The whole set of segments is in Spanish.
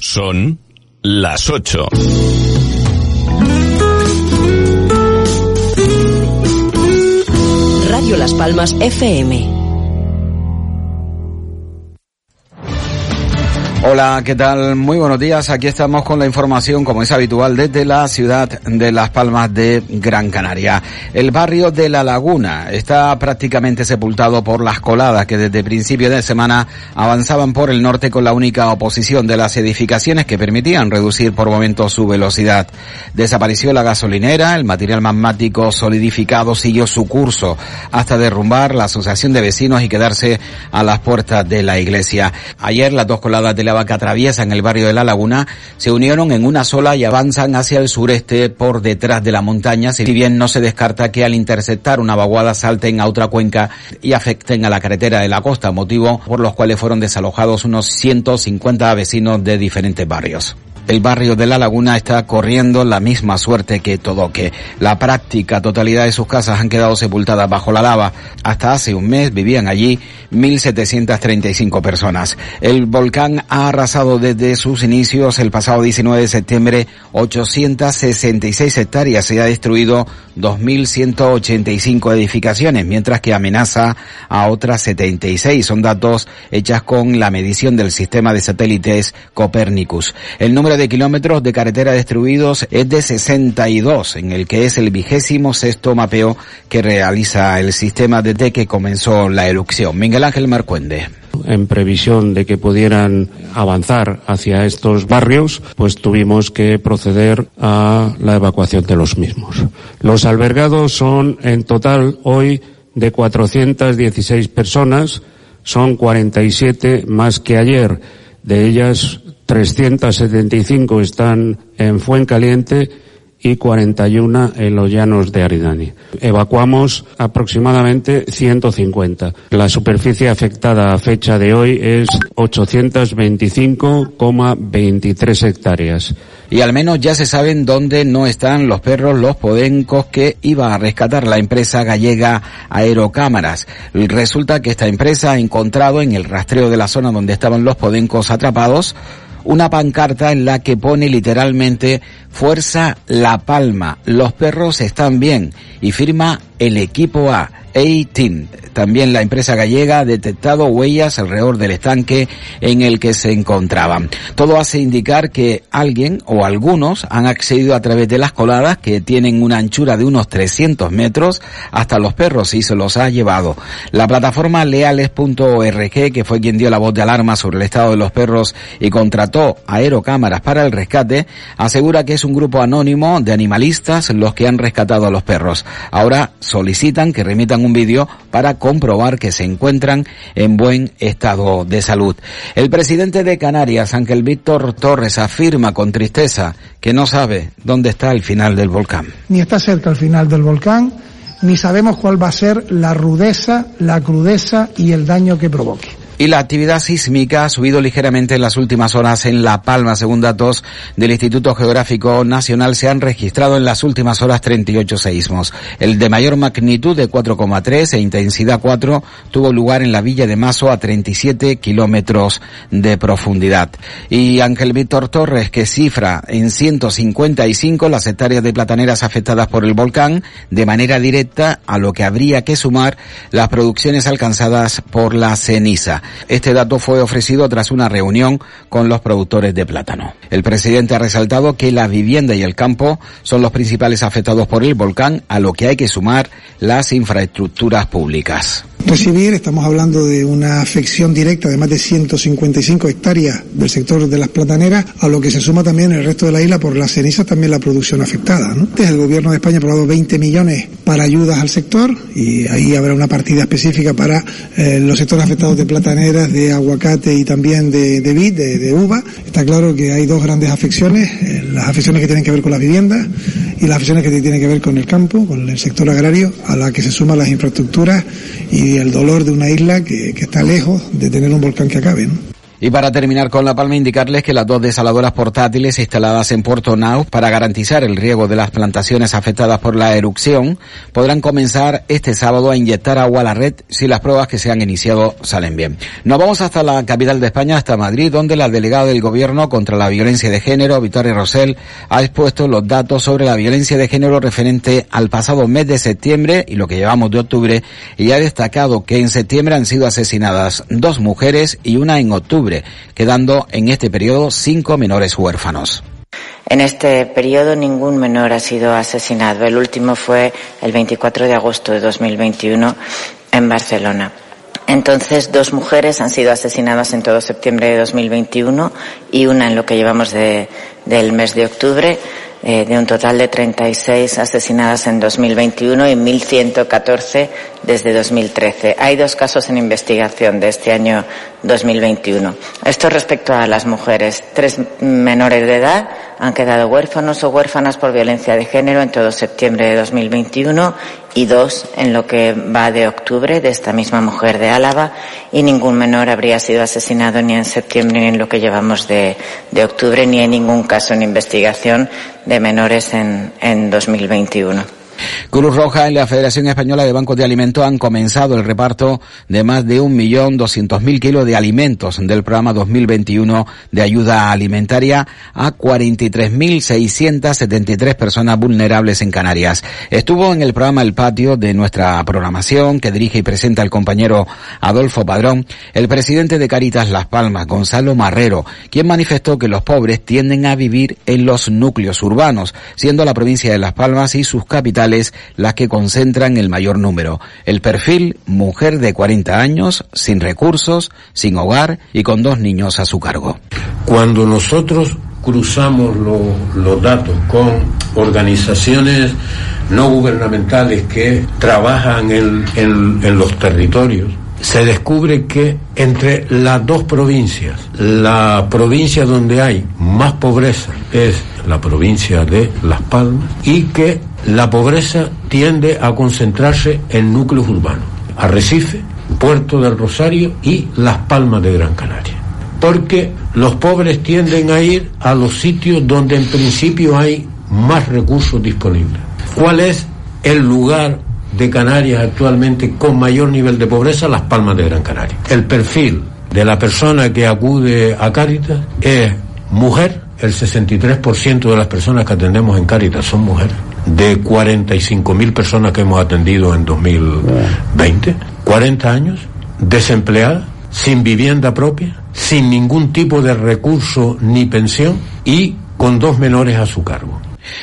Son las 8. Radio Las Palmas FM. Hola, ¿qué tal? Muy buenos días. Aquí estamos con la información, como es habitual, desde la ciudad de Las Palmas de Gran Canaria. El barrio de La Laguna está prácticamente sepultado por las coladas que desde principio de semana avanzaban por el norte con la única oposición de las edificaciones que permitían reducir por momentos su velocidad. Desapareció la gasolinera, el material magmático solidificado siguió su curso hasta derrumbar la asociación de vecinos y quedarse a las puertas de la iglesia. Ayer las dos coladas de que atraviesan el barrio de La Laguna se unieron en una sola y avanzan hacia el sureste por detrás de la montaña, si bien no se descarta que al interceptar una vaguada salten a otra cuenca y afecten a la carretera de la costa, motivo por los cuales fueron desalojados unos 150 vecinos de diferentes barrios el barrio de La Laguna está corriendo la misma suerte que Todoque. La práctica totalidad de sus casas han quedado sepultadas bajo la lava. Hasta hace un mes vivían allí 1.735 personas. El volcán ha arrasado desde sus inicios el pasado 19 de septiembre 866 hectáreas y ha destruido 2.185 edificaciones, mientras que amenaza a otras 76. Son datos hechas con la medición del sistema de satélites Copernicus. El número de kilómetros de carretera destruidos es de 62, en el que es el vigésimo sexto mapeo que realiza el sistema desde que comenzó la erupción. Miguel Ángel Marcuende en previsión de que pudieran avanzar hacia estos barrios, pues tuvimos que proceder a la evacuación de los mismos. Los albergados son en total hoy de 416 personas, son 47 más que ayer. De ellas 375 están en Fuencaliente y 41 en los llanos de Aridani. Evacuamos aproximadamente 150. La superficie afectada a fecha de hoy es 825,23 hectáreas. Y al menos ya se saben dónde no están los perros, los podencos que iba a rescatar la empresa gallega Aerocámaras. Resulta que esta empresa ha encontrado en el rastreo de la zona donde estaban los podencos atrapados una pancarta en la que pone literalmente Fuerza La Palma, los perros están bien y firma el equipo A. 18. También la empresa gallega ha detectado huellas alrededor del estanque en el que se encontraban. Todo hace indicar que alguien o algunos han accedido a través de las coladas que tienen una anchura de unos 300 metros hasta los perros y se los ha llevado. La plataforma leales.org, que fue quien dio la voz de alarma sobre el estado de los perros y contrató aerocámaras para el rescate, asegura que es un grupo anónimo de animalistas los que han rescatado a los perros. Ahora solicitan que remitan un vídeo para comprobar que se encuentran en buen estado de salud. El presidente de Canarias, Ángel Víctor Torres, afirma con tristeza que no sabe dónde está el final del volcán. Ni está cerca el final del volcán, ni sabemos cuál va a ser la rudeza, la crudeza y el daño que provoque. Y la actividad sísmica ha subido ligeramente en las últimas horas en La Palma. Según datos del Instituto Geográfico Nacional, se han registrado en las últimas horas 38 seísmos. El de mayor magnitud de 4,3 e intensidad 4 tuvo lugar en la villa de Mazo a 37 kilómetros de profundidad. Y Ángel Víctor Torres, que cifra en 155 las hectáreas de plataneras afectadas por el volcán, de manera directa a lo que habría que sumar las producciones alcanzadas por la ceniza. Este dato fue ofrecido tras una reunión con los productores de plátano. El presidente ha resaltado que la vivienda y el campo son los principales afectados por el volcán, a lo que hay que sumar las infraestructuras públicas recibir. Estamos hablando de una afección directa de más de 155 hectáreas del sector de las plataneras, a lo que se suma también el resto de la isla por las cenizas también la producción afectada. ¿no? El gobierno de España ha aprobado 20 millones para ayudas al sector y ahí habrá una partida específica para eh, los sectores afectados de plataneras, de aguacate y también de, vid, de, uva. Está claro que hay dos grandes afecciones, eh, las afecciones que tienen que ver con las viviendas y las afecciones que tienen que ver con el campo, con el sector agrario, a la que se suman las infraestructuras y el dolor de una isla que, está lejos de tener un volcán que acabe. Y para terminar con La Palma, indicarles que las dos desaladoras portátiles instaladas en Puerto Nau para garantizar el riego de las plantaciones afectadas por la erupción podrán comenzar este sábado a inyectar agua a la red si las pruebas que se han iniciado salen bien. Nos vamos hasta la capital de España, hasta Madrid, donde la delegada del Gobierno contra la violencia de género, Victoria Rosell, ha expuesto los datos sobre la violencia de género referente al pasado mes de septiembre y lo que llevamos de octubre y ha destacado que en septiembre han sido asesinadas dos mujeres y una en octubre quedando en este periodo cinco menores huérfanos. En este periodo ningún menor ha sido asesinado. El último fue el 24 de agosto de 2021 en Barcelona. Entonces, dos mujeres han sido asesinadas en todo septiembre de 2021 y una en lo que llevamos del mes de octubre. Eh, de un total de 36 asesinadas en 2021 y 1.114 desde 2013. Hay dos casos en investigación de este año 2021. Esto respecto a las mujeres. Tres menores de edad han quedado huérfanos o huérfanas por violencia de género en todo septiembre de 2021 y dos en lo que va de octubre de esta misma mujer de Álava y ningún menor habría sido asesinado ni en septiembre ni en lo que llevamos de, octubre ni hay ningún caso en investigación de menores en, en 2021. Cruz Roja y la Federación Española de Bancos de Alimentos han comenzado el reparto de más de un millón doscientos mil kilos de alimentos del programa 2021 de ayuda alimentaria a 43.673 personas vulnerables en Canarias. Estuvo en el programa El Patio de nuestra programación que dirige y presenta el compañero Adolfo Padrón, el presidente de Caritas Las Palmas, Gonzalo Marrero, quien manifestó que los pobres tienden a vivir en los núcleos urbanos, siendo la provincia de Las Palmas y sus capitales las que concentran el mayor número. El perfil, mujer de 40 años, sin recursos, sin hogar y con dos niños a su cargo. Cuando nosotros cruzamos los datos con organizaciones no gubernamentales que trabajan en los territorios, se descubre que entre las dos provincias, la provincia donde hay más pobreza es la provincia de Las Palmas y que la pobreza tiende a concentrarse en núcleos urbanos, Arrecife, Puerto del Rosario y Las Palmas de Gran Canaria. Porque los pobres tienden a ir a los sitios donde en principio hay más recursos disponibles. ¿Cuál es el lugar de Canarias actualmente con mayor nivel de pobreza? Las Palmas de Gran Canaria. El perfil de la persona que acude a Cáritas es mujer, el 63% de las personas que atendemos en Cáritas son mujeres de 45 mil personas que hemos atendido en 2020, 40 años, desempleada, sin vivienda propia, sin ningún tipo de recurso ni pensión y con dos menores a su cargo.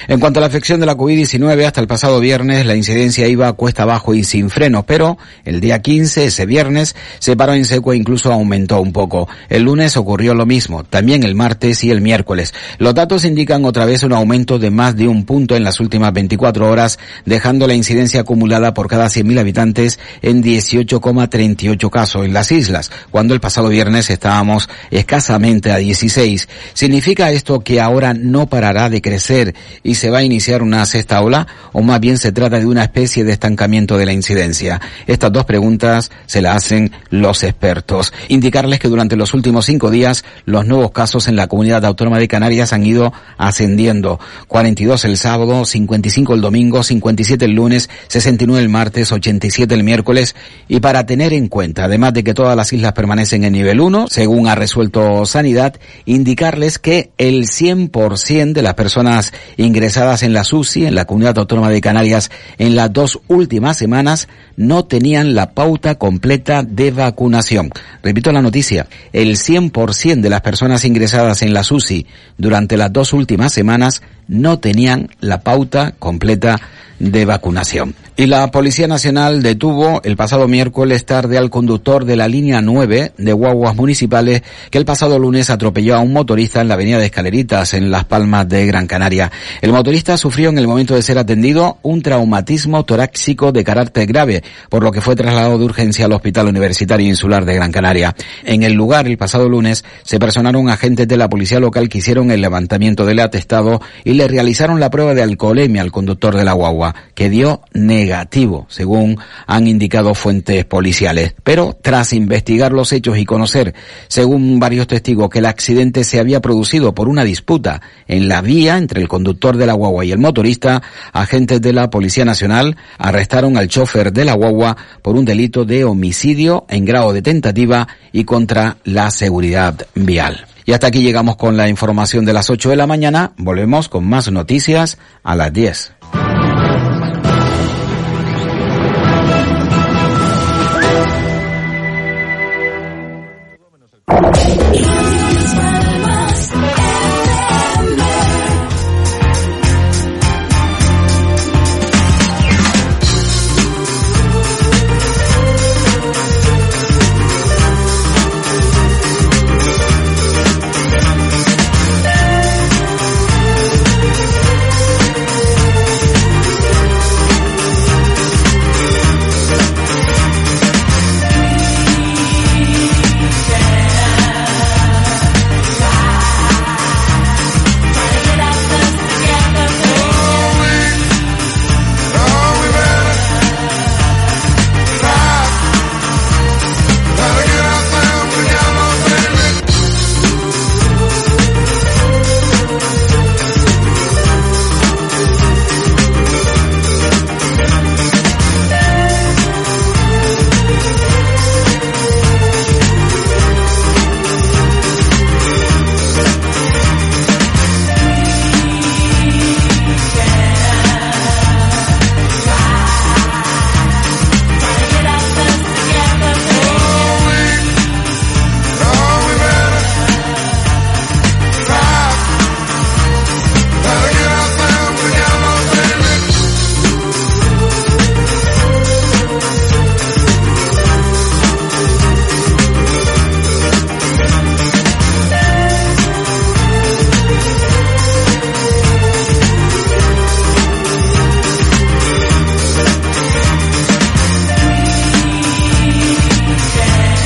En cuanto a la afección de la COVID-19, hasta el pasado viernes la incidencia iba cuesta abajo y sin freno, pero el día 15, ese viernes, se paró en seco e incluso aumentó un poco. El lunes ocurrió lo mismo, también el martes y el miércoles. Los datos indican otra vez un aumento de más de un punto en las últimas 24 horas, dejando la incidencia acumulada por cada 100.000 habitantes en 18,38 casos en las islas, cuando el pasado viernes estábamos escasamente a 16. ¿Significa esto que ahora no parará de crecer y se va a iniciar una sexta ola o más bien se trata de una especie de estancamiento de la incidencia? Estas dos preguntas se las hacen los expertos. Indicarles que durante los últimos cinco días los nuevos casos en la comunidad autónoma de Canarias han ido ascendiendo. 42 el sábado, 55 el domingo, 57 el lunes, 69 el martes, 87 el miércoles y para tener en cuenta, además de que todas las islas permanecen en nivel 1, según ha resuelto Sanidad, indicarles que el 100% de las personas ingresadas en la SUSI, en la Comunidad Autónoma de Canarias, en las dos últimas semanas, no tenían la pauta completa de vacunación. Repito la noticia, el 100% de las personas ingresadas en la SUSI durante las dos últimas semanas no tenían la pauta completa de vacunación. Y la Policía Nacional detuvo el pasado miércoles tarde al conductor de la línea 9 de guaguas municipales que el pasado lunes atropelló a un motorista en la avenida de Escaleritas en Las Palmas de Gran Canaria. El motorista sufrió en el momento de ser atendido un traumatismo torácico de carácter grave, por lo que fue trasladado de urgencia al Hospital Universitario Insular de Gran Canaria. En el lugar, el pasado lunes, se personaron agentes de la policía local que hicieron el levantamiento del atestado y le realizaron la prueba de alcoholemia al conductor de la guagua, que dio negativo negativo, según han indicado fuentes policiales. Pero tras investigar los hechos y conocer, según varios testigos, que el accidente se había producido por una disputa en la vía entre el conductor de la guagua y el motorista, agentes de la Policía Nacional arrestaron al chofer de la guagua por un delito de homicidio en grado de tentativa y contra la seguridad vial. Y hasta aquí llegamos con la información de las 8 de la mañana. Volvemos con más noticias a las 10.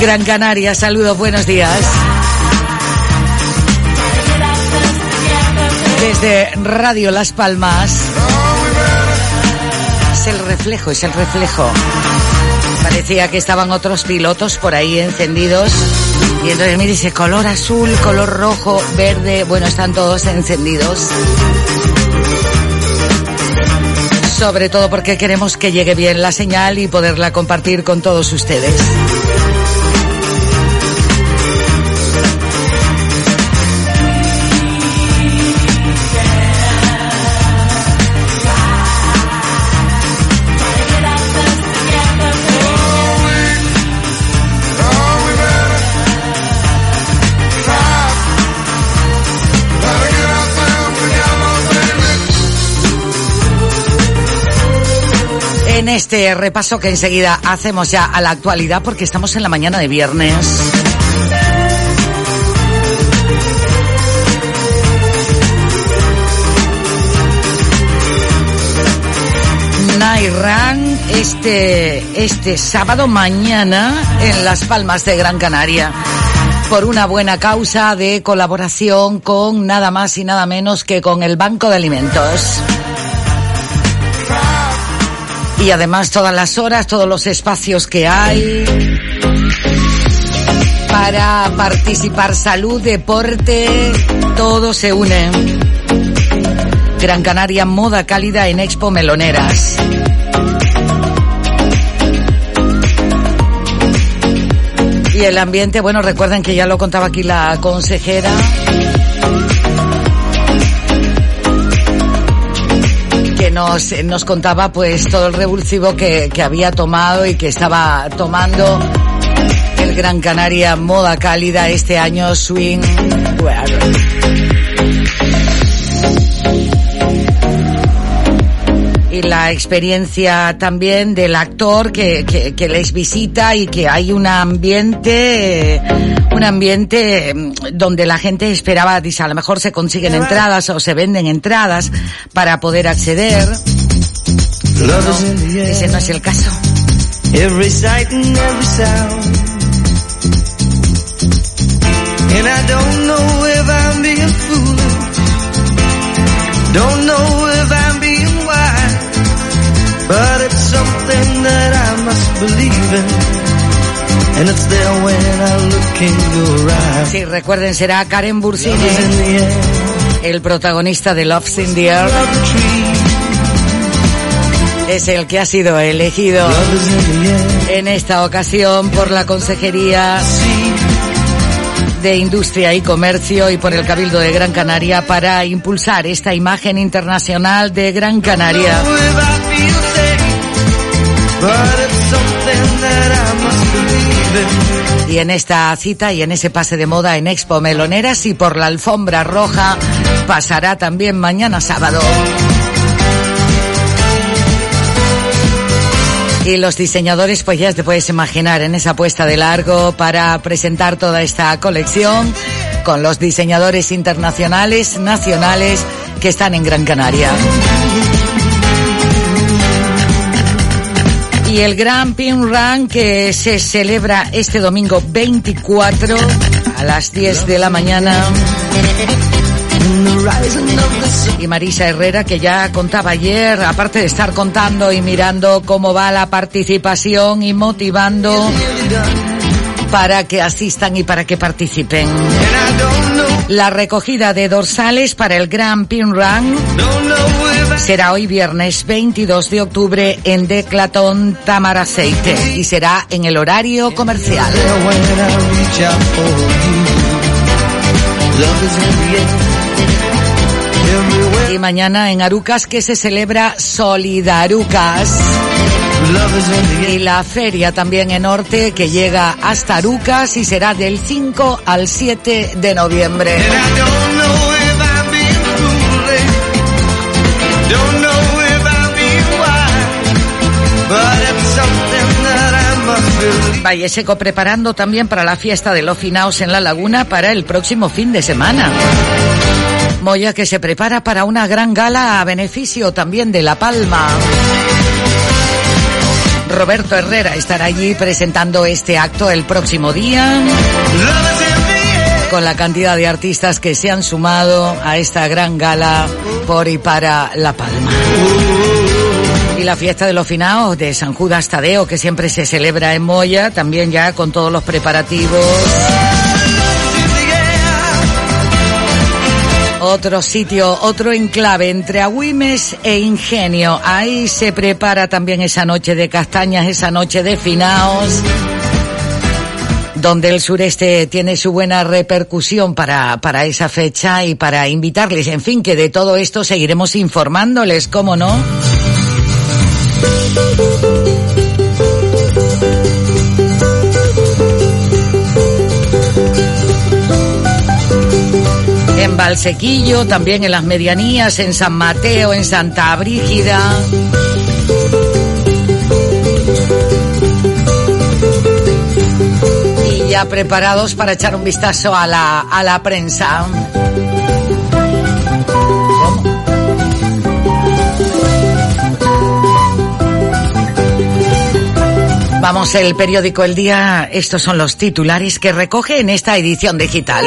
Gran Canaria. Saludos, buenos días. Desde Radio Las Palmas. Es el reflejo, es el reflejo. Parecía que estaban otros pilotos por ahí encendidos. Y entonces me dice color azul, color rojo, verde. Bueno, están todos encendidos. Sobre todo porque queremos que llegue bien la señal y poderla compartir con todos ustedes. En este repaso que enseguida hacemos ya a la actualidad porque estamos en la mañana de viernes. Nairran este, este sábado mañana en Las Palmas de Gran Canaria por una buena causa de colaboración con nada más y nada menos que con el Banco de Alimentos y además todas las horas, todos los espacios que hay para participar, salud, deporte, todo se une. Gran Canaria Moda Cálida en Expo Meloneras. Y el ambiente, bueno, recuerden que ya lo contaba aquí la consejera, nos, nos contaba pues todo el revulsivo que, que había tomado y que estaba tomando el Gran Canaria Moda Cálida este año Swing y la experiencia también del actor que, que, que, les visita y que hay un ambiente, un ambiente mm, donde la gente esperaba, dice, a lo mejor se consiguen entradas o se venden entradas para poder acceder. No, ese no es el caso. something Sí, recuerden, será Karen Bursini, el protagonista de Love's in the Air. Es el que ha sido elegido en esta ocasión por la Consejería de Industria y Comercio y por el Cabildo de Gran Canaria para impulsar esta imagen internacional de Gran Canaria. Y en esta cita y en ese pase de moda en Expo Meloneras y por la alfombra roja pasará también mañana sábado. Y los diseñadores, pues ya te puedes imaginar en esa puesta de largo para presentar toda esta colección con los diseñadores internacionales, nacionales que están en Gran Canaria. Y el Gran Pin Run que se celebra este domingo 24 a las 10 de la mañana. Y Marisa Herrera, que ya contaba ayer, aparte de estar contando y mirando cómo va la participación y motivando para que asistan y para que participen. La recogida de dorsales para el Gran Pin Run será hoy viernes 22 de octubre en Declatón Tamaraceite y será en el horario comercial. Y mañana en Arucas que se celebra Solidarucas. Y la feria también en Norte que llega hasta Arucas y será del 5 al 7 de noviembre. Valle Seco preparando también para la fiesta de los finaos en la laguna para el próximo fin de semana. Moya que se prepara para una gran gala a beneficio también de La Palma. Roberto Herrera estará allí presentando este acto el próximo día con la cantidad de artistas que se han sumado a esta gran gala por y para La Palma. Y la fiesta de los finaos de San Judas Tadeo, que siempre se celebra en Moya, también ya con todos los preparativos. Otro sitio, otro enclave entre Agüimes e Ingenio. Ahí se prepara también esa noche de castañas, esa noche de finaos donde el sureste tiene su buena repercusión para, para esa fecha y para invitarles, en fin, que de todo esto seguiremos informándoles, ¿cómo no? Valsequillo, también en las medianías, en San Mateo, en Santa Brígida. Y ya preparados para echar un vistazo a la, a la prensa. Vamos, el periódico El Día, estos son los titulares que recoge en esta edición digital.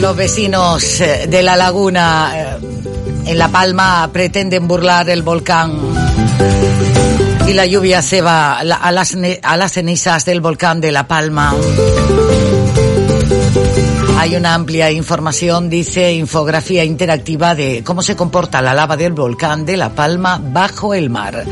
Los vecinos eh, de la laguna eh, en La Palma pretenden burlar el volcán y la lluvia se va a las, a las cenizas del volcán de La Palma. Hay una amplia información, dice infografía interactiva de cómo se comporta la lava del volcán de La Palma bajo el mar.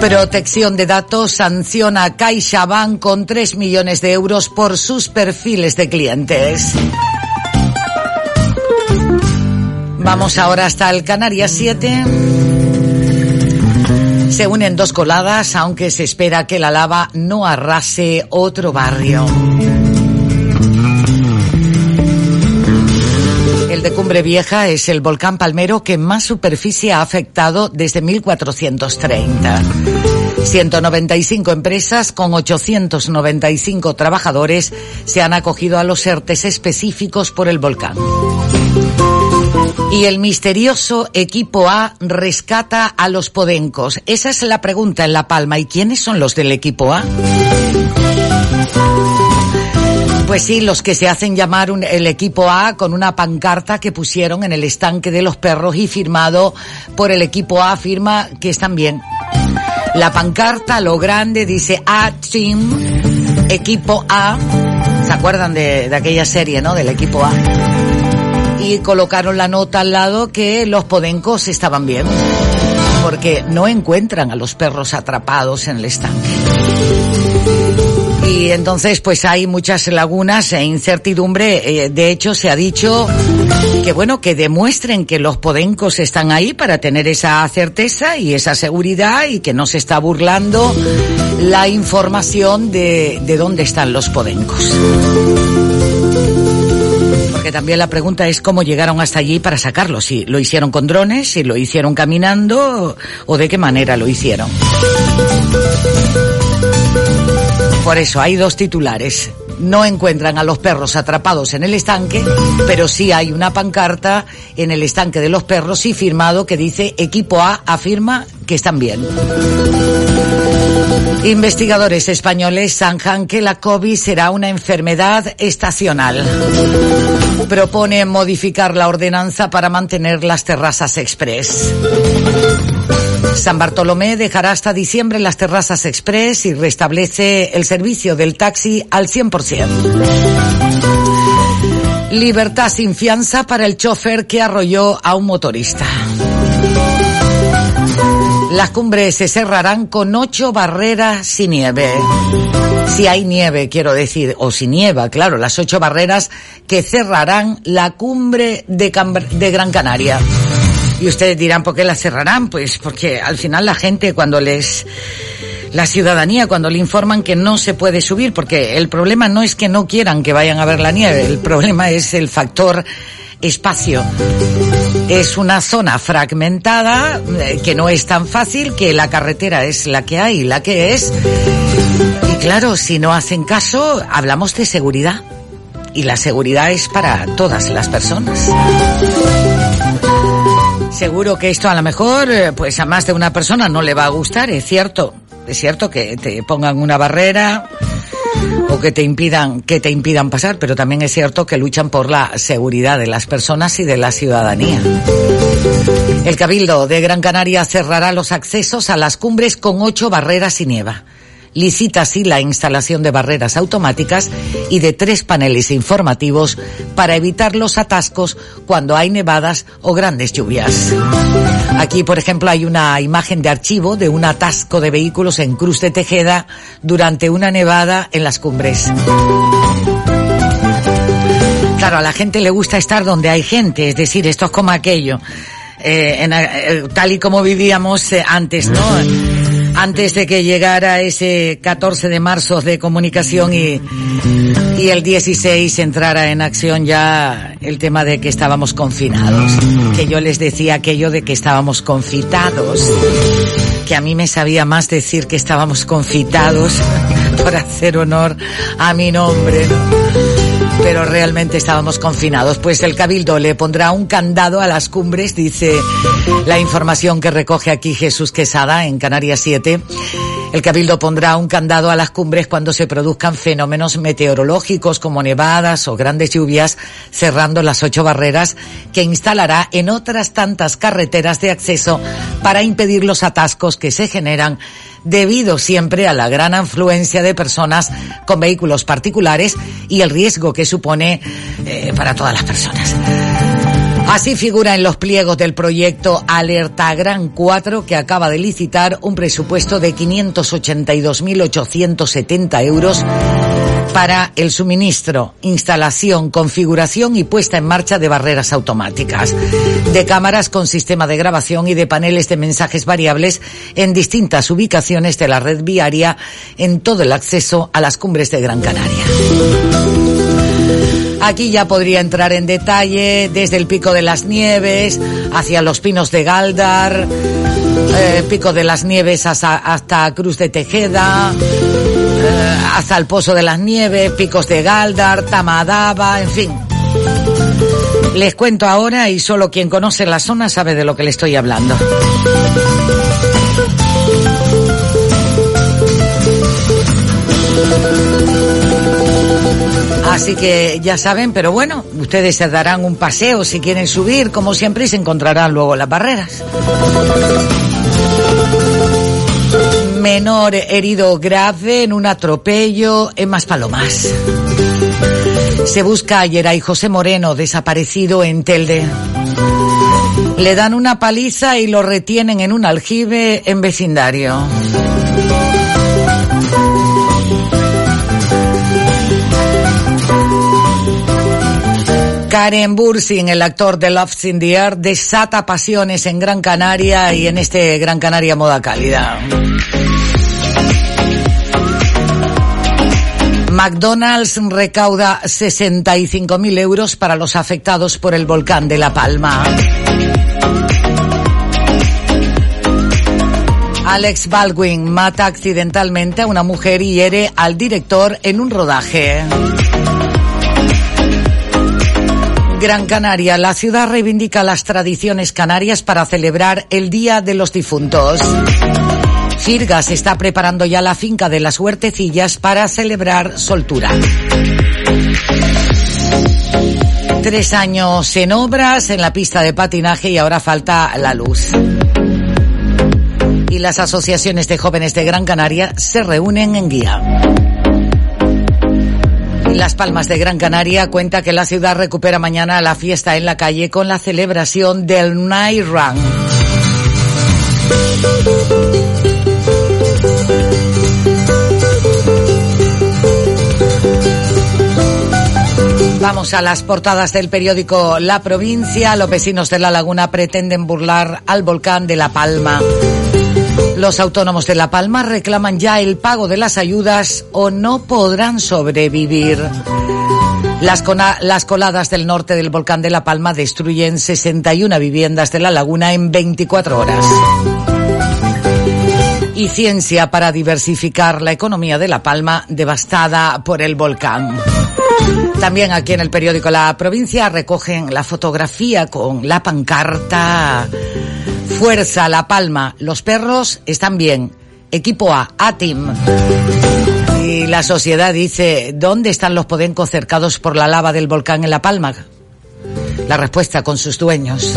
Protección de datos sanciona a CaixaBank con 3 millones de euros por sus perfiles de clientes. Vamos ahora hasta el Canarias 7. Se unen dos coladas, aunque se espera que la lava no arrase otro barrio. El de Cumbre Vieja es el volcán palmero que más superficie ha afectado desde 1430. 195 empresas con 895 trabajadores se han acogido a los ERTES específicos por el volcán. Y el misterioso equipo A rescata a los podencos. Esa es la pregunta en La Palma. ¿Y quiénes son los del equipo A? Pues sí, los que se hacen llamar el equipo A con una pancarta que pusieron en el estanque de los perros y firmado por el equipo A afirma que están bien. La pancarta, lo grande, dice A Team, equipo A. ¿Se acuerdan de, de aquella serie, no? Del equipo A. Y colocaron la nota al lado que los podencos estaban bien. Porque no encuentran a los perros atrapados en el estanque. Y entonces pues hay muchas lagunas e incertidumbre. Eh, de hecho se ha dicho que bueno, que demuestren que los podencos están ahí para tener esa certeza y esa seguridad y que no se está burlando la información de, de dónde están los podencos. Porque también la pregunta es cómo llegaron hasta allí para sacarlos. Si lo hicieron con drones, si lo hicieron caminando o de qué manera lo hicieron. Por eso hay dos titulares. No encuentran a los perros atrapados en el estanque, pero sí hay una pancarta en el estanque de los perros y firmado que dice equipo A afirma que están bien. Investigadores españoles zanjan que la COVID será una enfermedad estacional. Propone modificar la ordenanza para mantener las terrazas express. San Bartolomé dejará hasta diciembre las terrazas express y restablece el servicio del taxi al 100%. Libertad sin fianza para el chofer que arrolló a un motorista. Las cumbres se cerrarán con ocho barreras sin nieve. Si hay nieve, quiero decir, o si nieva, claro, las ocho barreras que cerrarán la cumbre de, de Gran Canaria. Y ustedes dirán, ¿por qué la cerrarán? Pues porque al final la gente cuando les... La ciudadanía cuando le informan que no se puede subir, porque el problema no es que no quieran que vayan a ver la nieve, el problema es el factor espacio. Es una zona fragmentada, eh, que no es tan fácil, que la carretera es la que hay, la que es. Y claro, si no hacen caso, hablamos de seguridad. Y la seguridad es para todas las personas. Seguro que esto a lo mejor, eh, pues a más de una persona no le va a gustar, es cierto. Es cierto que te pongan una barrera o que te impidan, que te impidan pasar, pero también es cierto que luchan por la seguridad de las personas y de la ciudadanía. El Cabildo de Gran Canaria cerrará los accesos a las cumbres con ocho barreras y nieva. Licita así la instalación de barreras automáticas y de tres paneles informativos para evitar los atascos cuando hay nevadas o grandes lluvias. Aquí, por ejemplo, hay una imagen de archivo de un atasco de vehículos en Cruz de Tejeda durante una nevada en las cumbres. Claro, a la gente le gusta estar donde hay gente, es decir, esto es como aquello, eh, eh, tal y como vivíamos eh, antes, ¿no? Antes de que llegara ese 14 de marzo de comunicación y, y el 16 entrara en acción ya el tema de que estábamos confinados. Que yo les decía aquello de que estábamos confitados. Que a mí me sabía más decir que estábamos confitados por hacer honor a mi nombre, ¿no? Pero realmente estábamos confinados. Pues el Cabildo le pondrá un candado a las cumbres, dice la información que recoge aquí Jesús Quesada en Canarias 7. El Cabildo pondrá un candado a las cumbres cuando se produzcan fenómenos meteorológicos como nevadas o grandes lluvias, cerrando las ocho barreras que instalará en otras tantas carreteras de acceso para impedir los atascos que se generan debido siempre a la gran afluencia de personas con vehículos particulares y el riesgo que supone eh, para todas las personas. Así figura en los pliegos del proyecto Alerta Gran 4 que acaba de licitar un presupuesto de 582.870 euros para el suministro, instalación, configuración y puesta en marcha de barreras automáticas, de cámaras con sistema de grabación y de paneles de mensajes variables en distintas ubicaciones de la red viaria en todo el acceso a las cumbres de Gran Canaria. Aquí ya podría entrar en detalle desde el Pico de las Nieves hacia los Pinos de Galdar, eh, Pico de las Nieves hasta, Cruz de Tejeda, eh, hasta el Pozo de las Nieves, Picos de Galdar, Tamadaba, en fin. Les cuento ahora y solo quien conoce la zona sabe de lo que le estoy hablando. Así que ya saben, pero bueno, ustedes se darán un paseo si quieren subir, como siempre, y se encontrarán luego las barreras. Menor herido grave en un atropello en Maspalomas. Se busca ayer a José Moreno, desaparecido en Telde. Le dan una paliza y lo retienen en un aljibe en vecindario. Karen Bursin, el actor de Love in the Air, desata pasiones en Gran Canaria y en este Gran Canaria moda cálida. McDonald's recauda 65.000 euros para los afectados por el volcán de La Palma. Alex Baldwin mata accidentalmente a una mujer y hiere al director en un rodaje. Gran Canaria, la ciudad reivindica las tradiciones canarias para celebrar el Día de los Difuntos. Firgas está preparando ya la finca de las huertecillas para celebrar soltura. Tres años en obras en la pista de patinaje y ahora falta la luz. Y las asociaciones de jóvenes de Gran Canaria se reúnen en guía. Las Palmas de Gran Canaria cuenta que la ciudad recupera mañana la fiesta en la calle con la celebración del Night Run. Vamos a las portadas del periódico La Provincia. Los vecinos de La Laguna pretenden burlar al volcán de La Palma. Los autónomos de La Palma reclaman ya el pago de las ayudas o no podrán sobrevivir. Las, coladas del norte del volcán de La Palma destruyen 61 viviendas de la laguna en 24 horas. Y ciencia para diversificar la economía de La Palma devastada por el volcán. También aquí en el periódico La Provincia recogen la fotografía con la pancarta Fuerza La Palma, los perros están bien. Equipo A, A-Team. Y la sociedad dice, ¿dónde están los podencos cercados por la lava del volcán en La Palma? La respuesta con sus dueños.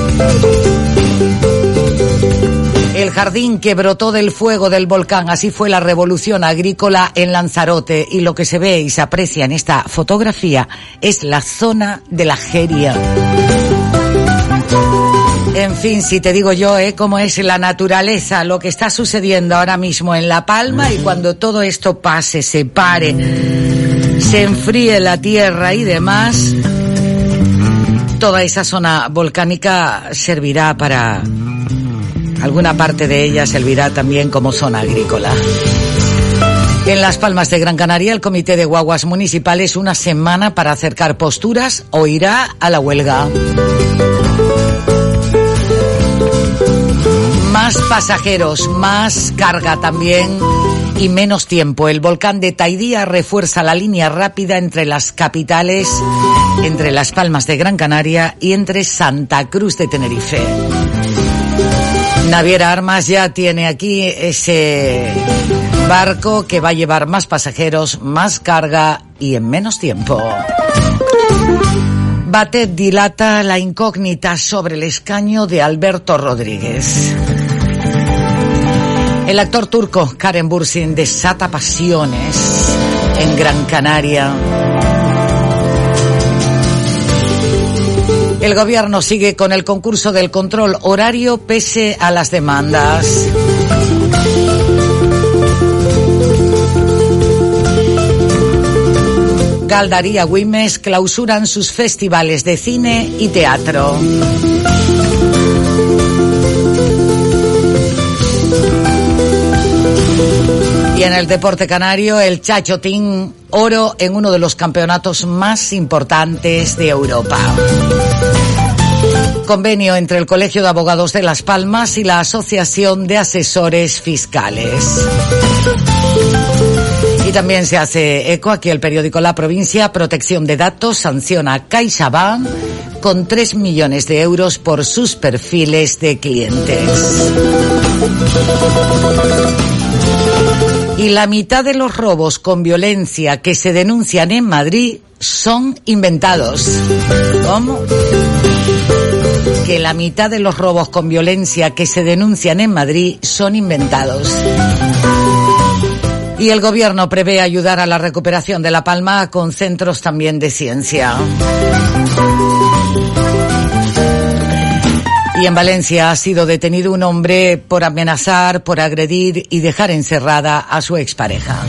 El jardín que brotó del fuego del volcán, así fue la revolución agrícola en Lanzarote y lo que se ve y se aprecia en esta fotografía es la zona de la Jeria. En fin, si te digo yo, ¿eh? Cómo es la naturaleza, lo que está sucediendo ahora mismo en La Palma y cuando todo esto pase, se pare, se enfríe la tierra y demás, toda esa zona volcánica servirá para, alguna parte de ella servirá también como zona agrícola. En Las Palmas de Gran Canaria, el Comité de Guaguas Municipales una semana para acercar posturas o irá a la huelga. Más pasajeros, más carga también y menos tiempo. El volcán de Taidía refuerza la línea rápida entre las capitales, entre Las Palmas de Gran Canaria y entre Santa Cruz de Tenerife. Naviera Armas ya tiene aquí ese barco que va a llevar más pasajeros, más carga y en menos tiempo. Batet dilata la incógnita sobre el escaño de Alberto Rodríguez. El actor turco Karen Bursin desata pasiones en Gran Canaria. El gobierno sigue con el concurso del control horario pese a las demandas. Galdaría Wimes clausuran sus festivales de cine y teatro. Y en el deporte canario, el Chachotín oro en uno de los campeonatos más importantes de Europa. Convenio entre el Colegio de Abogados de Las Palmas y la Asociación de Asesores Fiscales. Y también se hace eco aquí el periódico La Provincia, Protección de Datos sanciona a CaixaBank con 3 millones de euros por sus perfiles de clientes. Y la mitad de los robos con violencia que se denuncian en Madrid son inventados. ¿Cómo? Que la mitad de los robos con violencia que se denuncian en Madrid son inventados. Y el gobierno prevé ayudar a la recuperación de La Palma con centros también de ciencia. Y en Valencia ha sido detenido un hombre por amenazar, por agredir y dejar encerrada a su expareja.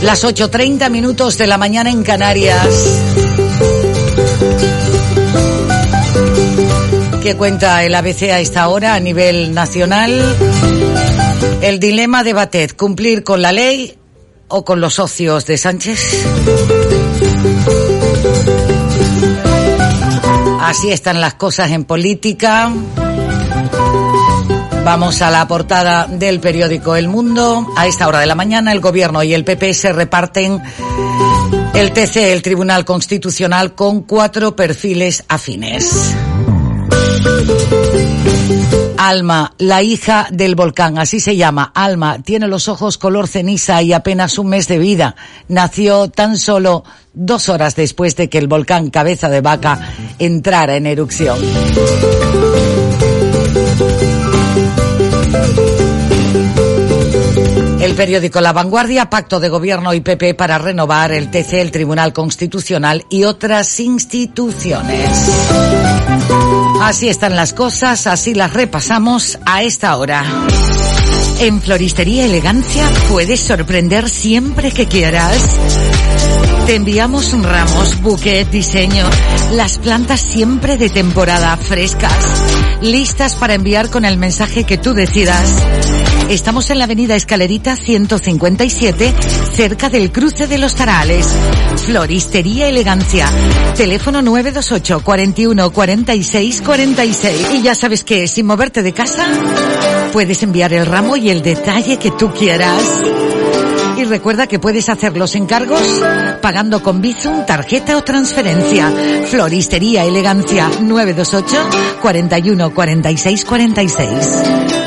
Las 8.30 minutos de la mañana en Canarias. ¿Qué cuenta el ABC a esta hora a nivel nacional? El dilema de Batet, cumplir con la ley o con los socios de Sánchez. Así están las cosas en política. Vamos a la portada del periódico El Mundo. A esta hora de la mañana el gobierno y el PP se reparten el TC, el Tribunal Constitucional, con cuatro perfiles afines. Alma, la hija del volcán, así se llama. Alma tiene los ojos color ceniza y apenas un mes de vida. Nació tan solo dos horas después de que el volcán Cabeza de Vaca entrara en erupción. El periódico La Vanguardia, pacto de gobierno y PP para renovar el TC, el Tribunal Constitucional y otras instituciones. Así están las cosas, así las repasamos a esta hora. En Floristería Elegancia puedes sorprender siempre que quieras. Te enviamos ramos, buquet, diseño, las plantas siempre de temporada, frescas, listas para enviar con el mensaje que tú decidas. Estamos en la avenida Escalerita 157, cerca del cruce de los Tarales. Floristería Elegancia. Teléfono 928 41 46 46. Y ya sabes que sin moverte de casa, puedes enviar el ramo y el detalle que tú quieras. Y recuerda que puedes hacer los encargos pagando con Bizum, tarjeta o transferencia. Floristería Elegancia 928 41 46 46.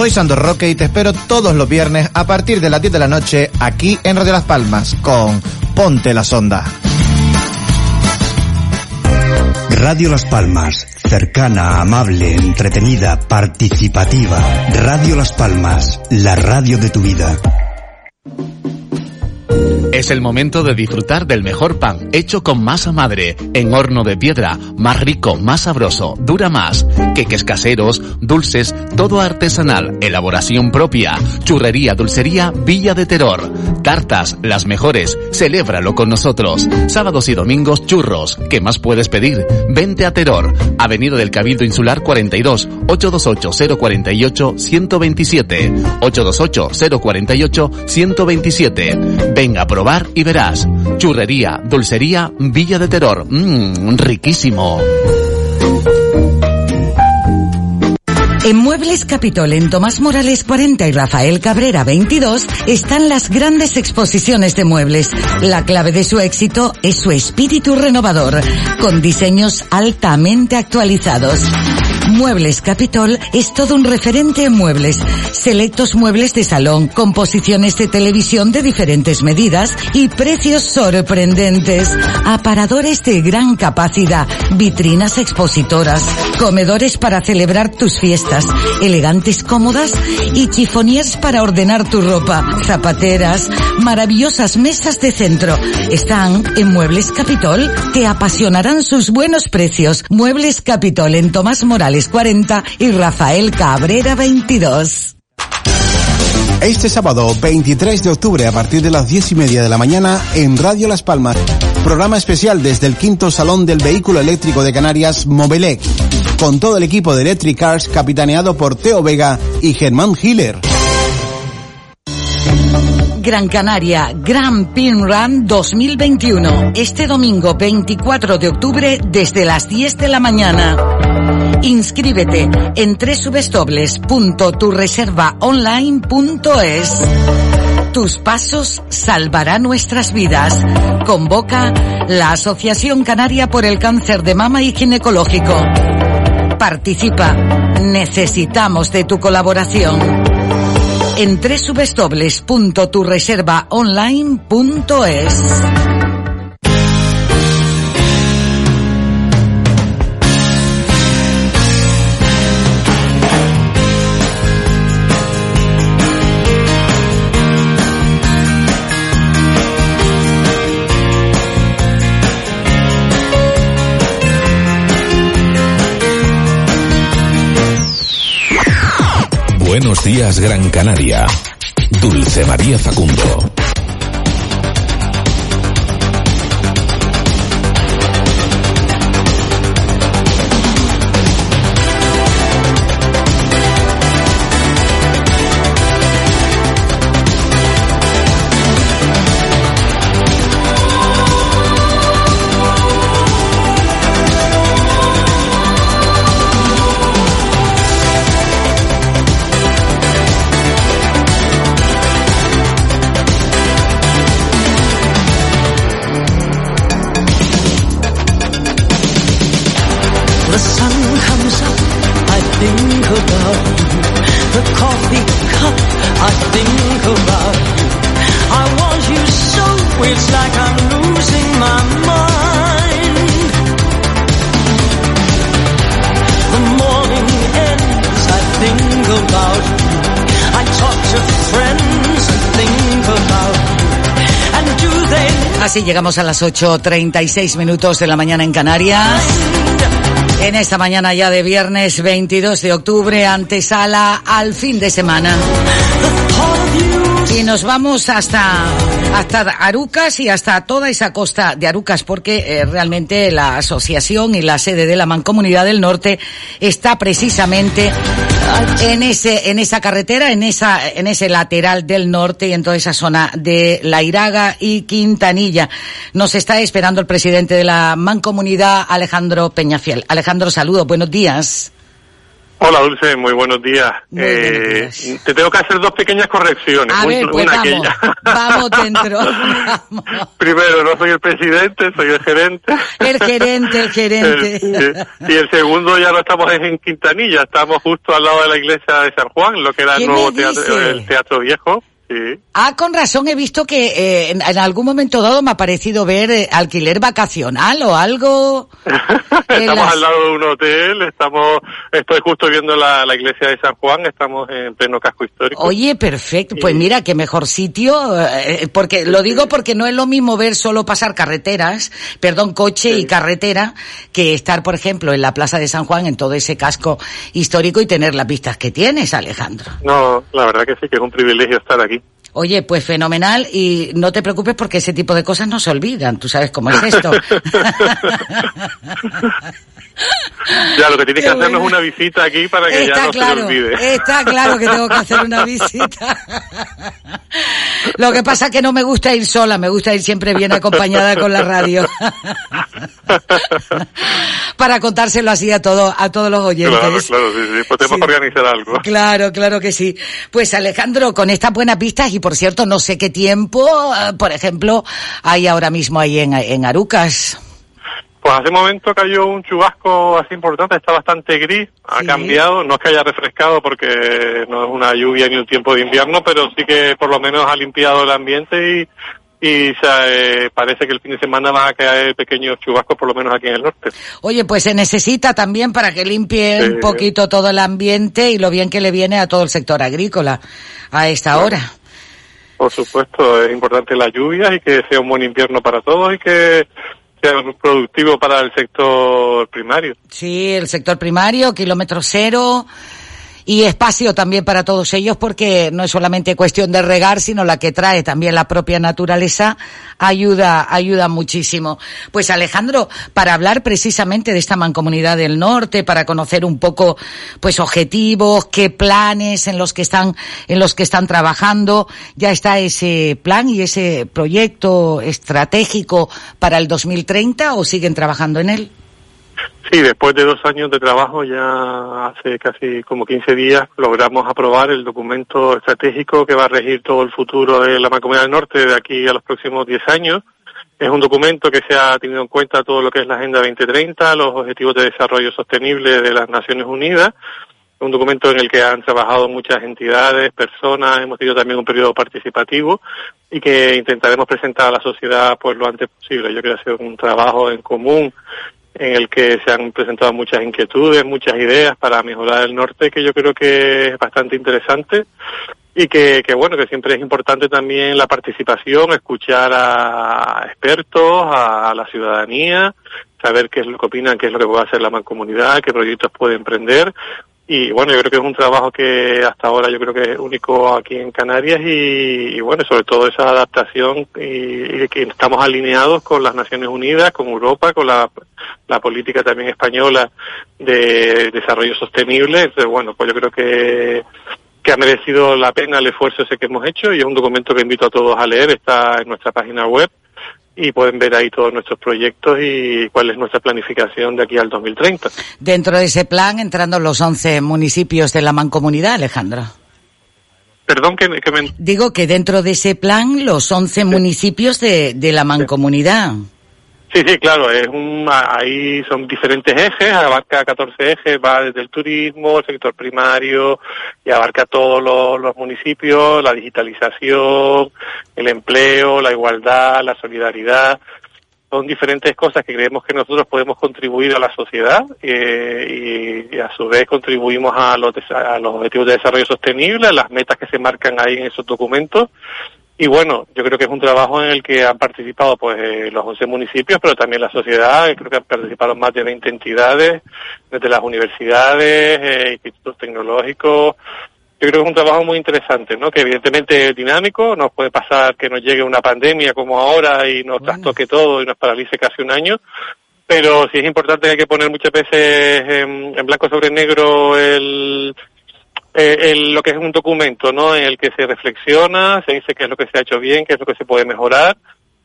Soy Sandro Roque y te espero todos los viernes a partir de las 10 de la noche aquí en Radio Las Palmas con Ponte la Sonda. Radio Las Palmas, cercana, amable, entretenida, participativa. Radio Las Palmas, la radio de tu vida. Es el momento de disfrutar del mejor pan hecho con masa madre, en horno de piedra, más rico, más sabroso, dura más, queques caseros, dulces, todo artesanal, elaboración propia, churrería, dulcería, Villa de Terror, tartas, las mejores, celébralo con nosotros, sábados y domingos churros, ¿qué más puedes pedir? Vente a Terror, Avenida del Cabildo Insular 42, 828 048 127, 828 048 127. Venga a probar y verás. Churrería, dulcería, Villa de Terror. Mmm, riquísimo. En Muebles Capitol, en Tomás Morales 40 y Rafael Cabrera 22, están las grandes exposiciones de muebles. La clave de su éxito es su espíritu renovador, con diseños altamente actualizados. Muebles Capitol es todo un referente en muebles. Selectos muebles de salón, composiciones de televisión de diferentes medidas y precios sorprendentes. Aparadores de gran capacidad, vitrinas expositoras, comedores para celebrar tus fiestas, elegantes cómodas y chifoniers para ordenar tu ropa, zapateras, maravillosas mesas de centro. Están en Muebles Capitol. Te apasionarán sus buenos precios. Muebles Capitol en Tomás Morales 40 y Rafael Cabrera 22. Este sábado 23 de octubre a partir de las 10 y media de la mañana en Radio Las Palmas. Programa especial desde el quinto salón del vehículo eléctrico de Canarias, Movelec. Con todo el equipo de Electric Cars capitaneado por Teo Vega y Germán Hiller. Gran Canaria Grand Pin Run 2021. Este domingo 24 de octubre desde las 10 de la mañana. Inscríbete en www.turreservaonline.es. Tus pasos salvarán nuestras vidas. Convoca la Asociación Canaria por el Cáncer de Mama y Ginecológico. Participa. Necesitamos de tu colaboración. En www.turreservaonline.es. Buenos días, Gran Canaria. Dulce María Facundo. Así llegamos a las 8.36 minutos de la mañana en Canarias. En esta mañana ya de viernes 22 de octubre, antesala al fin de semana. Y nos vamos hasta, hasta Arucas y hasta toda esa costa de Arucas, porque eh, realmente la asociación y la sede de la Mancomunidad del Norte está precisamente en ese, en esa carretera, en esa, en ese lateral del norte y en toda esa zona de La Iraga y Quintanilla. Nos está esperando el presidente de la Mancomunidad, Alejandro Peñafiel. Alejandro, saludos, buenos días. Hola Dulce, muy buenos días. eh, te tengo que hacer dos pequeñas correcciones. A ver, pues una vamos, vamos dentro. Primero, no soy el presidente, soy el gerente. El gerente, el gerente. El- y el segundo ya no estamos en Quintanilla, estamos justo al lado de la iglesia de San Juan, lo que era el ¿Qué nuevo teatro, el teatro viejo. Sí. Ah, con razón, he visto que eh, en, en algún momento dado me ha parecido ver eh, alquiler vacacional o algo. Estamos las- al lado de un hotel, estamos, estoy justo viendo la, la iglesia de San Juan, estamos en pleno casco histórico. Oye, perfecto. Pues mira, qué mejor sitio, eh, porque lo digo porque no es lo mismo ver solo pasar carreteras, perdón, coche y carretera, que estar, por ejemplo, en la Plaza de San Juan, en todo ese casco histórico y tener las vistas que tienes, Alejandro. No, la verdad que sí, que es un privilegio estar aquí. Oye, pues fenomenal y no te preocupes porque ese tipo de cosas no se olvidan. Tú sabes cómo es esto. Ya, lo que tienes Qué que hacernos bueno. es una visita aquí para que ya no se olvide. está claro que tengo que hacer una visita. Lo que pasa es que no me gusta ir sola, me gusta ir siempre bien acompañada con la radio. Para contárselo así a todo, a todos los oyentes. Claro, claro, sí, sí. Podemos Sí. organizar algo. Claro, claro que sí. Pues Alejandro, con estas buenas vistas y por cierto, no sé qué tiempo, eh, por ejemplo, hay ahora mismo ahí en, en Arucas. Pues hace un momento cayó un chubasco así importante, está bastante gris, ha cambiado, no es que haya refrescado porque no es una lluvia ni un tiempo de invierno, pero sí que por lo menos ha limpiado el ambiente y, y se, eh, parece que el fin de semana van a caer pequeños chubascos por lo menos aquí en el norte. Oye, pues se necesita también para que limpie Sí. un poquito todo el ambiente y lo bien que le viene a todo el sector agrícola a esta hora. Por supuesto, es importante las lluvias y que sea un buen invierno para todos y que productivo para el sector primario. Sí, el sector primario, kilómetro cero y espacio también para todos ellos porque no es solamente cuestión de regar, sino la que trae también la propia naturaleza ayuda, ayuda muchísimo. Pues Alejandro, para hablar precisamente de esta mancomunidad del norte, para conocer un poco, pues objetivos, qué planes en los que están, en los que están trabajando, ya está ese plan y ese proyecto estratégico para el 2030 o siguen trabajando en él? Sí, después de dos años de trabajo, ya hace casi como 15 días, logramos aprobar el documento estratégico que va a regir todo el futuro de la Mancomunidad del Norte de aquí a los próximos 10 años. Es un documento que se ha tenido en cuenta todo lo que es la Agenda 2030, los Objetivos de Desarrollo Sostenible de las Naciones Unidas, un documento en el que han trabajado muchas entidades, personas, hemos tenido también un periodo participativo y que intentaremos presentar a la sociedad pues lo antes posible. Yo creo que ha sido un trabajo en común en el que se han presentado muchas inquietudes, muchas ideas para mejorar el norte, que yo creo que es bastante interesante y que, bueno, que siempre es importante también la participación, escuchar a expertos, a la ciudadanía, saber qué es lo que opinan, qué es lo que puede hacer la mancomunidad, qué proyectos puede emprender, y bueno, yo creo que es un trabajo que hasta ahora yo creo que es único aquí en Canarias y, bueno, sobre todo esa adaptación y, que estamos alineados con las Naciones Unidas, con Europa, con la, política también española de desarrollo sostenible. Entonces, bueno, pues yo creo que que ha merecido la pena el esfuerzo ese que hemos hecho y es un documento que invito a todos a leer, está en nuestra página web y pueden ver ahí todos nuestros proyectos y cuál es nuestra planificación de aquí al 2030. Dentro de ese plan, entrando los 11 municipios de la mancomunidad, Alejandro. Perdón, que, me... Digo que dentro de ese plan, los 11 municipios de, de la mancomunidad. Sí, sí, claro, es un, ahí son diferentes ejes, abarca 14 ejes, va desde el turismo, el sector primario, y abarca todos los, municipios, la digitalización, el empleo, la igualdad, la solidaridad. Son diferentes cosas que creemos que nosotros podemos contribuir a la sociedad eh, y, a su vez contribuimos a los, a los objetivos de desarrollo sostenible, a las metas que se marcan ahí en esos documentos y bueno, yo creo que es un trabajo en el que han participado pues eh, los 11 municipios, pero también la sociedad, creo que han participado más de 20 entidades, desde las universidades, eh, institutos tecnológicos. Yo creo que es un trabajo muy interesante, ¿no? Que evidentemente es dinámico, no puede pasar que nos llegue una pandemia como ahora y nos trastoque todo y nos paralice casi un año, pero sí es importante que hay que poner muchas veces en blanco sobre negro el, eh, lo que es un documento, ¿no? En el que se reflexiona, se dice qué es lo que se ha hecho bien, qué es lo que se puede mejorar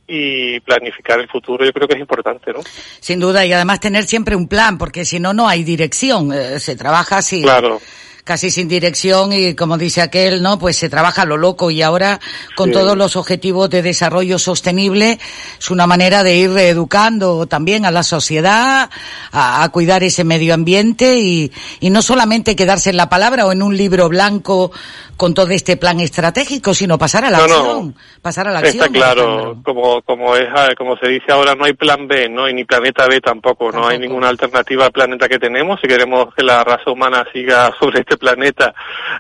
y planificar el futuro yo creo que es importante, ¿no? Sin duda, y además tener siempre un plan, porque si no, no hay dirección, eh, se trabaja así. Claro casi sin dirección y como dice aquel, ¿no? Pues se trabaja lo loco y ahora con todos los objetivos de desarrollo sostenible es una manera de ir educando también a la sociedad a, cuidar ese medio ambiente y, y no solamente quedarse en la palabra o en un libro blanco con todo este plan estratégico, sino pasar a la acción, pasar a la acción. Está claro, como como es ah, como se dice ahora no hay plan B, no y ni planeta B tampoco, no hay ninguna alternativa al planeta que tenemos. Si queremos que la raza humana siga sobre este planeta.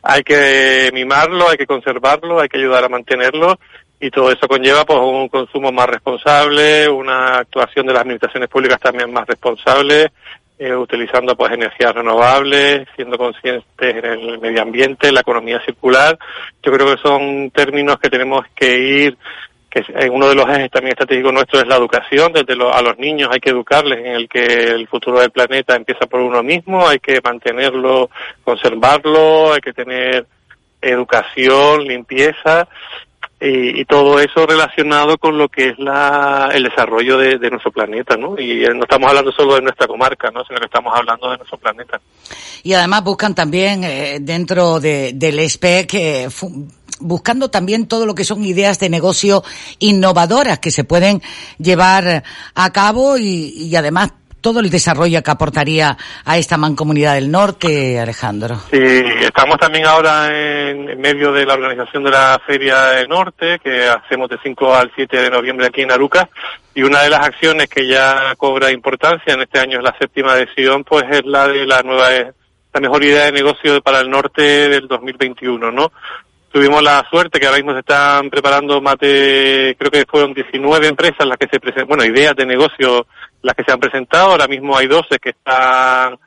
Hay que mimarlo, hay que conservarlo, hay que ayudar a mantenerlo. Y todo eso conlleva pues un consumo más responsable, una actuación de las administraciones públicas también más responsable, eh, utilizando pues energías renovables, siendo conscientes en el medio ambiente, la economía circular. Yo creo que son términos que tenemos que ir que uno de los ejes también estratégicos nuestros es la educación, desde a los niños hay que educarles en el que el futuro del planeta empieza por uno mismo, hay que mantenerlo, conservarlo, hay que tener educación, limpieza y, todo eso relacionado con lo que es la, el desarrollo de, nuestro planeta, ¿no? Y no estamos hablando solo de nuestra comarca, ¿no? Sino que estamos hablando de nuestro planeta. Y además buscan también eh, dentro de, del SPEC, eh, buscando también todo lo que son ideas de negocio innovadoras que se pueden llevar a cabo y, y además todo el desarrollo que aportaría a esta mancomunidad del norte, Alejandro. Sí, estamos también ahora en, medio de la organización de la Feria del Norte, que hacemos de 5 al 7 de noviembre aquí en Aruca, y una de las acciones que ya cobra importancia en este año es la séptima edición, pues es la de la nueva, la mejor idea de negocio para el norte del 2021, ¿no? Tuvimos la suerte que ahora mismo se están preparando más de, creo que fueron 19 empresas las que se presentan, bueno, ideas de negocio las que se han presentado, ahora mismo hay 12 que están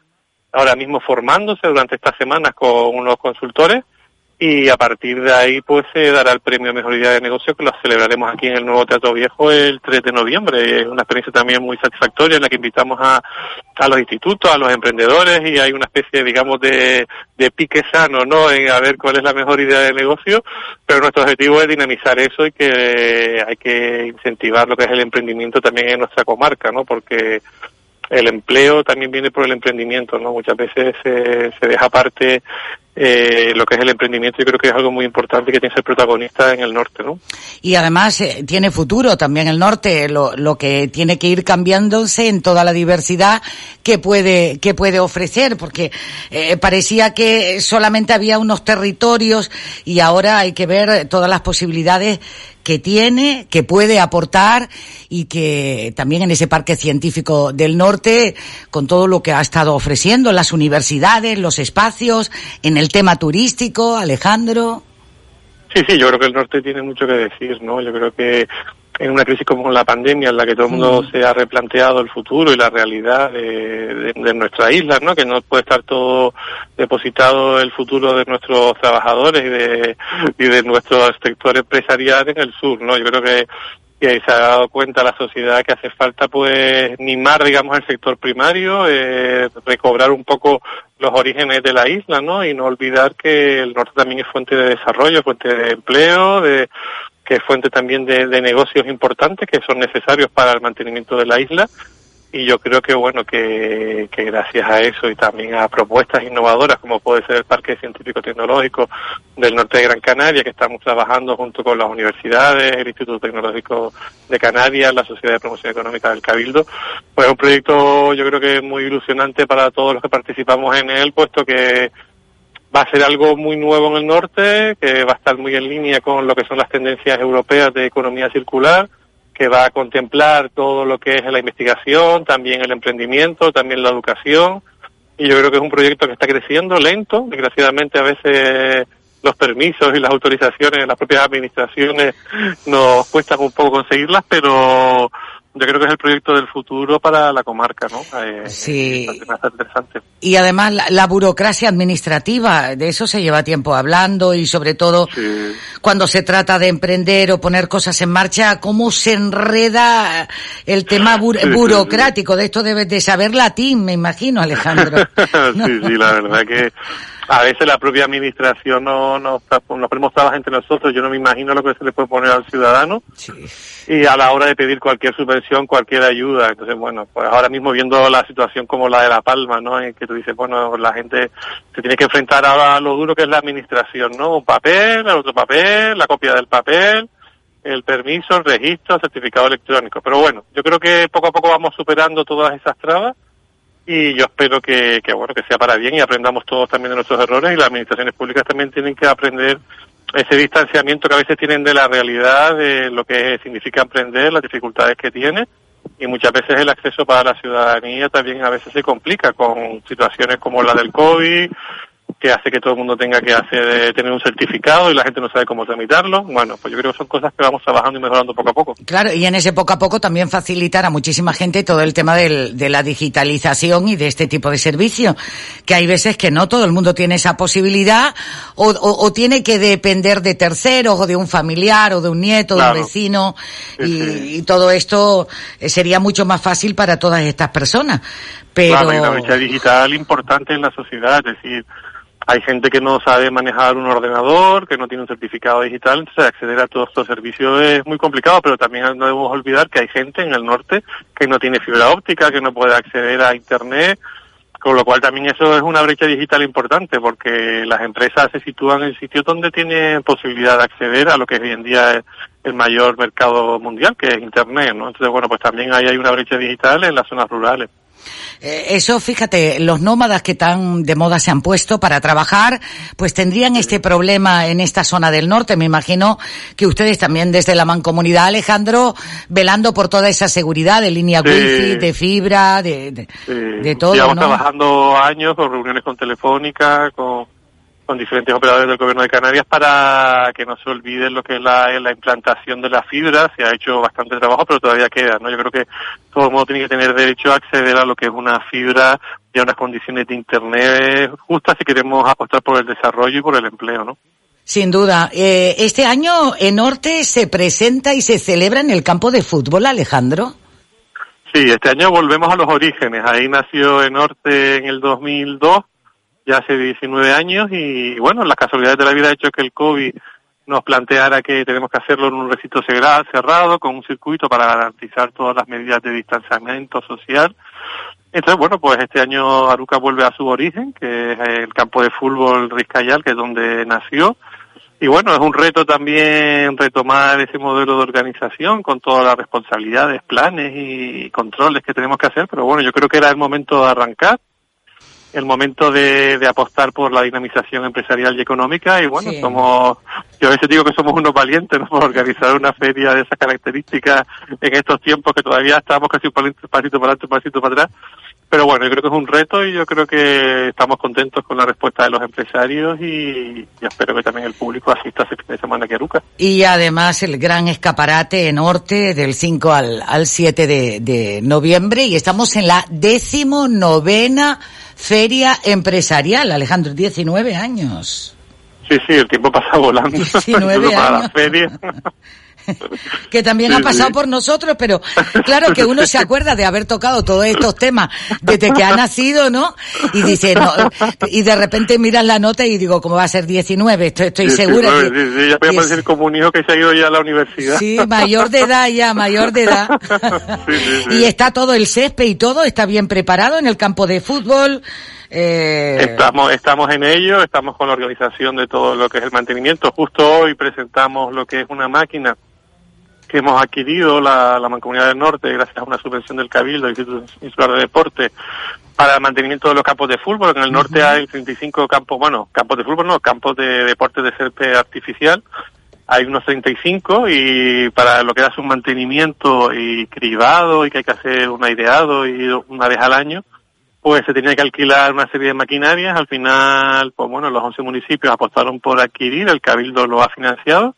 ahora mismo formándose durante estas semanas con unos consultores y a partir de ahí pues se dará el premio Mejor Idea de Negocio que lo celebraremos aquí en el nuevo Teatro Viejo el 3 de noviembre. Es una experiencia también muy satisfactoria en la que invitamos a, a los institutos, a los emprendedores y hay una especie, digamos, de, de pique sano, ¿no? En a ver cuál es la mejor idea de negocio, pero nuestro objetivo es dinamizar eso y que hay que incentivar lo que es el emprendimiento también en nuestra comarca, ¿no? Porque el empleo también viene por el emprendimiento, ¿no? Muchas veces se, se deja aparte eh, lo que es el emprendimiento, yo creo que es algo muy importante que tiene que ser protagonista en el norte, ¿no? Y además eh, tiene futuro también el norte, lo, lo que tiene que ir cambiándose en toda la diversidad que puede, que puede ofrecer, porque eh, parecía que solamente había unos territorios y ahora hay que ver todas las posibilidades que tiene, que puede aportar y que también en ese parque científico del norte, con todo lo que ha estado ofreciendo, las universidades, los espacios, en el tema turístico, Alejandro. Sí, sí, yo creo que el norte tiene mucho que decir, ¿no? Yo creo que en una crisis como la pandemia, en la que todo el mundo se ha replanteado el futuro y la realidad de, de, nuestra isla, ¿no? Que no puede estar todo depositado el futuro de nuestros trabajadores y de, y de nuestro sector empresarial en el sur, ¿no? Yo creo que que se ha dado cuenta la sociedad que hace falta pues mimar digamos el sector primario eh, recobrar un poco los orígenes de la isla no y no olvidar que el norte también es fuente de desarrollo fuente de empleo de que es fuente también de, de negocios importantes que son necesarios para el mantenimiento de la isla. Y yo creo que bueno que, que, gracias a eso y también a propuestas innovadoras como puede ser el Parque Científico Tecnológico del Norte de Gran Canaria que estamos trabajando junto con las universidades, el Instituto Tecnológico de Canarias, la Sociedad de Promoción Económica del Cabildo, pues es un proyecto yo creo que muy ilusionante para todos los que participamos en él, puesto que va a ser algo muy nuevo en el norte, que va a estar muy en línea con lo que son las tendencias europeas de economía circular, que va a contemplar todo lo que es la investigación, también el emprendimiento, también la educación. Y yo creo que es un proyecto que está creciendo lento. Desgraciadamente a veces los permisos y las autorizaciones en las propias administraciones nos cuestan un poco conseguirlas, pero yo creo que es el proyecto del futuro para la comarca, ¿no? Eh, sí. interesante. Y además la, burocracia administrativa, de eso se lleva tiempo hablando y sobre todo cuando se trata de emprender o poner cosas en marcha, cómo se enreda el tema burocrático. de esto debes de saber latín, me imagino, Alejandro. sí, sí, la verdad que a veces la propia administración no nos, nos ponemos trabas entre nosotros. Yo no me imagino lo que se le puede poner al ciudadano. Y a la hora de pedir cualquier subvención, cualquier ayuda. Entonces, bueno, pues ahora mismo viendo la situación como la de La Palma, ¿no? En que tú dices, bueno, la gente se tiene que enfrentar a lo duro que es la administración, ¿no? Un papel, el otro papel, la copia del papel el permiso, el registro, el certificado electrónico. Pero bueno, yo creo que poco a poco vamos superando todas esas trabas y yo espero que, bueno que sea para bien y aprendamos todos también de nuestros errores y las administraciones públicas también tienen que aprender ese distanciamiento que a veces tienen de la realidad de lo que significa emprender las dificultades que tiene y muchas veces el acceso para la ciudadanía también a veces se complica con situaciones como la del COVID que hace que todo el mundo tenga que hacer eh, tener un certificado y la gente no sabe cómo tramitarlo. Bueno, pues yo creo que son cosas que vamos trabajando y mejorando poco a poco. Claro, y en ese poco a poco también facilitar a muchísima gente todo el tema del, de la digitalización y de este tipo de servicio, que hay veces que no todo el mundo tiene esa posibilidad o, o, tiene que depender de terceros o de un familiar o de un nieto, de un vecino y, y, todo esto eh, sería mucho más fácil para todas estas personas. Pero... Claro, hay una brecha digital importante en la sociedad, es decir, hay gente que no sabe manejar un ordenador, que no tiene un certificado digital, entonces acceder a todos estos servicios es muy complicado, pero también no debemos olvidar que hay gente en el norte que no tiene fibra óptica, que no puede acceder a Internet, con lo cual también eso es una brecha digital importante, porque las empresas se sitúan en sitios donde tienen posibilidad de acceder a lo que hoy en día es el mayor mercado mundial, que es Internet, ¿no? Entonces, bueno, pues también ahí hay una brecha digital en las zonas rurales. Eh, eso, fíjate, los nómadas que tan de moda se han puesto para trabajar, pues tendrían este problema en esta zona del norte. Me imagino que ustedes también desde la mancomunidad, Alejandro, velando por toda esa seguridad de línea wifi, de fibra, de, de, todo. Llevamos trabajando años con reuniones con Telefónica, con con diferentes operadores del gobierno de Canarias para que no se olvide lo que es la, implantación de la fibra. Se ha hecho bastante trabajo, pero todavía queda, ¿no? Yo creo que todo el mundo tiene que tener derecho a acceder a lo que es una fibra y a unas condiciones de Internet justas si queremos apostar por el desarrollo y por el empleo, ¿no? Sin duda. Eh, este año en Norte se presenta y se celebra en el campo de fútbol, Alejandro. Sí, este año volvemos a los orígenes. Ahí nació en Norte en el 2002 ya hace 19 años y bueno, las casualidades de la vida ha hecho que el COVID nos planteara que tenemos que hacerlo en un recinto cerrado, con un circuito para garantizar todas las medidas de distanciamiento social. Entonces, bueno, pues este año Aruca vuelve a su origen, que es el campo de fútbol Rizcayal, que es donde nació. Y bueno, es un reto también retomar ese modelo de organización con todas las responsabilidades, planes y controles que tenemos que hacer, pero bueno, yo creo que era el momento de arrancar el momento de, apostar por la dinamización empresarial y económica y bueno, somos, yo a veces digo que somos unos valientes ¿no? por organizar una feria de esas características en estos tiempos que todavía estamos casi un pasito para adelante, un pasito para atrás. Pero bueno, yo creo que es un reto y yo creo que estamos contentos con la respuesta de los empresarios y, espero que también el público asista ese fin de semana a Aruca. Y además el gran escaparate norte del 5 al, al 7 de, de noviembre y estamos en la décimo novena Feria Empresarial, Alejandro, 19 años. Sí, sí, el tiempo pasa volando. 19 años. que también ha pasado por nosotros, pero claro que uno se acuerda de haber tocado todos estos temas desde que ha nacido, ¿no? Y dice, no, y de repente miras la nota y digo, ¿cómo va a ser 19? Estoy, estoy segura. Sí, sí, ya puede decir como un hijo que se ha ido ya a la universidad. Sí, mayor de edad ya, mayor de edad. y está todo el césped y todo, está bien preparado en el campo de fútbol. Eh... Estamos, estamos en ello, estamos con la organización de todo lo que es el mantenimiento. Justo hoy presentamos lo que es una máquina que hemos adquirido la, la Mancomunidad del Norte gracias a una subvención del Cabildo, del Instituto Insular de Deporte, para el mantenimiento de los campos de fútbol. En el norte hay 35 campos, bueno, campos de fútbol no, campos de deporte de césped artificial. Hay unos 35 y para lo que es un mantenimiento y cribado y que hay que hacer un aireado y una vez al año, pues se tenía que alquilar una serie de maquinarias. Al final, pues bueno, los 11 municipios apostaron por adquirir, el Cabildo lo ha financiado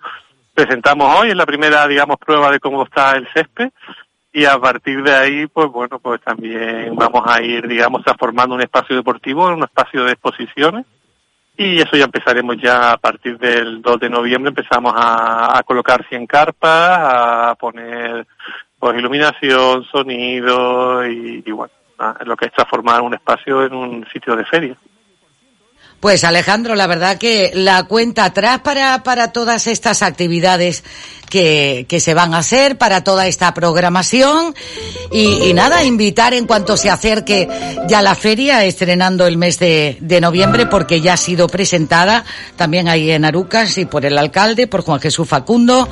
presentamos hoy, es la primera, digamos, prueba de cómo está el césped y a partir de ahí, pues bueno, pues también vamos a ir, digamos, transformando un espacio deportivo en un espacio de exposiciones y eso ya empezaremos ya a partir del 2 de noviembre, empezamos a, colocar 100 carpas, a poner pues iluminación, sonido y, y bueno, lo que es transformar un espacio en un sitio de feria. Pues Alejandro, la verdad que la cuenta atrás para, para todas estas actividades que, que se van a hacer, para toda esta programación. Y, nada, invitar en cuanto se acerque ya la feria, estrenando el mes de, de noviembre porque ya ha sido presentada también ahí en Arucas y por el alcalde, por Juan Jesús Facundo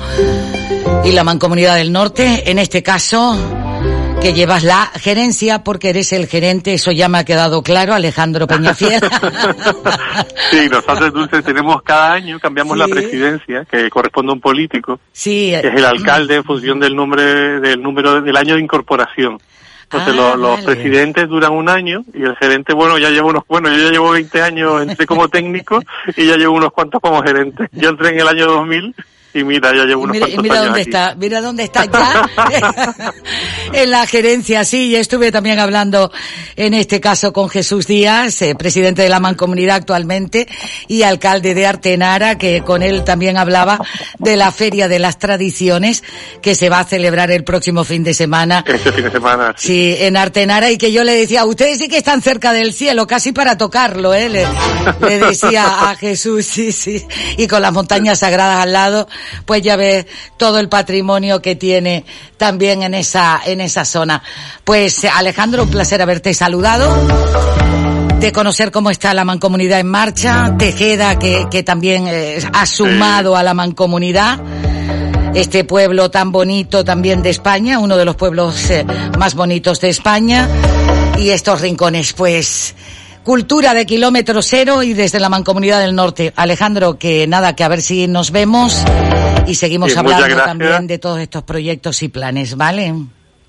y la Mancomunidad del Norte, en este caso que llevas la gerencia porque eres el gerente, eso ya me ha quedado claro, Alejandro Peñafiel. sí, nosotros Dulce tenemos cada año, cambiamos la presidencia, que corresponde a un político, sí, que es el alcalde en función del número, del número del año de incorporación. Entonces los, los presidentes duran un año y el gerente, bueno, ya llevo unos, bueno, yo ya llevo 20 años, entré como técnico y ya llevo unos cuantos como gerente. Yo entré en el año 2000 y mira, ya llevo unos mira, cuantos mira dónde está, mira dónde está ya en la gerencia. Sí, estuve también hablando en este caso con Jesús Díaz, eh, presidente de la Mancomunidad actualmente y alcalde de Artenara, que con él también hablaba de la Feria de las Tradiciones que se va a celebrar el próximo fin de semana. Este fin de semana. Sí, en Artenara y que yo le decía, ustedes sí que están cerca del cielo, casi para tocarlo, ¿eh? Le, le decía a Jesús, sí, sí, y con las montañas sagradas al lado pues ya ves todo el patrimonio que tiene también en esa, en esa zona. Pues Alejandro, un placer haberte saludado de conocer cómo está la mancomunidad en marcha, Tejeda que, que también eh, ha sumado a la mancomunidad, este pueblo tan bonito también de España, uno de los pueblos eh, más bonitos de España, y estos rincones, pues Cultura de kilómetro cero y desde la Mancomunidad del Norte. Alejandro, que nada, que a ver si nos vemos y seguimos hablando también de todos estos proyectos y planes, ¿vale?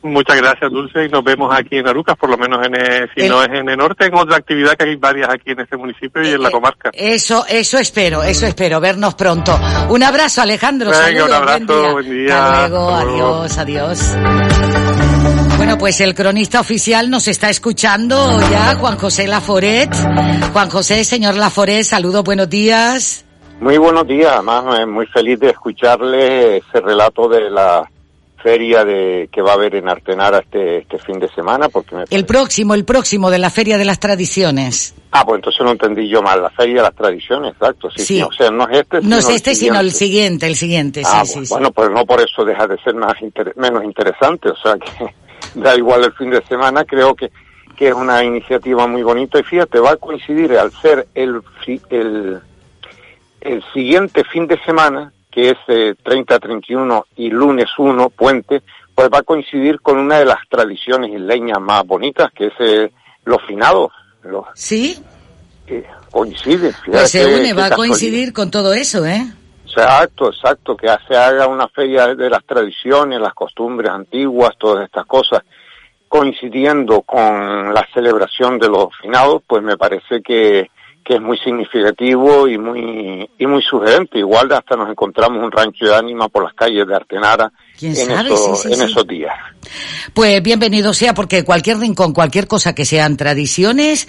Muchas gracias, Dulce, y nos vemos aquí en Arucas, por lo menos en, si no es en el norte, en otra actividad que hay varias aquí en este municipio y en la eh, comarca. Eso, eso espero, eso espero, vernos pronto. Un abrazo, Alejandro. Venga, un abrazo, buen día. Hasta luego, adiós, adiós. Bueno, pues el cronista oficial nos está escuchando ya, Juan José Laforet. Juan José, señor Laforet, saludos, buenos días. Muy buenos días, además eh, muy feliz de escucharle ese relato de la feria de que va a haber en Artenara este, este fin de semana. porque El próximo, el próximo de la Feria de las Tradiciones. Ah, pues entonces no entendí yo mal, la Feria de las Tradiciones, exacto. Sí, sí. o sea, no es este, No es este, sino el siguiente, el siguiente, ah, sí, sí, Bueno, pues no por eso deja de ser más menos interesante, o sea que da igual el fin de semana, creo que, que es una iniciativa muy bonita y fíjate, va a coincidir al ser el, el, el siguiente fin de semana, que es 30, 31 y lunes 1, puente, pues va a coincidir con una de las tradiciones isleñas más bonitas, que es eh, los finados. Los, ¿Sí? coincide. Pues se une, va a coincidir con todo eso, ¿eh? Exacto, exacto, que se haga una feria de las tradiciones, las costumbres antiguas, todas estas cosas, coincidiendo con la celebración de los finados, pues me parece que, que es muy significativo y muy y muy sugerente. Igual hasta nos encontramos un rancho de ánima por las calles de Artenara en, en esos días. Pues bienvenido sea, porque cualquier rincón, cualquier cosa que sean tradiciones,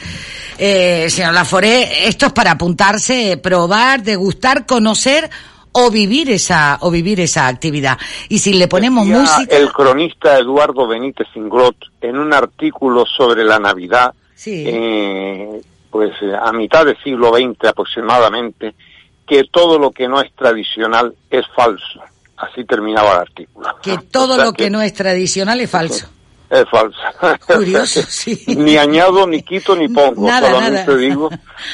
eh, señor Laforé, esto es para apuntarse, probar, degustar, conocer o vivir esa o vivir esa actividad. Y si le ponemos música. El cronista Eduardo Benítez Ingrot, en un artículo sobre la Navidad, eh, pues a mitad del siglo XX aproximadamente, que todo lo que no es tradicional es falso. Así terminaba el artículo. Que todo lo que, no es tradicional es falso. Es falso. Curioso, sí. ni añado, ni quito, ni pongo. solamente digo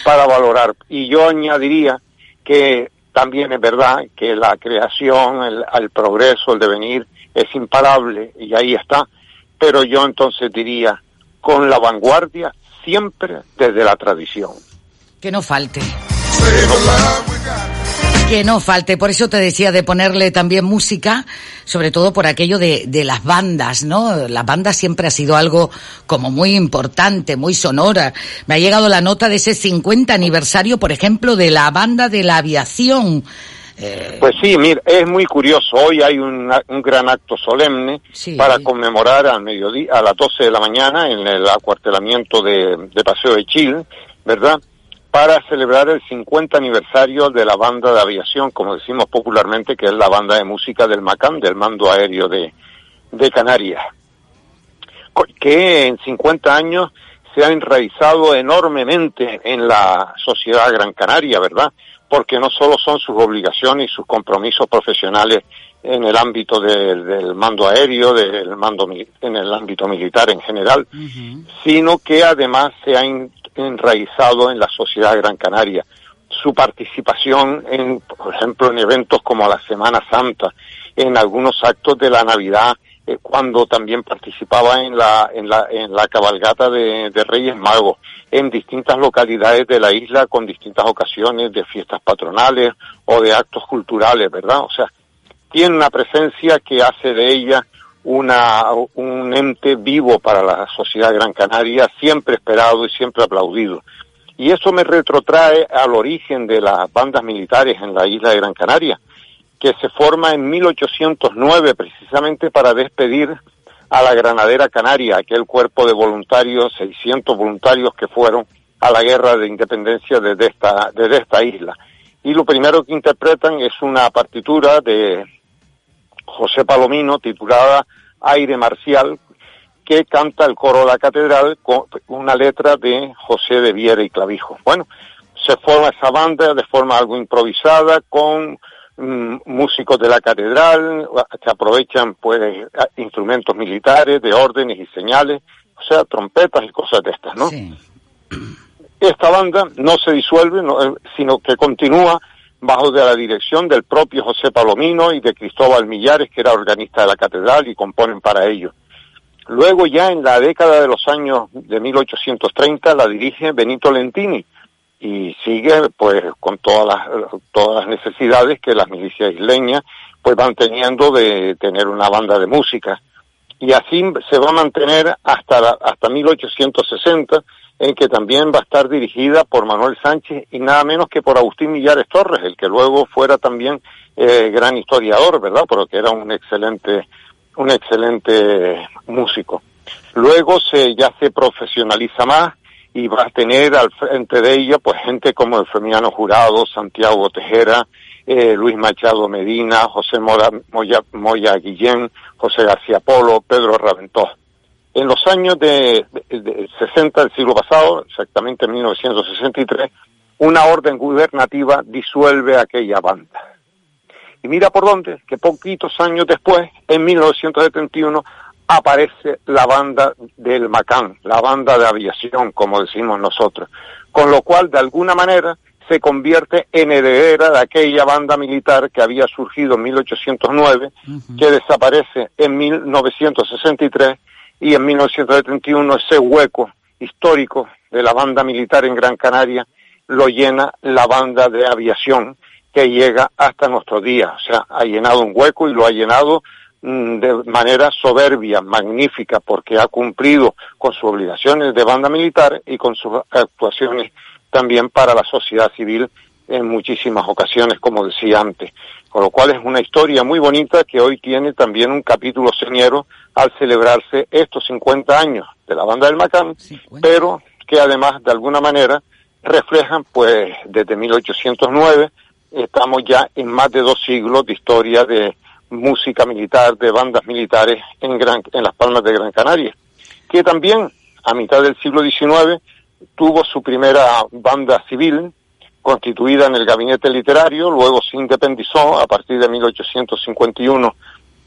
para valorar. Y yo añadiría que también es verdad que la creación, el, progreso, el devenir es imparable y ahí está. Pero yo entonces diría, con la vanguardia, siempre desde la tradición. Que no falte. Que no falte, por eso te decía de ponerle también música, sobre todo por aquello de, de las bandas, ¿no? Las bandas siempre ha sido algo como muy importante, muy sonora. Me ha llegado la nota de ese 50 aniversario, por ejemplo, de la banda de la aviación. Eh, pues sí, mira, es muy curioso. Hoy hay un, un gran acto solemne para conmemorar al mediodía, a las 12 de la mañana, en el acuartelamiento de, de Paseo de Chile, ¿verdad? Para celebrar el 50 aniversario de la banda de aviación, como decimos popularmente, que es la banda de música del MACAN, del Mando Aéreo de, de Canarias, que en 50 años se ha enraizado enormemente en la sociedad gran canaria, ¿verdad? Porque no solo son sus obligaciones y sus compromisos profesionales en el ámbito del mando aéreo, del mando en el ámbito militar en general, sino que además se ha enraizado en la sociedad Gran Canaria. Su participación en, por ejemplo, en eventos como la Semana Santa, en algunos actos de la Navidad, eh, cuando también participaba en la, en la, en la cabalgata de, de, Reyes Magos, en distintas localidades de la isla con distintas ocasiones de fiestas patronales o de actos culturales, ¿verdad? O sea, tiene una presencia que hace de ella una, un ente vivo para la sociedad gran canaria, siempre esperado y siempre aplaudido. Y eso me retrotrae al origen de las bandas militares en la isla de Gran Canaria, que se forma en 1809 precisamente para despedir a la Granadera Canaria, aquel cuerpo de voluntarios, 600 voluntarios que fueron a la guerra de independencia desde esta, desde esta isla. Y lo primero que interpretan es una partitura de José Palomino titulada Aire Marcial, que canta el coro de la catedral con una letra de José de Viera y Clavijo. Bueno, se forma esa banda de forma algo improvisada con mm, músicos de la catedral, se aprovechan pues instrumentos militares de órdenes y señales, o sea, trompetas y cosas de estas, ¿no? Esta banda no se disuelve, eh, sino que continúa bajo de la dirección del propio José Palomino y de Cristóbal Millares, que era organista de la catedral y componen para ello. Luego ya en la década de los años de 1830 la dirige Benito Lentini y sigue pues con todas las, todas las necesidades que las milicias isleñas pues van teniendo de tener una banda de música. Y así se va a mantener hasta, hasta 1860 en que también va a estar dirigida por Manuel Sánchez y nada menos que por Agustín Millares Torres, el que luego fuera también eh, gran historiador, ¿verdad? Pero que era un excelente, un excelente músico. Luego se, ya se profesionaliza más y va a tener al frente de ella pues gente como Efemiano Jurado, Santiago Tejera, eh, Luis Machado Medina, José Moya, Moya Guillén, José García Polo, Pedro Raventós. En los años de, 60 del siglo pasado, exactamente en 1963, una orden gubernativa disuelve aquella banda. Y mira por dónde, que poquitos años después, en 1971, aparece la banda del Macán, la banda de aviación, como decimos nosotros, con lo cual de alguna manera se convierte en heredera de aquella banda militar que había surgido en 1809, que desaparece en 1963 y en 1971 ese hueco histórico de la banda militar en Gran Canaria lo llena la banda de aviación que llega hasta nuestros días. O sea, ha llenado un hueco y lo ha llenado mm, de manera soberbia, magnífica, porque ha cumplido con sus obligaciones de banda militar y con sus actuaciones también para la sociedad civil en muchísimas ocasiones, como decía antes. Con lo cual es una historia muy bonita que hoy tiene también un capítulo señero al celebrarse estos 50 años de la banda del Macán, pero que además de alguna manera reflejan pues desde 1809 estamos ya en más de dos siglos de historia de música militar, de bandas militares en, Gran, en las Palmas de Gran Canaria, que también a mitad del siglo XIX tuvo su primera banda civil, constituida en el gabinete literario, luego se independizó a partir de 1851,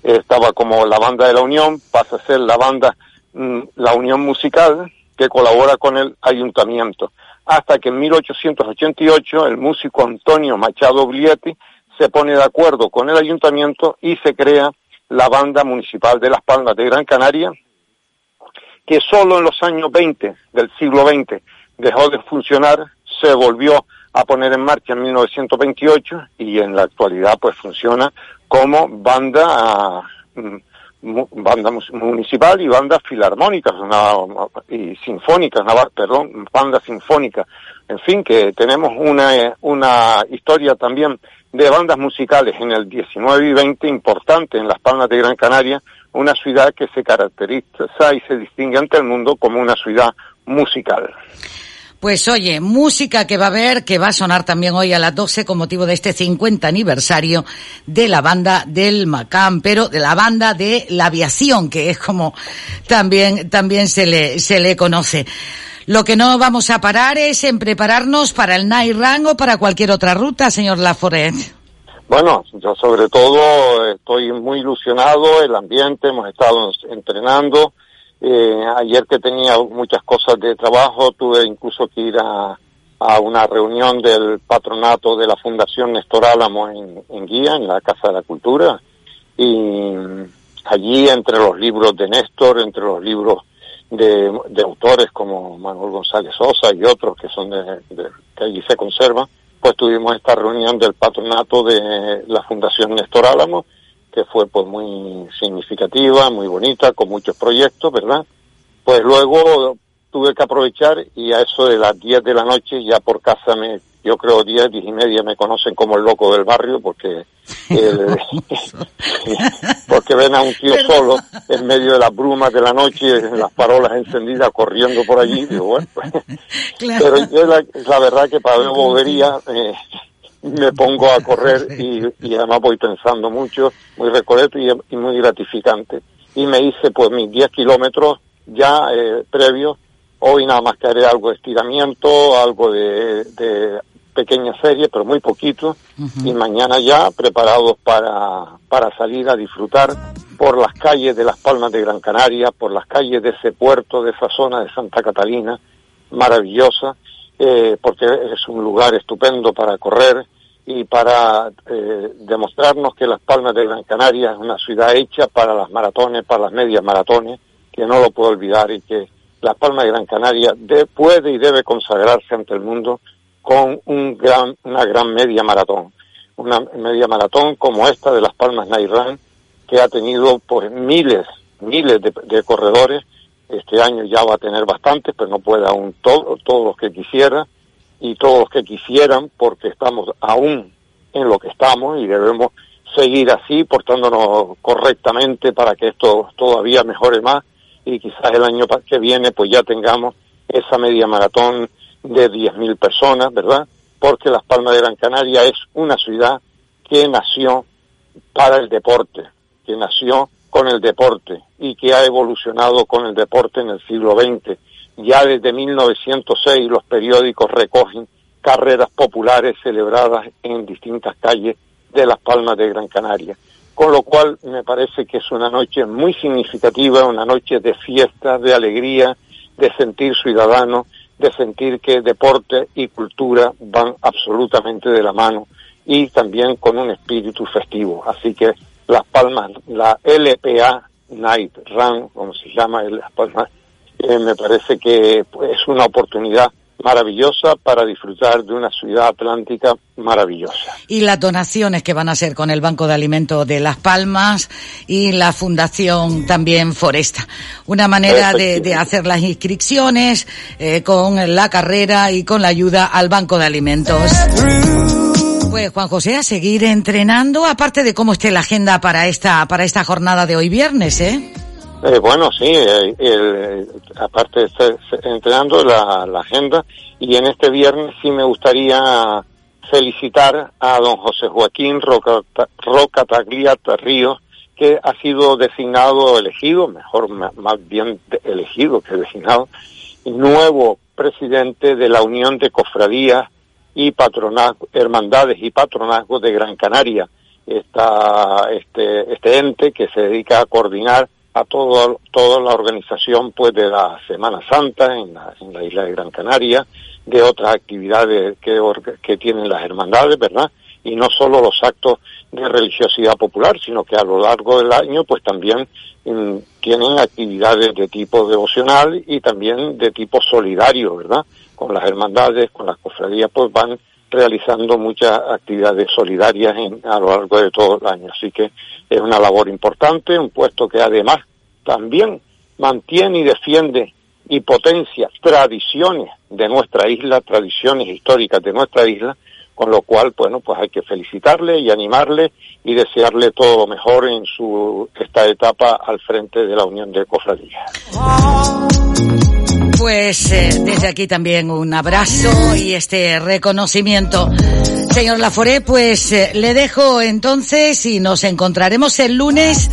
estaba como la banda de la Unión, pasa a ser la banda, mm, la Unión Musical, que colabora con el ayuntamiento. Hasta que en 1888 el músico Antonio Machado Blietti se pone de acuerdo con el ayuntamiento y se crea la banda municipal de Las Palmas de Gran Canaria, que solo en los años 20 del siglo XX dejó de funcionar, se volvió a poner en marcha en 1928 y en la actualidad pues funciona como banda mm, banda municipal y bandas filarmónicas una, y sinfónicas, perdón, banda sinfónica. En fin, que tenemos una, una historia también de bandas musicales en el 19 y 20 importante en las Palmas de Gran Canaria, una ciudad que se caracteriza y se distingue ante el mundo como una ciudad musical. Pues oye, música que va a haber, que va a sonar también hoy a las 12 con motivo de este 50 aniversario de la banda del Macam, pero de la banda de la aviación, que es como también, también se le, se le conoce. Lo que no vamos a parar es en prepararnos para el Night Run o para cualquier otra ruta, señor Laforet. Bueno, yo sobre todo estoy muy ilusionado, el ambiente, hemos estado entrenando, eh, ayer que tenía muchas cosas de trabajo, tuve incluso que ir a, una reunión del patronato de la Fundación Néstor Álamo en, Guía, en la Casa de la Cultura. Y allí, entre los libros de Néstor, entre los libros de, autores como Manuel González Sosa y otros que son de, que allí se conservan, pues tuvimos esta reunión del patronato de la Fundación Néstor Álamo que fue pues muy significativa, muy bonita, con muchos proyectos, ¿verdad? Pues luego tuve que aprovechar y a eso de las 10 de la noche ya por casa me, yo creo 10, 10 y media me conocen como el loco del barrio porque porque ven a un tío solo en medio de las brumas de la noche, las parolas encendidas corriendo por allí, digo, bueno, pues, pero yo la, la, verdad que para ver bobería eh, me pongo a correr y, y, además voy pensando mucho, muy recoleto y, muy gratificante. Y me hice pues mis 10 kilómetros ya eh, previos. Hoy nada más que haré algo de estiramiento, algo de, de pequeña serie, pero muy poquito. Y mañana ya preparados para, para salir a disfrutar por las calles de las Palmas de Gran Canaria, por las calles de ese puerto, de esa zona de Santa Catalina, maravillosa eh, porque es un lugar estupendo para correr y para eh, demostrarnos que Las Palmas de Gran Canaria es una ciudad hecha para las maratones, para las medias maratones, que no lo puedo olvidar y que Las Palmas de Gran Canaria puede y debe consagrarse ante el mundo con un gran, una gran media maratón. Una media maratón como esta de Las Palmas Run, que ha tenido pues miles, miles de corredores este año ya va a tener bastantes, pero no puede aún todo, todos los que quisiera y todos los que quisieran, porque estamos aún en lo que estamos y debemos seguir así, portándonos correctamente para que esto todavía mejore más y quizás el año que viene pues ya tengamos esa media maratón de 10.000 personas, ¿verdad? Porque Las Palmas de Gran Canaria es una ciudad que nació para el deporte, que nació con el deporte y que ha evolucionado con el deporte en el siglo XX. Ya desde 1906 los periódicos recogen carreras populares celebradas en distintas calles de Las Palmas de Gran Canaria. con lo cual me parece que es una noche muy significativa, una noche de fiesta, de alegría, de sentir ciudadano, de sentir que deporte y cultura van absolutamente de la mano y también con un espíritu festivo. Así que Las Palmas, la LPA Night Run, como se llama Las Palmas, eh, me parece que pues, es una oportunidad maravillosa para disfrutar de una ciudad atlántica maravillosa. Y las donaciones que van a hacer con el Banco de Alimentos de Las Palmas y la Fundación también Foresta. Una manera de, de hacer las inscripciones eh, con la carrera y con la ayuda al Banco de Alimentos. Pues Juan José, a seguir entrenando, aparte de cómo esté la agenda para esta, para esta jornada de hoy viernes, ¿eh? Eh, bueno, sí, eh, el, aparte de estar entrenando la, la, agenda, y en este viernes sí me gustaría felicitar a don José Joaquín Roca, Roca Tagliata Ríos, que ha sido designado, elegido, mejor más bien elegido que designado, nuevo presidente de la Unión de Cofradías y Patronazgo, Hermandades y Patronazgos de Gran Canaria, esta, este, este ente que se dedica a coordinar a todo, toda la organización pues de la Semana Santa en la, en la isla de Gran Canaria, de otras actividades que, que tienen las hermandades, ¿verdad? Y no solo los actos de religiosidad popular, sino que a lo largo del año pues también mm, tienen actividades de tipo devocional y también de tipo solidario, ¿verdad? Con las hermandades, con las cofradías, pues van realizando muchas actividades solidarias a lo largo de todo el año. Así que es una labor importante, un puesto que además también mantiene y defiende y potencia tradiciones de nuestra isla, tradiciones históricas de nuestra isla, con lo cual, bueno, pues hay que felicitarle y animarle y desearle todo lo mejor en su esta etapa al frente de la Unión de Cofradías. Pues eh, desde aquí también un abrazo y este reconocimiento. Señor Laforé, pues eh, le dejo entonces y nos encontraremos el lunes.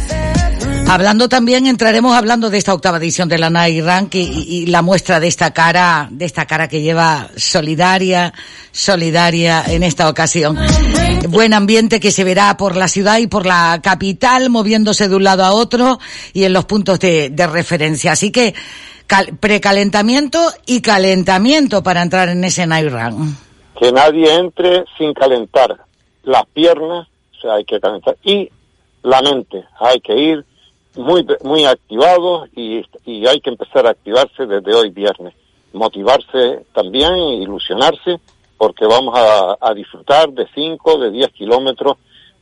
Hablando también, entraremos hablando de esta octava edición de la NAI Rank y, y, la muestra de esta cara, de esta cara que lleva solidaria, solidaria en esta ocasión. Buen ambiente que se verá por la ciudad y por la capital, moviéndose de un lado a otro y en los puntos de, de referencia. Así que, precalentamiento y calentamiento para entrar en ese night. Que nadie entre sin calentar las piernas, o sea, hay que calentar, y la mente, hay que ir muy muy activados y, y hay que empezar a activarse desde hoy viernes. Motivarse también, ilusionarse, porque vamos a, a disfrutar de 5, de 10 kilómetros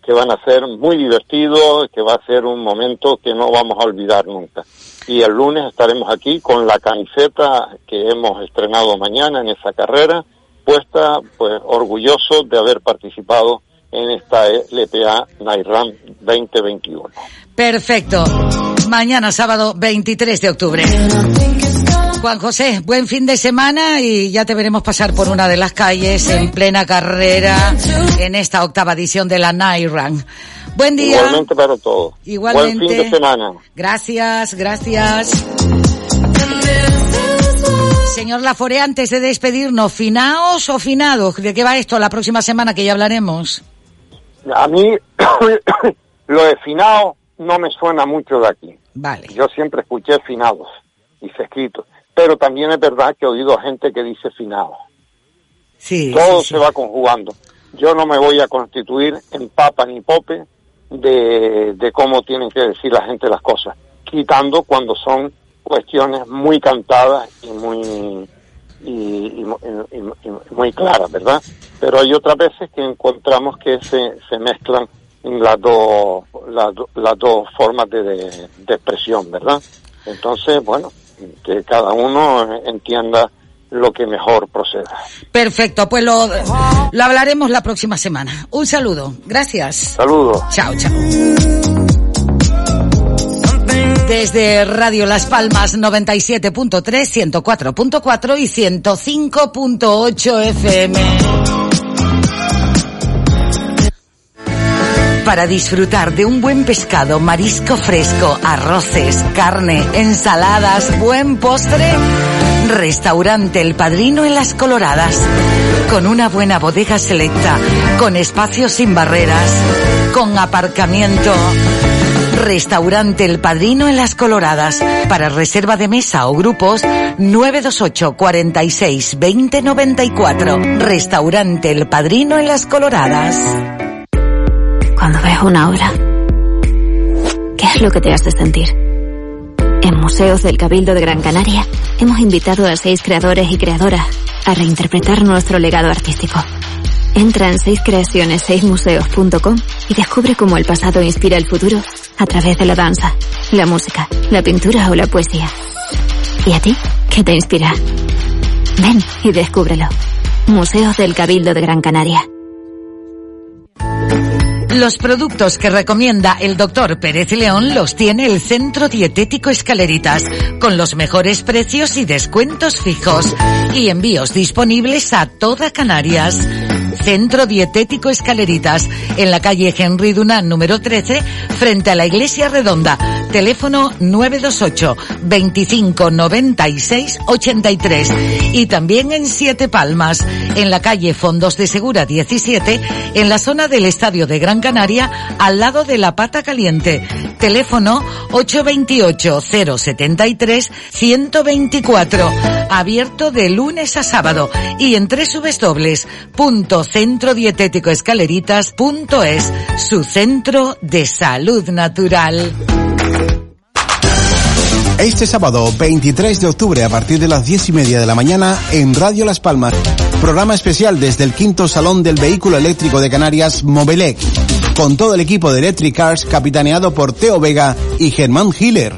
que van a ser muy divertidos, que va a ser un momento que no vamos a olvidar nunca. Y el lunes estaremos aquí con la camiseta que hemos estrenado mañana en esa carrera, puesta, pues orgulloso de haber participado en esta LPA Nairam 2021. Perfecto. Mañana sábado 23 de octubre. Juan José, buen fin de semana y ya te veremos pasar por una de las calles en plena carrera en esta octava edición de la Run. Buen día. Igualmente para todos. Igualmente. Buen fin de semana. Gracias, gracias. Señor Lafore, antes de despedirnos, ¿finaos o finados? ¿De qué va esto la próxima semana que ya hablaremos? A mí, lo de finado no me suena mucho de aquí. Vale. Yo siempre escuché finados y se escrito pero también es verdad que he oído gente que dice finado. Sí, Todo sí, se va conjugando. Yo no me voy a constituir en papa ni pope de, de cómo tienen que decir la gente las cosas, quitando cuando son cuestiones muy cantadas y muy y, muy claras, ¿verdad? Pero hay otras veces que encontramos que se, se mezclan las dos las, las dos formas de, de, de expresión, ¿verdad? Entonces, bueno, que cada uno entienda lo que mejor proceda. Perfecto, pues lo, lo hablaremos la próxima semana. Un saludo, gracias. Saludos. Chao, chao. Desde Radio Las Palmas 97.3, 104.4 y 105.8 FM. Para disfrutar de un buen pescado, marisco fresco, arroces, carne, ensaladas, buen postre. Restaurante El Padrino en Las Coloradas. Con una buena bodega selecta, con espacios sin barreras, con aparcamiento. Restaurante El Padrino en Las Coloradas. Para reserva de mesa o grupos, 928 46 20 94. Restaurante El Padrino en Las Coloradas. Cuando ves una obra, ¿qué es lo que te hace sentir? En Museos del Cabildo de Gran Canaria hemos invitado a seis creadores y creadoras a reinterpretar nuestro legado artístico. Entra en seiscreaciones6museos.com y descubre cómo el pasado inspira el futuro a través de la danza, la música, la pintura o la poesía. ¿Y a ti? ¿Qué te inspira? Ven y descúbrelo. Museos del Cabildo de Gran Canaria. Los productos que recomienda el doctor Pérez León los tiene el Centro Dietético Escaleritas, con los mejores precios y descuentos fijos y envíos disponibles a toda Canarias. Centro Dietético Escaleritas, en la calle Henry Dunant número 13, frente a la Iglesia Redonda. Teléfono 928 25 96 83. Y también en Siete Palmas, en la calle Fondos de Segura 17, en la zona del Estadio de Gran Canaria, al lado de la Pata Caliente. Teléfono 828 073 124. Abierto de lunes a sábado y en www.centrodietéticoescaleritas.es, su centro de salud natural. Este sábado 23 de octubre a partir de las 10 y media de la mañana en Radio Las Palmas, programa especial desde el quinto salón del vehículo eléctrico de Canarias Mobilec, con todo el equipo de Electric Cars capitaneado por Teo Vega y Germán Hiller.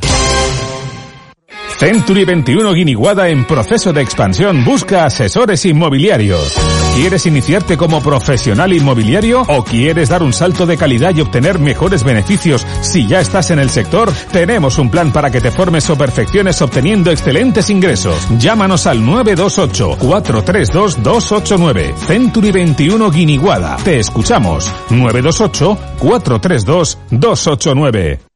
Century 21 Guiniguada en proceso de expansión busca asesores inmobiliarios. ¿Quieres iniciarte como profesional inmobiliario o quieres dar un salto de calidad y obtener mejores beneficios si ya estás en el sector? Tenemos un plan para que te formes o perfecciones obteniendo excelentes ingresos. Llámanos al 928 432 289. Century 21 Guiniguada. Te escuchamos. 928 432 289.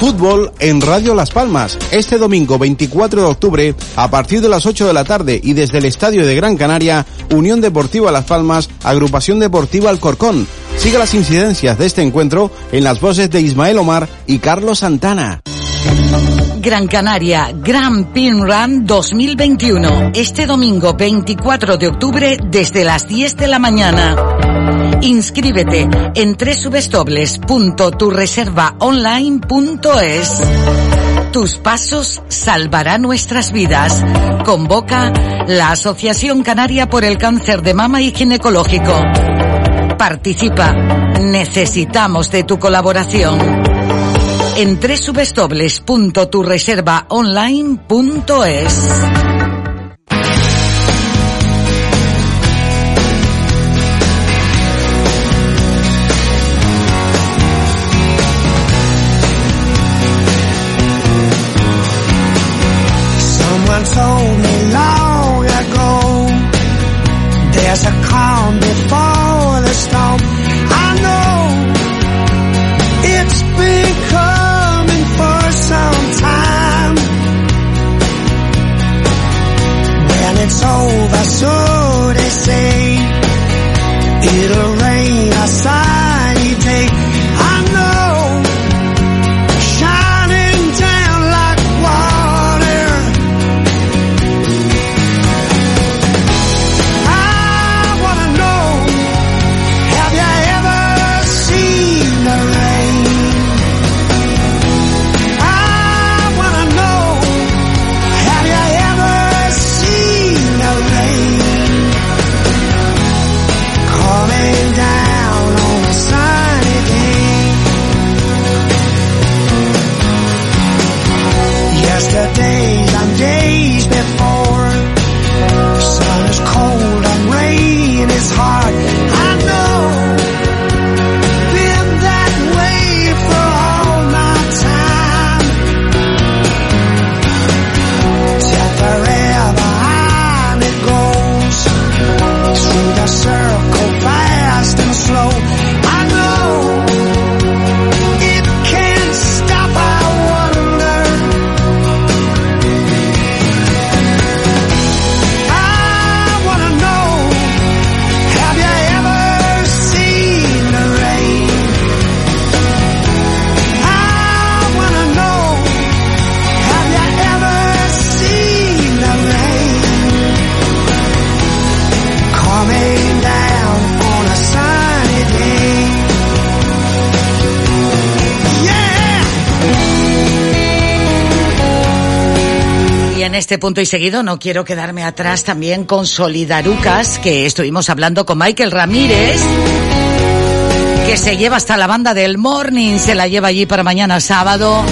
Fútbol en Radio Las Palmas, este domingo 24 de octubre, a partir de las 8 de la tarde y desde el Estadio de Gran Canaria, Unión Deportiva Las Palmas, Agrupación Deportiva Alcorcón. Sigue las incidencias de este encuentro en las voces de Ismael Omar y Carlos Santana. Gran Canaria Grand Pin Run 2021. Este domingo 24 de octubre desde las 10 de la mañana. Inscríbete en www.turreservaonline.es. Tus pasos salvarán nuestras vidas. Convoca la Asociación Canaria por el Cáncer de Mama y Ginecológico. Participa. Necesitamos de tu colaboración. En www.turreservaonline.es. este punto y seguido no quiero quedarme atrás también con Solidarucas, que estuvimos hablando con Michael Ramírez, que se lleva hasta la banda del Morning, se la lleva allí para mañana sábado.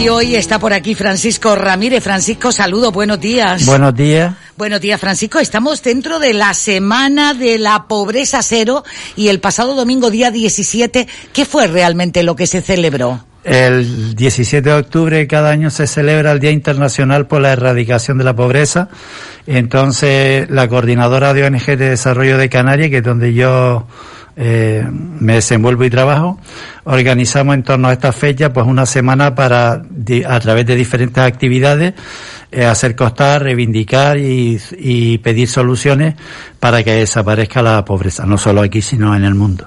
Y hoy está por aquí Francisco Ramírez. Francisco, saludo, buenos días. Buenos días. Buenos días, Francisco. Estamos dentro de la semana de la pobreza cero y el pasado domingo, día 17, ¿qué fue realmente lo que se celebró? El 17 de octubre cada año se celebra el Día Internacional por la Erradicación de la Pobreza. Entonces, la coordinadora de ONG de Desarrollo de Canarias, que es donde yo eh, me desenvuelvo y trabajo, organizamos en torno a esta fecha pues una semana para, a través de diferentes actividades, eh, hacer costar, reivindicar y, y pedir soluciones para que desaparezca la pobreza, no solo aquí, sino en el mundo.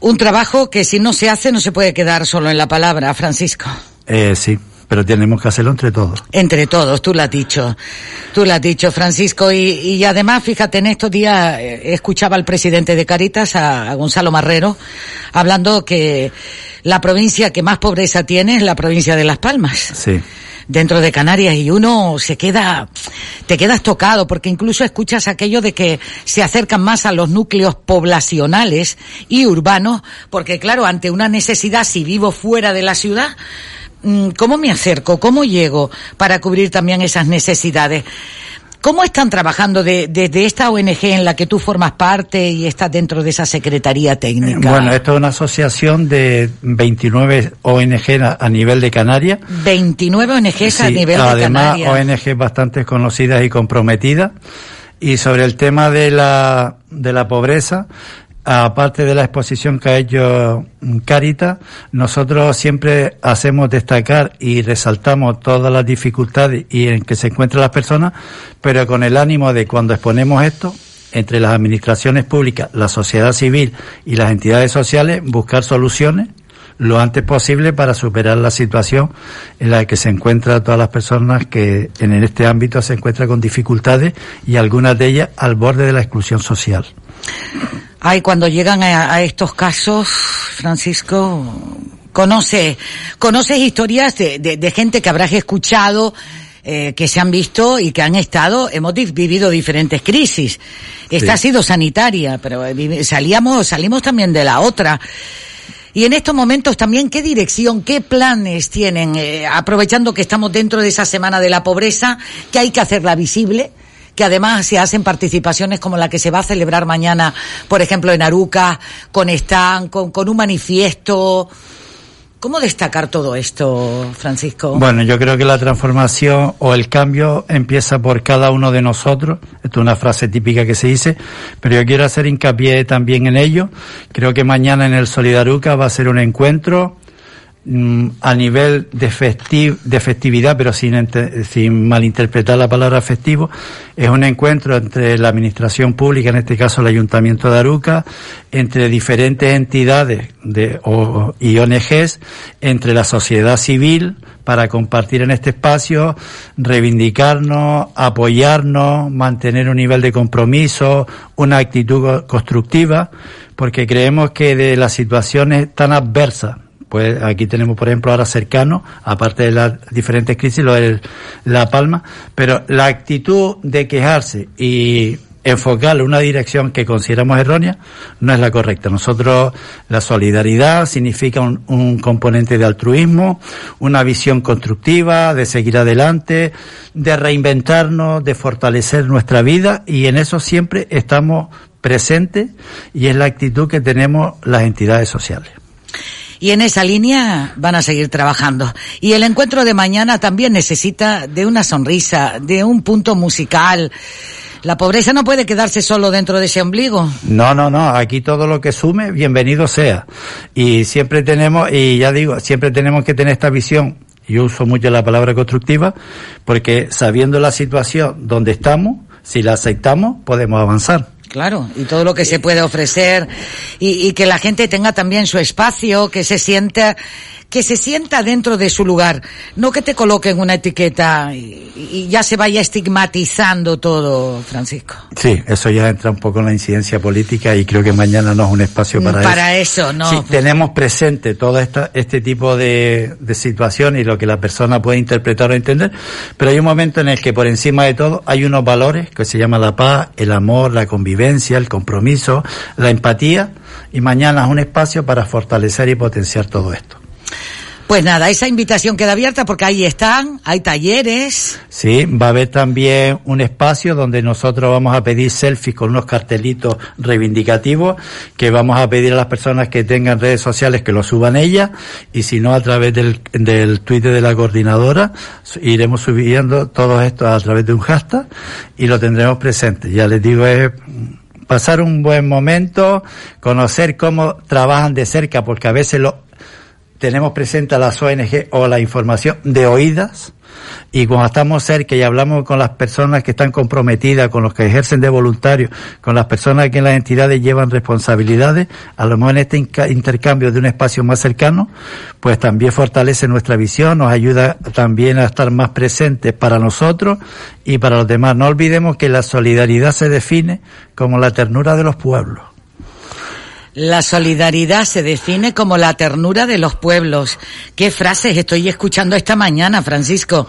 Un trabajo que si no se hace no se puede quedar solo en la palabra, Francisco. Eh, sí, pero tenemos que hacerlo entre todos. Entre todos, tú lo has dicho. Tú lo has dicho, Francisco. Y, y además, fíjate, en estos días eh, escuchaba al presidente de Caritas, a, a Gonzalo Marrero, hablando que la provincia que más pobreza tiene es la provincia de Las Palmas. Sí dentro de Canarias y uno se queda, te quedas tocado porque incluso escuchas aquello de que se acercan más a los núcleos poblacionales y urbanos porque claro, ante una necesidad, si vivo fuera de la ciudad, mm, ¿cómo me acerco? ¿Cómo llego para cubrir también esas necesidades? ¿Cómo están trabajando desde de, de esta ONG en la que tú formas parte y estás dentro de esa Secretaría Técnica? Bueno, esto es una asociación de 29 ONG a, a nivel de Canarias. 29 ONGs sí, a nivel de además, Canarias. ONG bastante conocidas y comprometidas. Y sobre el tema de la, de la pobreza, aparte de la exposición que ha hecho Carita, nosotros siempre hacemos destacar y resaltamos todas las dificultades y en que se encuentran las personas, pero con el ánimo de cuando exponemos esto, entre las administraciones públicas, la sociedad civil y las entidades sociales, buscar soluciones lo antes posible para superar la situación en la que se encuentran todas las personas que en este ámbito se encuentran con dificultades y algunas de ellas al borde de la exclusión social. Ay, cuando llegan a, a estos casos, Francisco, conoce, conoces historias de, de, de gente que habrás escuchado, eh, que se han visto y que han estado, hemos vivido diferentes crisis. Esta sí. ha sido sanitaria, pero salíamos, salimos también de la otra. Y en estos momentos también, ¿qué dirección, qué planes tienen, eh, aprovechando que estamos dentro de esa semana de la pobreza, que hay que hacerla visible? Que además se hacen participaciones como la que se va a celebrar mañana, por ejemplo, en Aruca, con Stan, con, con un manifiesto. ¿Cómo destacar todo esto, Francisco? Bueno, yo creo que la transformación o el cambio empieza por cada uno de nosotros. Esto es una frase típica que se dice, pero yo quiero hacer hincapié también en ello. Creo que mañana en el Solidaruca va a ser un encuentro a nivel de, festiv, de festividad, pero sin, sin malinterpretar la palabra festivo, es un encuentro entre la administración pública, en este caso el Ayuntamiento de Aruca, entre diferentes entidades de, y ONGs, entre la sociedad civil, para compartir en este espacio, reivindicarnos, apoyarnos, mantener un nivel de compromiso, una actitud constructiva, porque creemos que de las situaciones tan adversas pues aquí tenemos, por ejemplo, ahora cercano, aparte de las diferentes crisis, lo de La Palma, pero la actitud de quejarse y enfocarle una dirección que consideramos errónea no es la correcta. Nosotros, la solidaridad significa un, un, componente de altruismo, una visión constructiva, de seguir adelante, de reinventarnos, de fortalecer nuestra vida y en eso siempre estamos presentes y es la actitud que tenemos las entidades sociales y en esa línea van a seguir trabajando. Y el encuentro de mañana también necesita de una sonrisa, de un punto musical. La pobreza no puede quedarse solo dentro de ese ombligo. No, no, no. Aquí todo lo que sume, bienvenido sea. Y siempre tenemos, y ya digo, siempre tenemos que tener esta visión. Yo uso mucho la palabra constructiva, porque sabiendo la situación donde estamos, si la aceptamos, podemos avanzar. Claro, y todo lo que se puede ofrecer y, que la gente tenga también su espacio, que se sienta que se sienta dentro de su lugar, no que te coloquen una etiqueta y, y ya se vaya estigmatizando todo, Francisco. Sí, eso ya entra un poco en la incidencia política y creo que mañana no es un espacio para, para eso. no. Sí, tenemos presente todo esta, este tipo de, de situación y lo que la persona puede interpretar o entender, pero hay un momento en el que por encima de todo hay unos valores que se llama la paz, el amor, la convivencia, el compromiso, la empatía y mañana es un espacio para fortalecer y potenciar todo esto. Pues nada, esa invitación queda abierta porque ahí están, hay talleres. Sí, va a haber también un espacio donde nosotros vamos a pedir selfies con unos cartelitos reivindicativos que vamos a pedir a las personas que tengan redes sociales que lo suban ellas y si no a través del, del Twitter de la coordinadora iremos subiendo todo esto a través de un hashtag y lo tendremos presente. Ya les digo, es pasar un buen momento, conocer cómo trabajan de cerca porque a veces lo tenemos presente a las ONG o la información de oídas y cuando estamos cerca y hablamos con las personas que están comprometidas, con los que ejercen de voluntarios, con las personas que en las entidades llevan responsabilidades, a lo mejor en este intercambio de un espacio más cercano, pues también fortalece nuestra visión, nos ayuda también a estar más presentes para nosotros y para los demás. No olvidemos que la solidaridad se define como la ternura de los pueblos. La solidaridad se define como la ternura de los pueblos. ¿Qué frases estoy escuchando esta mañana, Francisco?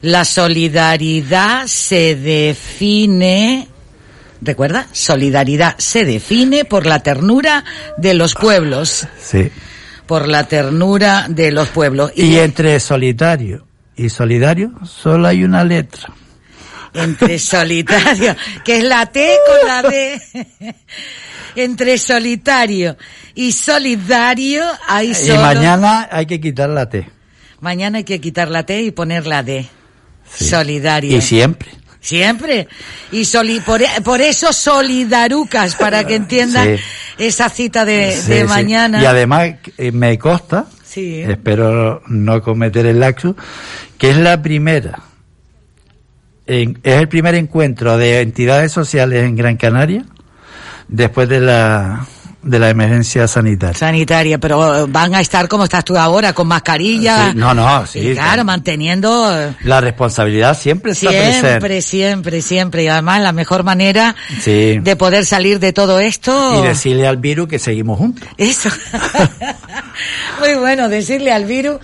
La solidaridad se define, ¿recuerda? Solidaridad se define por la ternura de los pueblos. Sí. Por la ternura de los pueblos. Y, y entre solitario y solidario solo hay una letra. Entre solitario, que es la T con la D. entre solitario y solidario hay solo... Y mañana hay que quitar la T. Mañana hay que quitar la T y poner la D. Sí. Solidario. Y siempre. Siempre. Y soli por, por, eso solidarucas, para que entiendan sí. esa cita de, sí, de mañana. Y además eh, me consta, espero no cometer el laxo, que es la primera, en, es el primer encuentro de entidades sociales en Gran Canaria después de la de la emergencia sanitaria. Sanitaria, pero van a estar como estás tú ahora, con mascarilla. Sí, no, no, sí. Claro, manteniendo. La responsabilidad siempre está siempre, presente. Siempre, siempre, Y además la mejor manera sí. de poder salir de todo esto. Y decirle al virus que seguimos juntos. Eso. Muy bueno, decirle al virus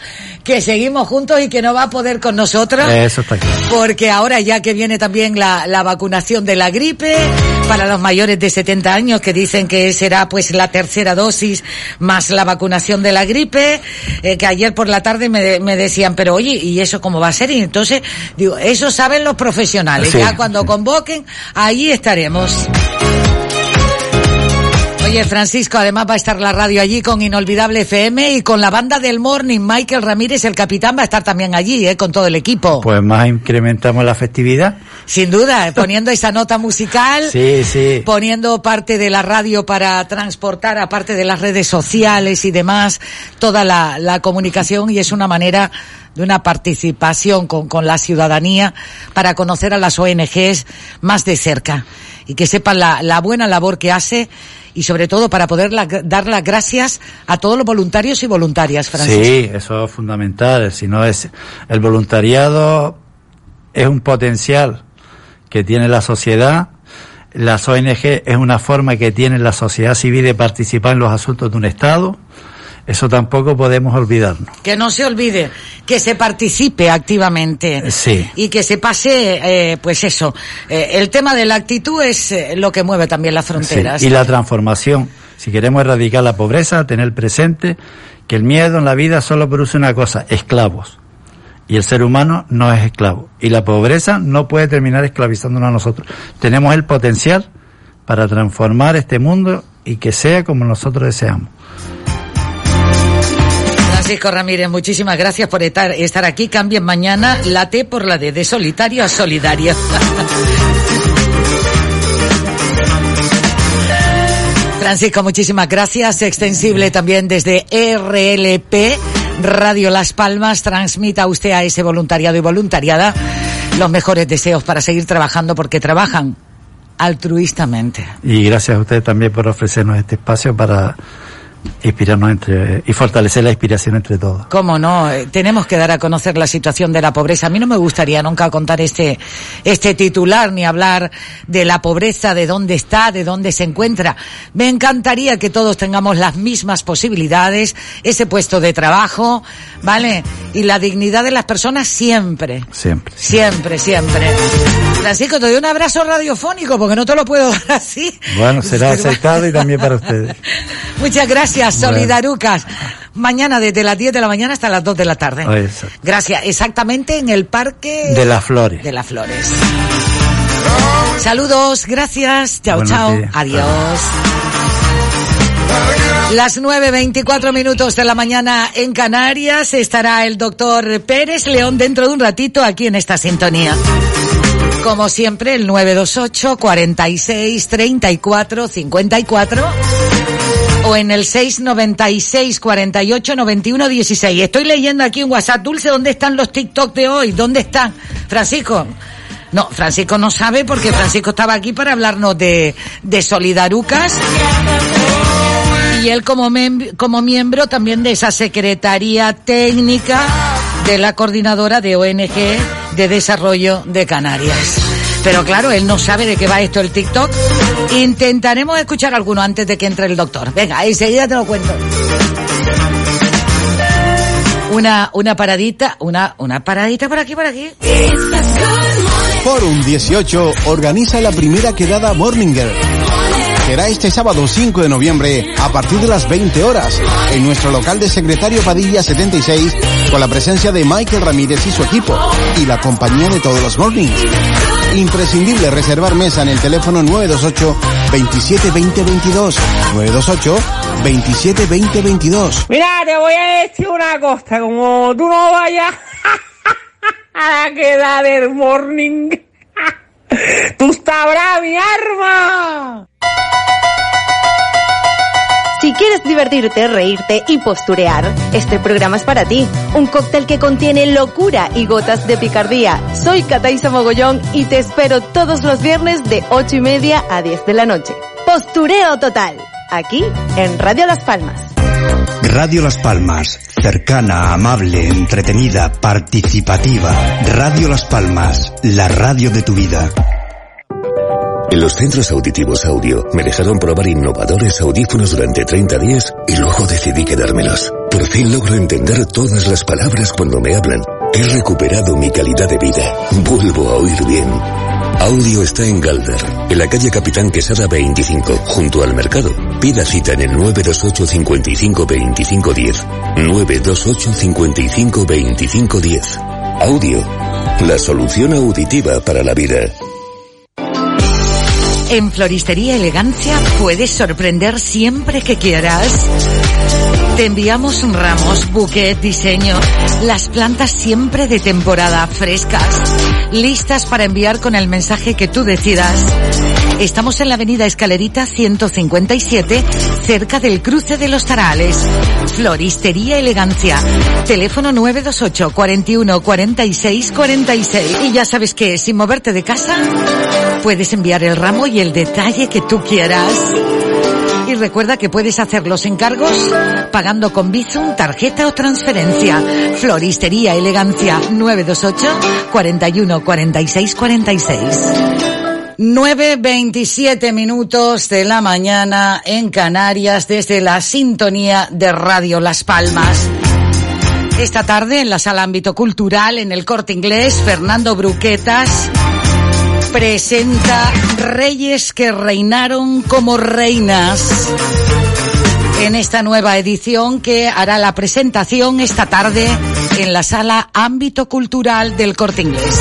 que seguimos juntos y que no va a poder con nosotros. Eso está claro. Porque ahora ya que viene también la, la vacunación de la gripe para los mayores de 70 años que dicen que será pues la tercera dosis más la vacunación de la gripe, eh, que ayer por la tarde me, me, decían, pero oye, ¿y eso cómo va a ser? Y entonces digo, eso saben los profesionales. Sí. Ya cuando convoquen, ahí estaremos. Oye, Francisco, además va a estar la radio allí con Inolvidable FM y con la banda del Morning. Michael Ramírez, el capitán, va a estar también allí, ¿eh? con todo el equipo. Pues más incrementamos la festividad. Sin duda, poniendo esa nota musical. Sí, sí. Poniendo parte de la radio para transportar, aparte de las redes sociales y demás, toda la, la comunicación y es una manera de una participación con, con la ciudadanía para conocer a las ONGs más de cerca y que sepan la, la buena labor que hace y sobre todo para poder la, dar las gracias a todos los voluntarios y voluntarias, Francisco. Sí, eso es fundamental. Si no es el voluntariado es un potencial que tiene la sociedad. Las ONG es una forma que tiene la sociedad civil de participar en los asuntos de un Estado. Eso tampoco podemos olvidarnos. Que no se olvide, que se participe activamente. Sí. Y que se pase, eh, pues eso. Eh, el tema de la actitud es eh, lo que mueve también las fronteras. Sí. Y la transformación. Si queremos erradicar la pobreza, tener presente que el miedo en la vida solo produce una cosa, esclavos. Y el ser humano no es esclavo. Y la pobreza no puede terminar esclavizándonos a nosotros. Tenemos el potencial para transformar este mundo y que sea como nosotros deseamos. Francisco Ramírez, muchísimas gracias por estar, estar aquí. Cambien mañana la T por la D, de solitario a solidario. Francisco, muchísimas gracias. Extensible también desde RLP, Radio Las Palmas. Transmita usted a ese voluntariado y voluntariada los mejores deseos para seguir trabajando porque trabajan altruistamente. Y gracias a usted también por ofrecernos este espacio para inspirarnos entre y fortalecer la inspiración entre todos. Cómo no, eh, tenemos que dar a conocer la situación de la pobreza. A mí no me gustaría nunca contar este este titular ni hablar de la pobreza, de dónde está, de dónde se encuentra. Me encantaría que todos tengamos las mismas posibilidades, ese puesto de trabajo, ¿vale? Y la dignidad de las personas siempre. Siempre. Siempre, siempre. Francisco, te doy un abrazo radiofónico porque no te lo puedo dar así. Bueno, será aceptado y también para ustedes. Muchas gracias, Solidarucas. Mañana desde las 10 de la mañana hasta las 2 de la tarde. Exacto. Gracias. Exactamente en el Parque De las Flores. de las Flores. Saludos, gracias. Chao, Buenos chao. días. Adiós. Las 9.24 minutos de la mañana en Canarias estará el doctor Pérez León dentro de un ratito aquí en esta sintonía. Como siempre, el 928 46 34 54 o en el 696 48 91 16. Estoy leyendo aquí en WhatsApp, Dulce, ¿dónde están los TikTok de hoy? ¿Dónde están? Francisco. No, Francisco no sabe porque Francisco estaba aquí para hablarnos de, Solidarucas y él como miembro también de esa Secretaría Técnica de la Coordinadora de ONG de Desarrollo de Canarias. Pero claro, él no sabe de qué va esto el TikTok. Intentaremos escuchar alguno antes de que entre el doctor. Venga, enseguida te lo cuento. Una, una paradita, una, una paradita por aquí, por aquí. Forum 18 organiza la primera quedada Morninger. Será este sábado 5 de noviembre a partir de las 20 horas en nuestro local de Secretario Padilla 76 con la presencia de Michael Ramírez y su equipo y la compañía de todos los mornings. Imprescindible reservar mesa en el teléfono 928 27 20 22 928 27 20 22 Mira, te voy a decir una cosa, como tú no vayas a la queda del morning, tú sabrás mi arma. Quieres divertirte, reírte y posturear, este programa es para ti. Un cóctel que contiene locura y gotas de picardía. Soy Cataisa Mogollón y te espero todos los viernes de 8 y media a 10 de la noche. Postureo total. Aquí en Radio Las Palmas. Radio Las Palmas, cercana, amable, entretenida, participativa. Radio Las Palmas, la radio de tu vida. En los centros auditivos audio me dejaron probar innovadores audífonos durante 30 días y luego decidí quedármelos. Por fin logro entender todas las palabras cuando me hablan. He recuperado mi calidad de vida. Vuelvo a oír bien. Audio está en Galder, en la calle Capitán Quesada 25, junto al mercado. Pida cita en el 928 55 25 10. 928 55 25 10. Audio, la solución auditiva para la vida. En Floristería Elegancia puedes sorprender siempre que quieras. Te enviamos ramos, buquet, diseño, las plantas siempre de temporada, frescas, listas para enviar con el mensaje que tú decidas. Estamos en la avenida Escalerita 157, cerca del cruce de los Tarales. Floristería Elegancia. Teléfono 928 41 46 46. Y ya sabes que sin moverte de casa, puedes enviar el ramo y el detalle que tú quieras. Y recuerda que puedes hacer los encargos pagando con Bizum, tarjeta o transferencia. Floristería Elegancia 928 41 46 46. 9.27 minutos de la mañana en Canarias desde la sintonía de Radio Las Palmas. Esta tarde en la sala ámbito cultural en el corte inglés, Fernando Bruquetas presenta Reyes que reinaron como reinas en esta nueva edición que hará la presentación esta tarde en la sala ámbito cultural del corte inglés.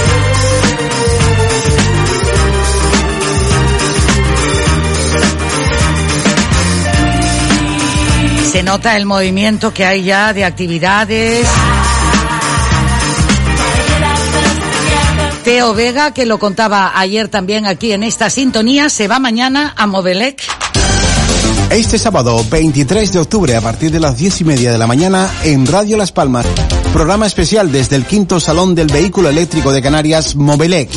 Se nota el movimiento que hay ya de actividades. Teo Vega, que lo contaba ayer también aquí en esta sintonía, se va mañana a Modelec. Este sábado 23 de octubre a partir de las 10 y media de la mañana en Radio Las Palmas, programa especial desde el quinto salón del vehículo eléctrico de Canarias, Mobilec,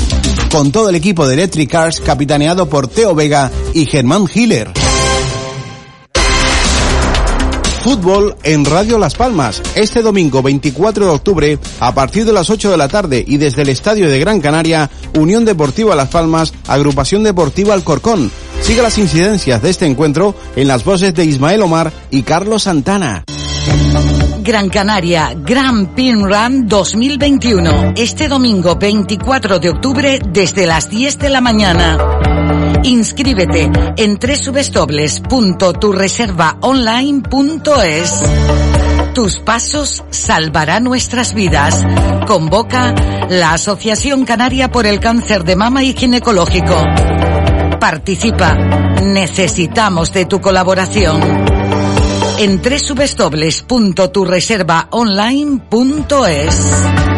con todo el equipo de Electric Cars capitaneado por Teo Vega y Germán Hiller. Fútbol en Radio Las Palmas, este domingo 24 de octubre, a partir de las 8 de la tarde y desde el Estadio de Gran Canaria, Unión Deportiva Las Palmas, Agrupación Deportiva Alcorcón. Sigue las incidencias de este encuentro en las voces de Ismael Omar y Carlos Santana. Gran Canaria Grand Pin Run 2021. Este domingo 24 de octubre desde las 10 de la mañana. Inscríbete en www.turreservaonline.es. Tus pasos salvarán nuestras vidas. Convoca la Asociación Canaria por el Cáncer de Mama y Ginecológico. Participa. Necesitamos de tu colaboración. En www.turreservaonline.es.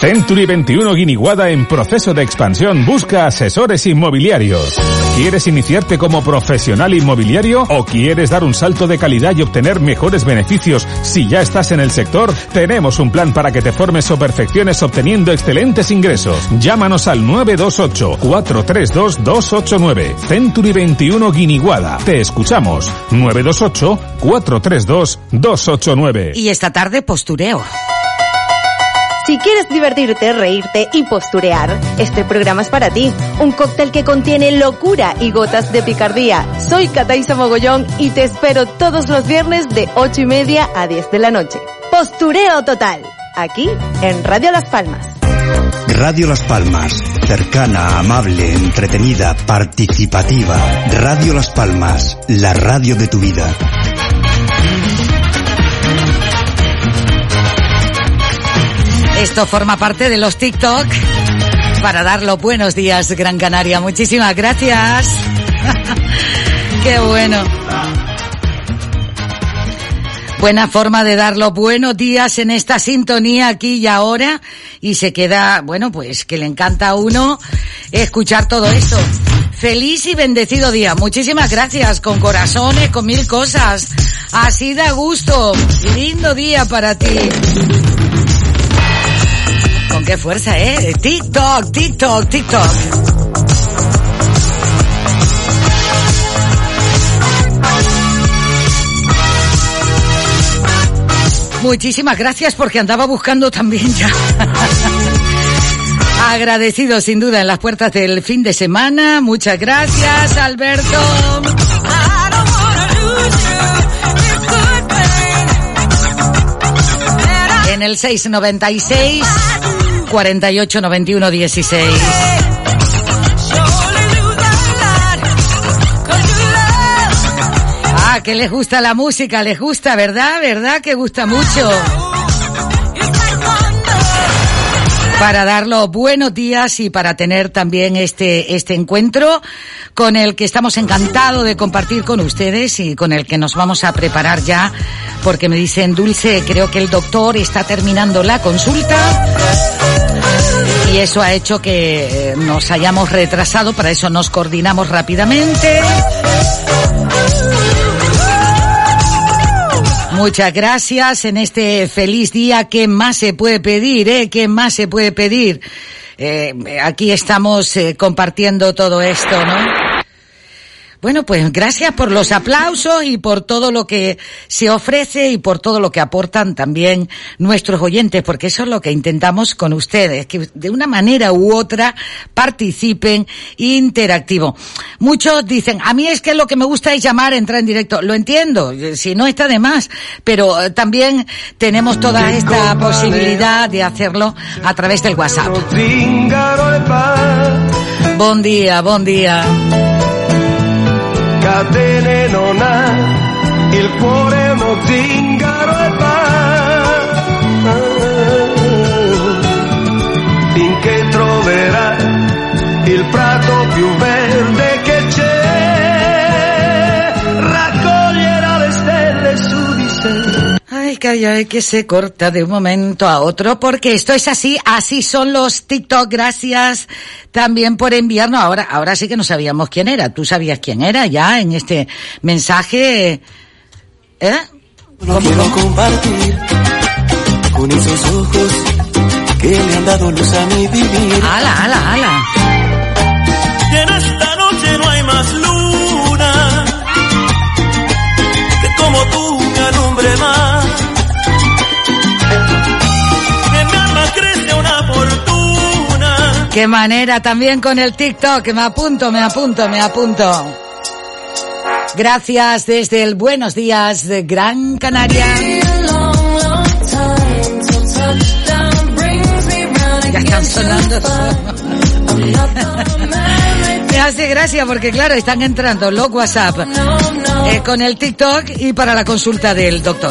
Century 21 Guiniguada en proceso de expansión busca asesores inmobiliarios. ¿Quieres iniciarte como profesional inmobiliario o quieres dar un salto de calidad y obtener mejores beneficios si ya estás en el sector? Tenemos un plan para que te formes o perfecciones obteniendo excelentes ingresos. Llámanos al 928 432 289. Century 21 Guiniguada. Te escuchamos. 928 432 289. Y esta tarde postureo. Si quieres divertirte, reírte y posturear, este programa es para ti. Un cóctel que contiene locura y gotas de picardía. Soy Cataisa Mogollón y te espero todos los viernes de 8 y media a 10 de la noche. Postureo total. Aquí en Radio Las Palmas. Radio Las Palmas, cercana, amable, entretenida, participativa. Radio Las Palmas, la radio de tu vida. Esto forma parte de los TikTok para dar los buenos días, Gran Canaria. Muchísimas gracias. Qué bueno. Buena forma de dar los buenos días en esta sintonía aquí y ahora. Y se queda, bueno, pues que le encanta a uno escuchar todo esto. Feliz y bendecido día. Muchísimas gracias. Con corazones, con mil cosas. Así da gusto. Lindo día para ti. Qué fuerza, ¿eh? TikTok, TikTok, TikTok. Muchísimas gracias porque andaba buscando también ya. Agradecido sin duda en las puertas del fin de semana. Muchas gracias, Alberto. En el 696 48 91 16. Ah, que les gusta la música, les gusta, ¿verdad? ¿Verdad? Que gusta mucho. Para dar los buenos días y para tener también este, este encuentro con el que estamos encantados de compartir con ustedes y con el que nos vamos a preparar ya porque me dicen, Dulce, creo que el doctor está terminando la consulta y eso ha hecho que eh, nos hayamos retrasado, para eso nos coordinamos rápidamente. Muchas gracias en este feliz día. ¿Qué más se puede pedir? Eh? ¿Qué más se puede pedir? Eh, aquí estamos eh, compartiendo todo esto, ¿no? Bueno, pues gracias por los aplausos y por todo lo que se ofrece y por todo lo que aportan también nuestros oyentes, porque eso es lo que intentamos con ustedes, que de una manera u otra participen interactivo. Muchos dicen, a mí es que lo que me gusta es llamar, entrar en directo. Lo entiendo, si no está de más, pero eh, también tenemos toda esta posibilidad de hacerlo a través del WhatsApp. Buen día, buen día. Catene non ha, il cuore è uno zingaro e va. Finché troverà il prato più verde que se corta de un momento a otro, porque esto es así, así son los TikTok, gracias también por enviarnos. Ahora, ahora sí que no sabíamos quién era. Tú sabías quién era ya en este mensaje. ¿Eh? No quiero compartir con esos ojos que me han dado luz a mi vivir. Ala, ala, ala. En esta noche no hay más luna que como tú me qué manera también con el TikTok. Me apunto, me apunto, me apunto. Gracias desde el Buenos Días de Gran Canaria. Me hace gracia porque claro, están entrando los WhatsApp eh, con el TikTok y para la consulta del doctor.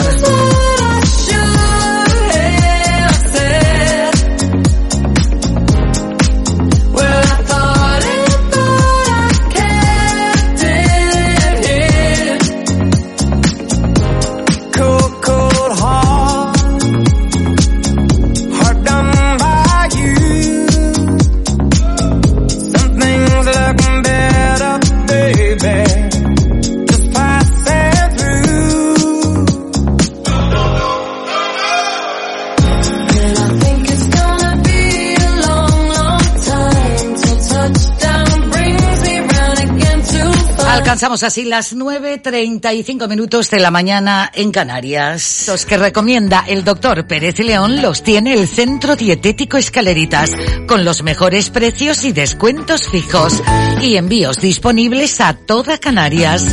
Alcanzamos así las 9.35 minutos de la mañana en Canarias. Los que recomienda el doctor Pérez León los tiene el Centro Dietético Escaleritas, con los mejores precios y descuentos fijos y envíos disponibles a toda Canarias.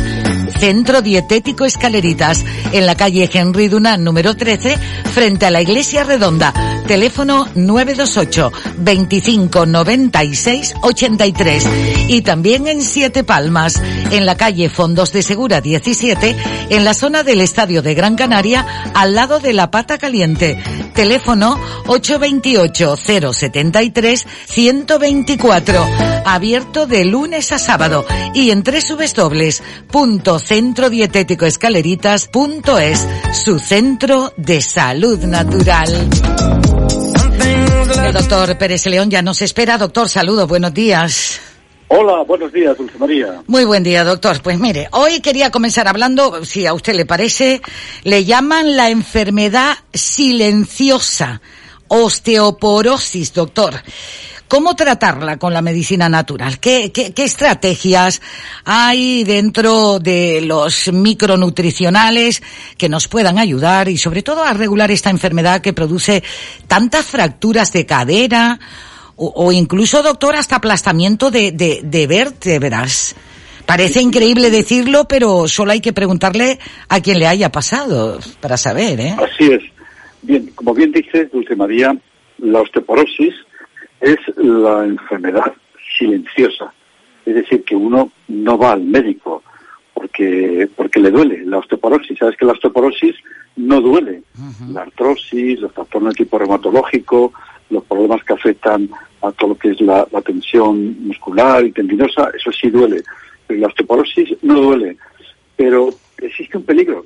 Centro Dietético Escaleritas, en la calle Henry Dunant número 13, frente a la Iglesia Redonda. Teléfono 928 25 96 83. Y también en Siete Palmas, en la calle Fondos de Segura 17, en la zona del Estadio de Gran Canaria, al lado de la Pata Caliente. Teléfono 828 073 124. Abierto de lunes a sábado y en www.centrodietéticoescaleritas.es, su centro de salud natural. El doctor Pérez León ya nos espera. Doctor, saludo, buenos días. Hola, buenos días, Dulce María. Muy buen día, doctor. Pues mire, hoy quería comenzar hablando, si a usted le parece, le llaman la enfermedad silenciosa, osteoporosis, doctor. ¿Cómo tratarla con la medicina natural? ¿Qué, qué, qué estrategias hay dentro de los micronutricionales que nos puedan ayudar y sobre todo a regular esta enfermedad que produce tantas fracturas de cadera o, o incluso, doctor, hasta aplastamiento de, de, de vértebras? Parece increíble decirlo, pero solo hay que preguntarle a quien le haya pasado para saber, ¿eh? Así es. Bien, como bien dices, Dulce María, la osteoporosis es la enfermedad silenciosa. Es decir, que uno no va al médico porque, porque le duele la osteoporosis. Sabes que la osteoporosis no duele. La artrosis, los trastornos tipo reumatológico, los problemas que afectan a todo lo que es la, tensión muscular y tendinosa, eso sí duele. Pero la osteoporosis no duele. Pero existe un peligro.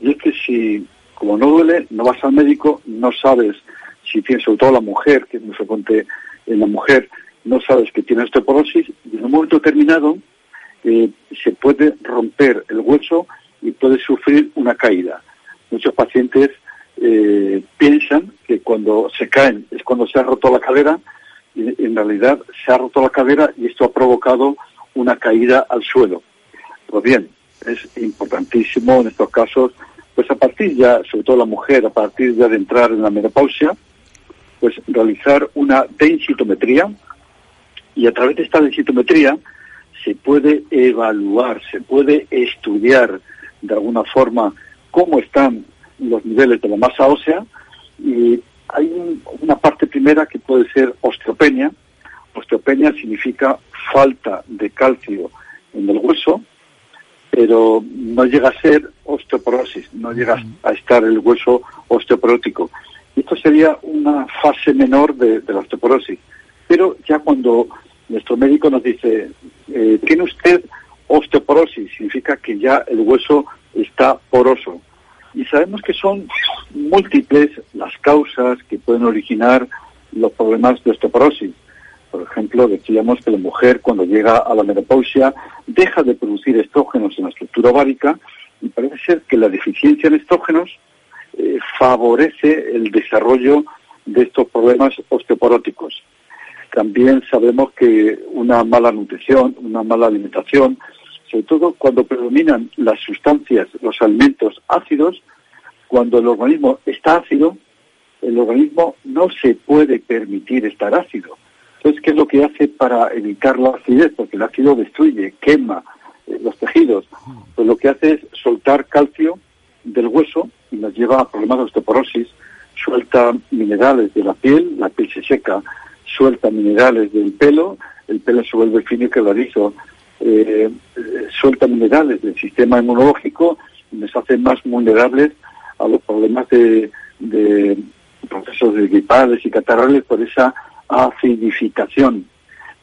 Y es que si, como no duele, no vas al médico, no sabes si tienes, sobre todo la mujer, que es muy frecuente en la mujer, no sabes que tiene osteoporosis, y en un momento determinado eh, se puede romper el hueso y puede sufrir una caída. Muchos pacientes eh, piensan que cuando se caen es cuando se ha roto la cadera, y en realidad se ha roto la cadera y esto ha provocado una caída al suelo. Pues bien, es importantísimo en estos casos, pues a partir ya, sobre todo la mujer, a partir ya de entrar en la menopausia, pues realizar una densitometría y a través de esta densitometría se puede evaluar, se puede estudiar de alguna forma cómo están los niveles de la masa ósea y hay un- una parte primera que puede ser osteopenia. Osteopenia significa falta de calcio en el hueso, pero no llega a ser osteoporosis, no llega a estar el hueso osteoporótico. Esto sería una fase menor de, de la osteoporosis. Pero ya cuando nuestro médico nos dice, eh, tiene usted osteoporosis, significa que ya el hueso está poroso. Y sabemos que son múltiples las causas que pueden originar los problemas de osteoporosis. Por ejemplo, decíamos que la mujer cuando llega a la menopausia deja de producir estrógenos en la estructura ovárica y parece ser que la deficiencia en estrógenos eh, favorece el desarrollo de estos problemas osteoporóticos. También sabemos que una mala nutrición, una mala alimentación, sobre todo cuando predominan las sustancias, los alimentos ácidos, cuando el organismo está ácido, el organismo no se puede permitir estar ácido. Entonces, ¿qué es lo que hace para evitar la acidez? Porque el ácido destruye, quema eh, los tejidos. Pues lo que hace es soltar calcio del hueso y nos lleva a problemas de osteoporosis, suelta minerales de la piel, la piel se seca, suelta minerales del pelo, el pelo se vuelve fino y quebradizo, eh, suelta minerales del sistema inmunológico y nos hace más vulnerables a los problemas de, de procesos gripales y catarrales por esa acidificación.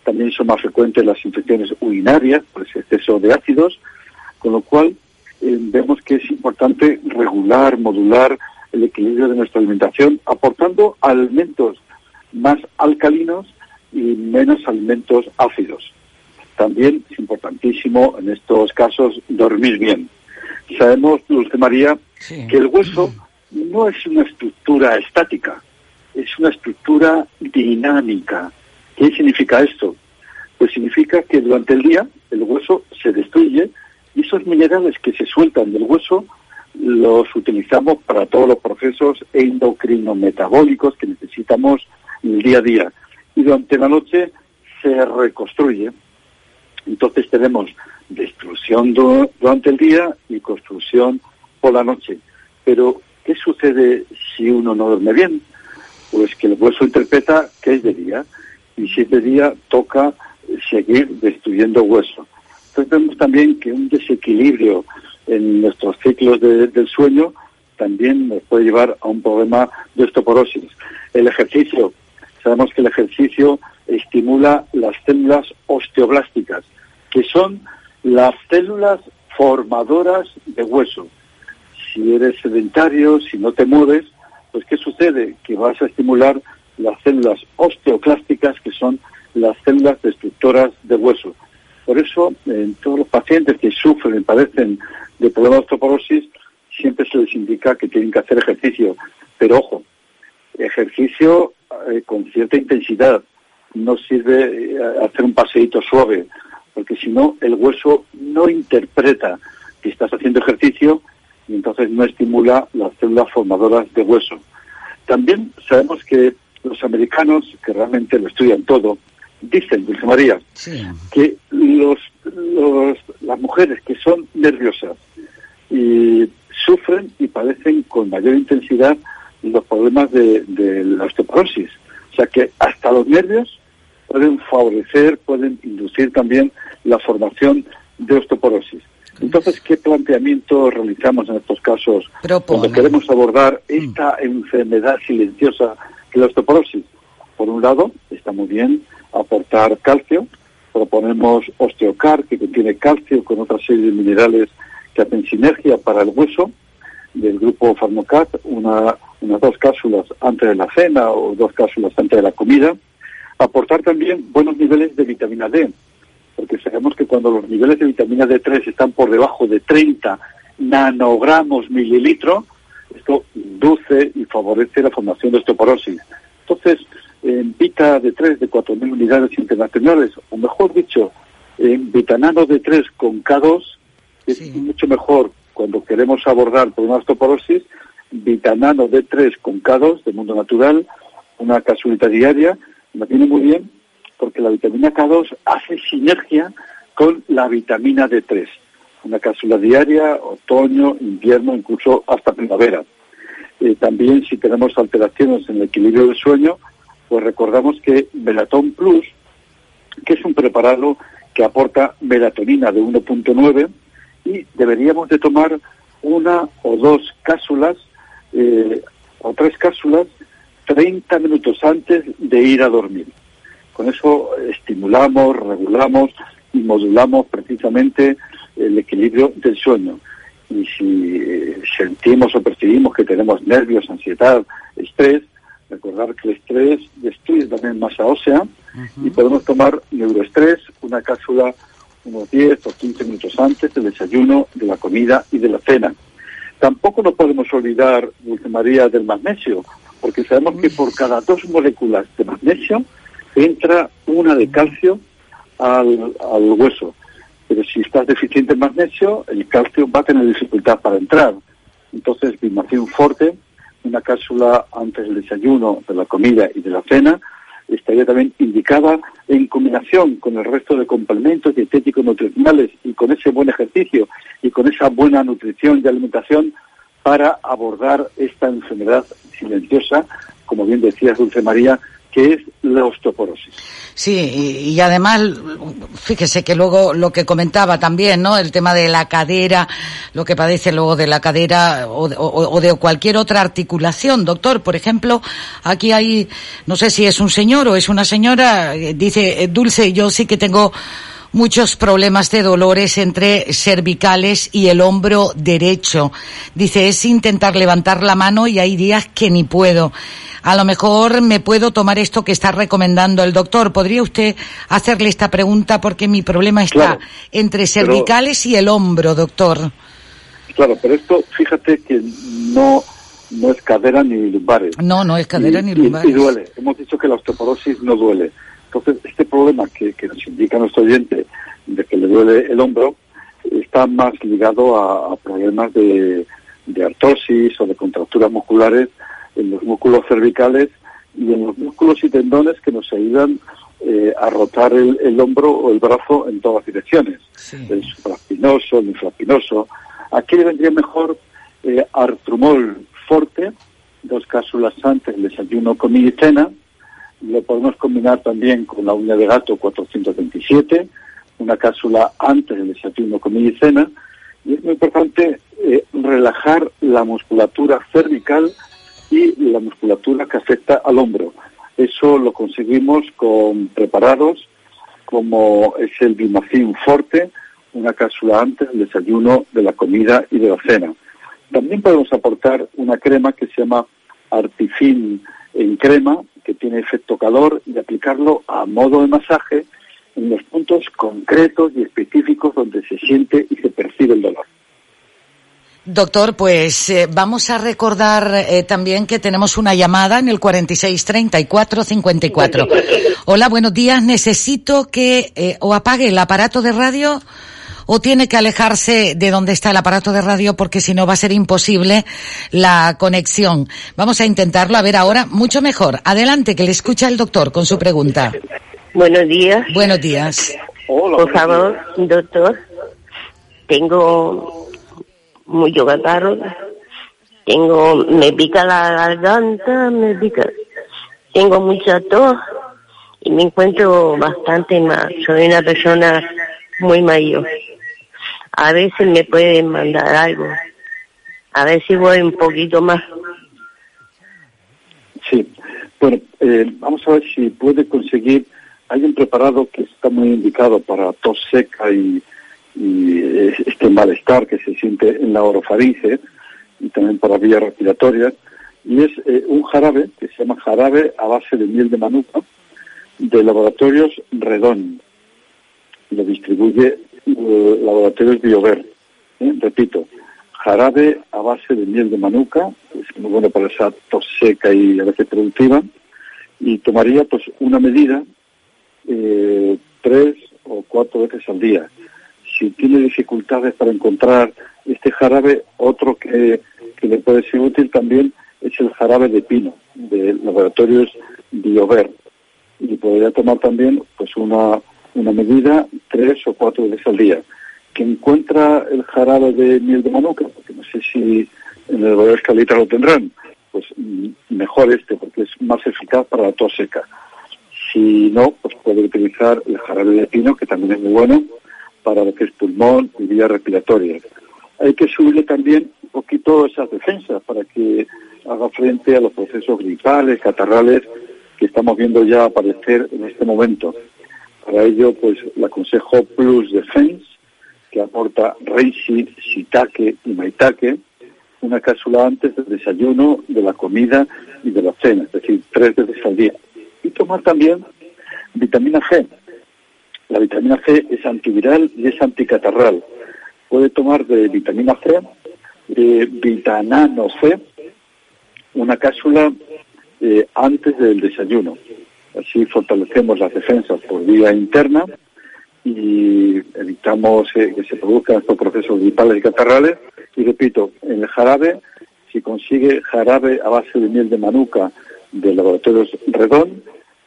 También son más frecuentes las infecciones urinarias por ese exceso de ácidos, con lo cual eh, vemos que es importante regular, modular el equilibrio de nuestra alimentación, aportando alimentos más alcalinos y menos alimentos ácidos. También es importantísimo en estos casos dormir bien. Sabemos, Dulce María, que el hueso no es una estructura estática, es una estructura dinámica. ¿Qué significa esto? Pues significa que durante el día el hueso se destruye y esos minerales que se sueltan del hueso los utilizamos para todos los procesos endocrinometabólicos que necesitamos el día a día. Y durante la noche se reconstruye. Entonces tenemos destrucción durante el día y construcción por la noche. Pero, ¿qué sucede si uno no duerme bien? Pues que el hueso interpreta que es de día y si es de día toca seguir destruyendo hueso. Entonces vemos también que un desequilibrio en nuestros ciclos del sueño también nos puede llevar a un problema de osteoporosis. El ejercicio, sabemos que el ejercicio estimula las células osteoblásticas, que son las células formadoras de hueso. Si eres sedentario, si no te mueves, pues ¿qué sucede? Que vas a estimular las células osteoclásticas, que son las células destructoras de hueso. Por eso, en todos los pacientes que sufren padecen de problemas de osteoporosis, siempre se les indica que tienen que hacer ejercicio. Pero ojo, ejercicio eh, con cierta intensidad. No sirve eh, hacer un paseíto suave, porque si no, el hueso no interpreta que estás haciendo ejercicio y entonces no estimula las células formadoras de hueso. También sabemos que los americanos, que realmente lo estudian todo, dicen, Dulce María, que los, las mujeres que son nerviosas y sufren y padecen con mayor intensidad los problemas de, de la osteoporosis. O sea que hasta los nervios pueden favorecer, pueden inducir también la formación de osteoporosis. Entonces, ¿qué planteamiento realizamos en estos casos cuando queremos abordar esta enfermedad silenciosa que la osteoporosis? Por un lado, está muy bien aportar calcio, proponemos osteocar, que contiene calcio con otra serie de minerales que hacen sinergia para el hueso, del grupo Farmocat, una, unas dos cápsulas antes de la cena o dos cápsulas antes de la comida. Aportar también buenos niveles de vitamina D, porque sabemos que cuando los niveles de vitamina D3 están por debajo de 30 nanogramos mililitro, esto induce y favorece la formación de osteoporosis. Entonces, en Vita D3 de 4.000 unidades internacionales, o mejor dicho, en Vitanano D3 con K2, es mucho mejor cuando queremos abordar por una osteoporosis, Vitanano D3 con K2 de mundo natural, una cápsula diaria, me viene muy bien porque la vitamina K2 hace sinergia con la vitamina D3. Una cápsula diaria, otoño, invierno, incluso hasta primavera. Eh, también si tenemos alteraciones en el equilibrio del sueño, pues recordamos que Melatón Plus, que es un preparado que aporta melatonina de 1.9 y deberíamos de tomar una o dos cápsulas eh, o tres cápsulas 30 minutos antes de ir a dormir. Con eso estimulamos, regulamos y modulamos precisamente el equilibrio del sueño. Y si eh, sentimos o percibimos que tenemos nervios, ansiedad, estrés, recordar que el estrés destruye también masa ósea y podemos tomar neuroestrés, una cápsula unos 10 o 15 minutos antes del desayuno, de la comida y de la cena. Tampoco nos podemos olvidar, Dulce María, del magnesio, porque sabemos que por cada dos moléculas de magnesio entra una de calcio al, al hueso. Pero si estás deficiente en magnesio, el calcio va a tener dificultad para entrar. Entonces, Bimación Forte, una cápsula antes del desayuno, de la comida y de la cena, estaría también indicada en combinación con el resto de complementos dietéticos nutricionales y con ese buen ejercicio y con esa buena nutrición y alimentación para abordar esta enfermedad silenciosa, como bien decía Dulce María, que es la osteoporosis. Sí, y, además, fíjese que luego lo que comentaba también, ¿no? El tema de la cadera, lo que padece luego de la cadera o, de cualquier otra articulación, doctor. Por ejemplo, aquí hay, no sé si es un señor o es una señora, eh, dice, eh, Dulce, yo sí que tengo muchos problemas de dolores entre cervicales y el hombro derecho. Dice, es intentar levantar la mano y hay días que ni puedo a lo mejor me puedo tomar esto que está recomendando el doctor. ¿Podría usted hacerle esta pregunta? Porque mi problema está entre cervicales y el hombro, doctor. Claro, pero esto, fíjate que no, no es cadera ni lumbares. No, no es cadera ni lumbares. Y, duele. Hemos dicho que la osteoporosis no duele. Entonces, este problema que, nos indica nuestro oyente de que le duele el hombro está más ligado a, problemas de, de artrosis o de contracturas musculares en los músculos cervicales y en los músculos y tendones que nos ayudan eh, a rotar el, hombro o el brazo en todas direcciones, el supraspinoso, el infraspinoso. Aquí le vendría mejor eh, artrumol forte, dos cápsulas antes del desayuno con cena. Lo podemos combinar también con la uña de gato 427, una cápsula antes del desayuno con cena. Y es muy importante eh, relajar la musculatura cervical y la musculatura que afecta al hombro. Eso lo conseguimos con preparados como es el Bimacin Forte, una cápsula antes del desayuno, de la comida y de la cena. También podemos aportar una crema que se llama Artifin en crema, que tiene efecto calor, y aplicarlo a modo de masaje en los puntos concretos y específicos donde se siente y se percibe el dolor. Doctor, pues eh, vamos a recordar eh, también que tenemos una llamada en el 463454. Hola, buenos días. Necesito que eh, o apague el aparato de radio o tiene que alejarse de donde está el aparato de radio porque si no va a ser imposible la conexión. Vamos a intentarlo. A ver ahora, mucho mejor. Adelante, que le escucha el doctor con su pregunta. Buenos días. Buenos días. Por favor, doctor. Tengo mucho catarro. Tengo, me pica la garganta, me pica, tengo mucha tos y me encuentro bastante mal. Soy una persona muy mayor. A veces me pueden mandar algo. A ver si voy un poquito más. Sí, bueno, eh, vamos a ver si puede conseguir. Hay un preparado que está muy indicado para tos seca y, y este malestar que se siente en la orofaringe y también por la vía respiratoria y es eh, un jarabe que se llama jarabe a base de miel de manuka de laboratorios Redón. Lo distribuye eh, laboratorios Biover. ¿eh? Repito, jarabe a base de miel de manuka, es muy bueno para esa tos seca y a veces productiva, y tomaría pues una medida tres o cuatro veces al día si tiene dificultades para encontrar este jarabe, otro que, le puede ser útil también es el jarabe de pino, de laboratorios Biover. Y podría tomar también pues una, una medida tres o cuatro veces al día. Que encuentra el jarabe de miel de manuka, porque no sé si en el laboratorio Escalita lo tendrán, pues mm, mejor este, porque es más eficaz para la tos seca. Si no, pues puede utilizar el jarabe de pino, que también es muy bueno, para lo que es pulmón y vía respiratoria. Hay que subirle también un poquito esas defensas para que haga frente a los procesos gripales, catarrales que estamos viendo ya aparecer en este momento. Para ello, pues le aconsejo Plus Defense, que aporta Reishi, Shiitake y Maitake, una cápsula antes del desayuno, de la comida y de la cena, es decir, tres veces al día. Y tomar también vitamina G, la vitamina C es antiviral y es anticatarral. Puede tomar de vitamina C, de vitanano C, una cápsula eh, antes del desayuno. Así fortalecemos las defensas por vía interna y evitamos eh, que se produzcan estos procesos gripales y catarrales. Y repito, en el jarabe, si consigue jarabe a base de miel de manuka de laboratorios Redón,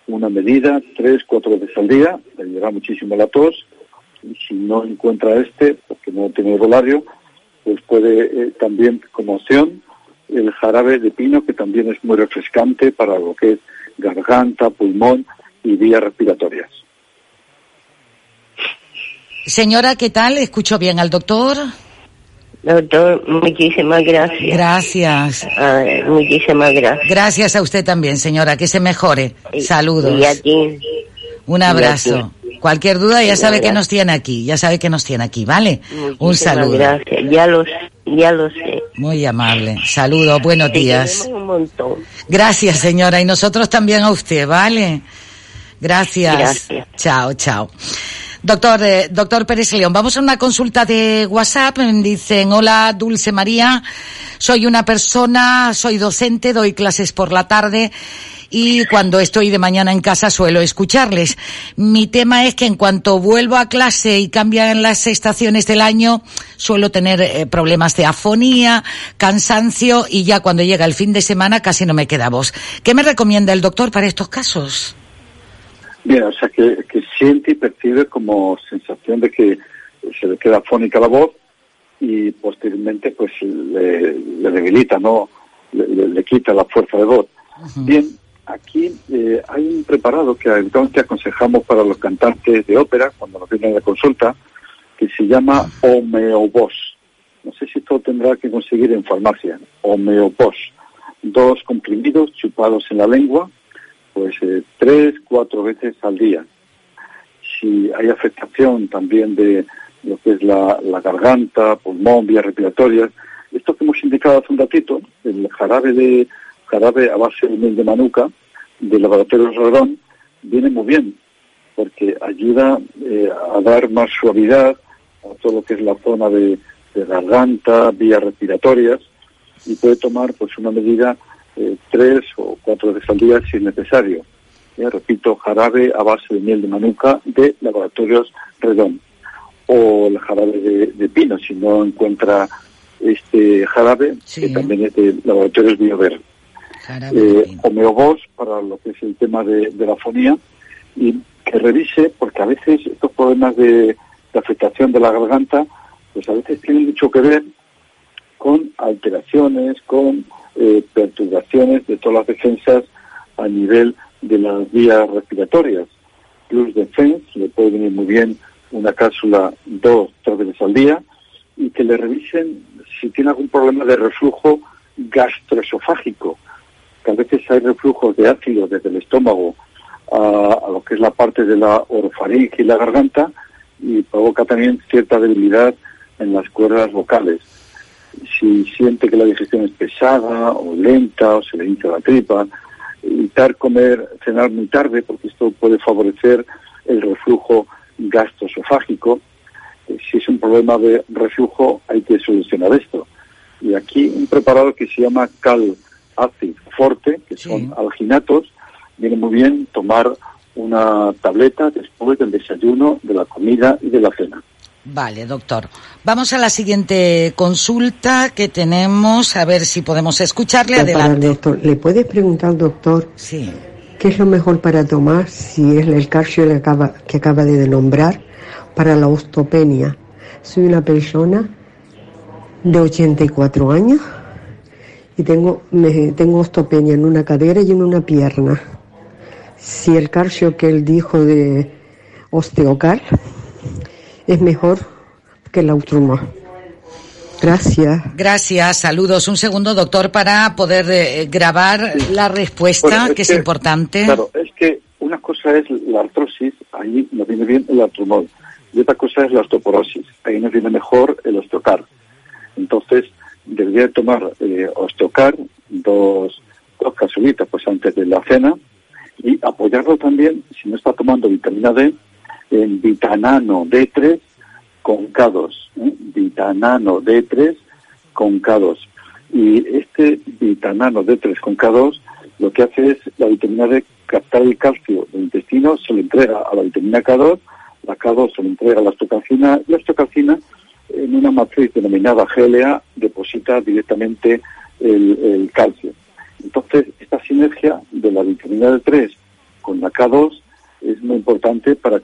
una medida tres, cuatro veces al día, le ayudará muchísimo la tos, y si no encuentra este, porque no tiene volario, pues puede eh, también como opción el jarabe de pino, que también es muy refrescante para lo que es garganta, pulmón y vías respiratorias. Señora, ¿qué tal? ¿Escucho bien al doctor? Doctor, muchísimas gracias. Gracias. muchísimas gracias. Gracias a usted también, señora. Que se mejore. Saludos. Y a ti. Un abrazo. Cualquier duda ya sabe que nos tiene aquí. Ya sabe que nos tiene aquí, ¿vale? Un saludo. Gracias. Ya lo, ya lo sé. Muy amable. Saludos. Buenos días. Un montón. Gracias, señora. Y nosotros también a usted, ¿vale? Gracias. Gracias. Chao, chao. Doctor, eh, doctor Pérez León, vamos a una consulta de WhatsApp. Dicen, hola Dulce María, soy una persona, soy docente, doy clases por la tarde y cuando estoy de mañana en casa suelo escucharles. Mi tema es que en cuanto vuelvo a clase y cambian las estaciones del año, suelo tener eh, problemas de afonía, cansancio y ya cuando llega el fin de semana casi no me queda voz. ¿Qué me recomienda el doctor para estos casos? Bien, o sea, que, que siente y percibe como sensación de que se le queda fónica la voz y posteriormente pues le, le debilita, ¿no? Le, le- le quita la fuerza de voz. Bien, aquí eh, hay un preparado que habitualmente aconsejamos para los cantantes de ópera cuando nos vienen a la consulta, que se llama Homeobos. No sé si esto tendrá que conseguir en farmacia. Homeobos. Dos comprimidos chupados en la lengua, pues eh, tres, cuatro veces al día. Si hay afectación también de lo que es la, la garganta, pulmón, vías respiratorias, esto que hemos indicado hace un ratito, el jarabe de jarabe a base de miel de manuka del laboratorio Rodón, viene muy bien, porque ayuda eh, a dar más suavidad a todo lo que es la zona de, de garganta, vías respiratorias, y puede tomar pues una medida eh, tres o cuatro veces al día si es necesario. Eh, repito, jarabe a base de miel de manuka de laboratorios Redón. O el jarabe de, de pino, si no encuentra este jarabe, que también es de laboratorios Biover. Eh, homeobos para lo que es el tema de, de la fonía. Y que revise, porque a veces estos problemas de, de afectación de la garganta, pues a veces tienen mucho que ver con alteraciones, con eh, perturbaciones de todas las defensas a nivel de las vías respiratorias. Plus Defense le puede venir muy bien una cápsula dos, tres veces al día y que le revisen si tiene algún problema de reflujo gastroesofágico, que a veces hay reflujos de ácido desde el estómago a, lo que es la parte de la orofaringe y la garganta y provoca también cierta debilidad en las cuerdas vocales si siente que la digestión es pesada o lenta o se le hincha la tripa, evitar comer, cenar muy tarde porque esto puede favorecer el reflujo gastroesofágico. Eh, Si es un problema de reflujo hay que solucionar esto. Y aquí un preparado que se llama Cal Acid Forte, que son alginatos, viene muy bien tomar una tableta después del desayuno, de la comida y de la cena. Vale, doctor. Vamos a la siguiente consulta que tenemos, a ver si podemos escucharle. Adelante. doctor, ¿le puedes preguntar al doctor Sí. qué es lo mejor para tomar si es el calcio que acaba, que acaba de nombrar para la osteopenia? Soy una persona de 84 años y tengo, me, tengo osteopenia en una cadera y en una pierna. Si el calcio que él dijo de osteocar es mejor que el autruma. Gracias. Gracias, saludos. Un segundo, doctor, para poder eh, grabar la respuesta, Bueno, que es importante. Claro, es que una cosa es la artrosis, ahí nos viene bien el artrumol, y otra cosa es la osteoporosis, ahí nos viene mejor el osteocar. Entonces, debería tomar eh, osteocar dos, dos capsulitas pues antes de la cena y apoyarlo también, si no está tomando vitamina D, en vitanano D3 con K2. ¿eh? Vitanano D3 con K2. Y este vitanano D3 con K2 lo que hace es la vitamina D captar el calcio del intestino, se lo entrega a la vitamina K2, la K2 se lo entrega a la osteocalcina y la osteocalcina en una matriz denominada GLA deposita directamente el, calcio. Entonces, esta sinergia de la vitamina D3 con la K2 es muy importante para,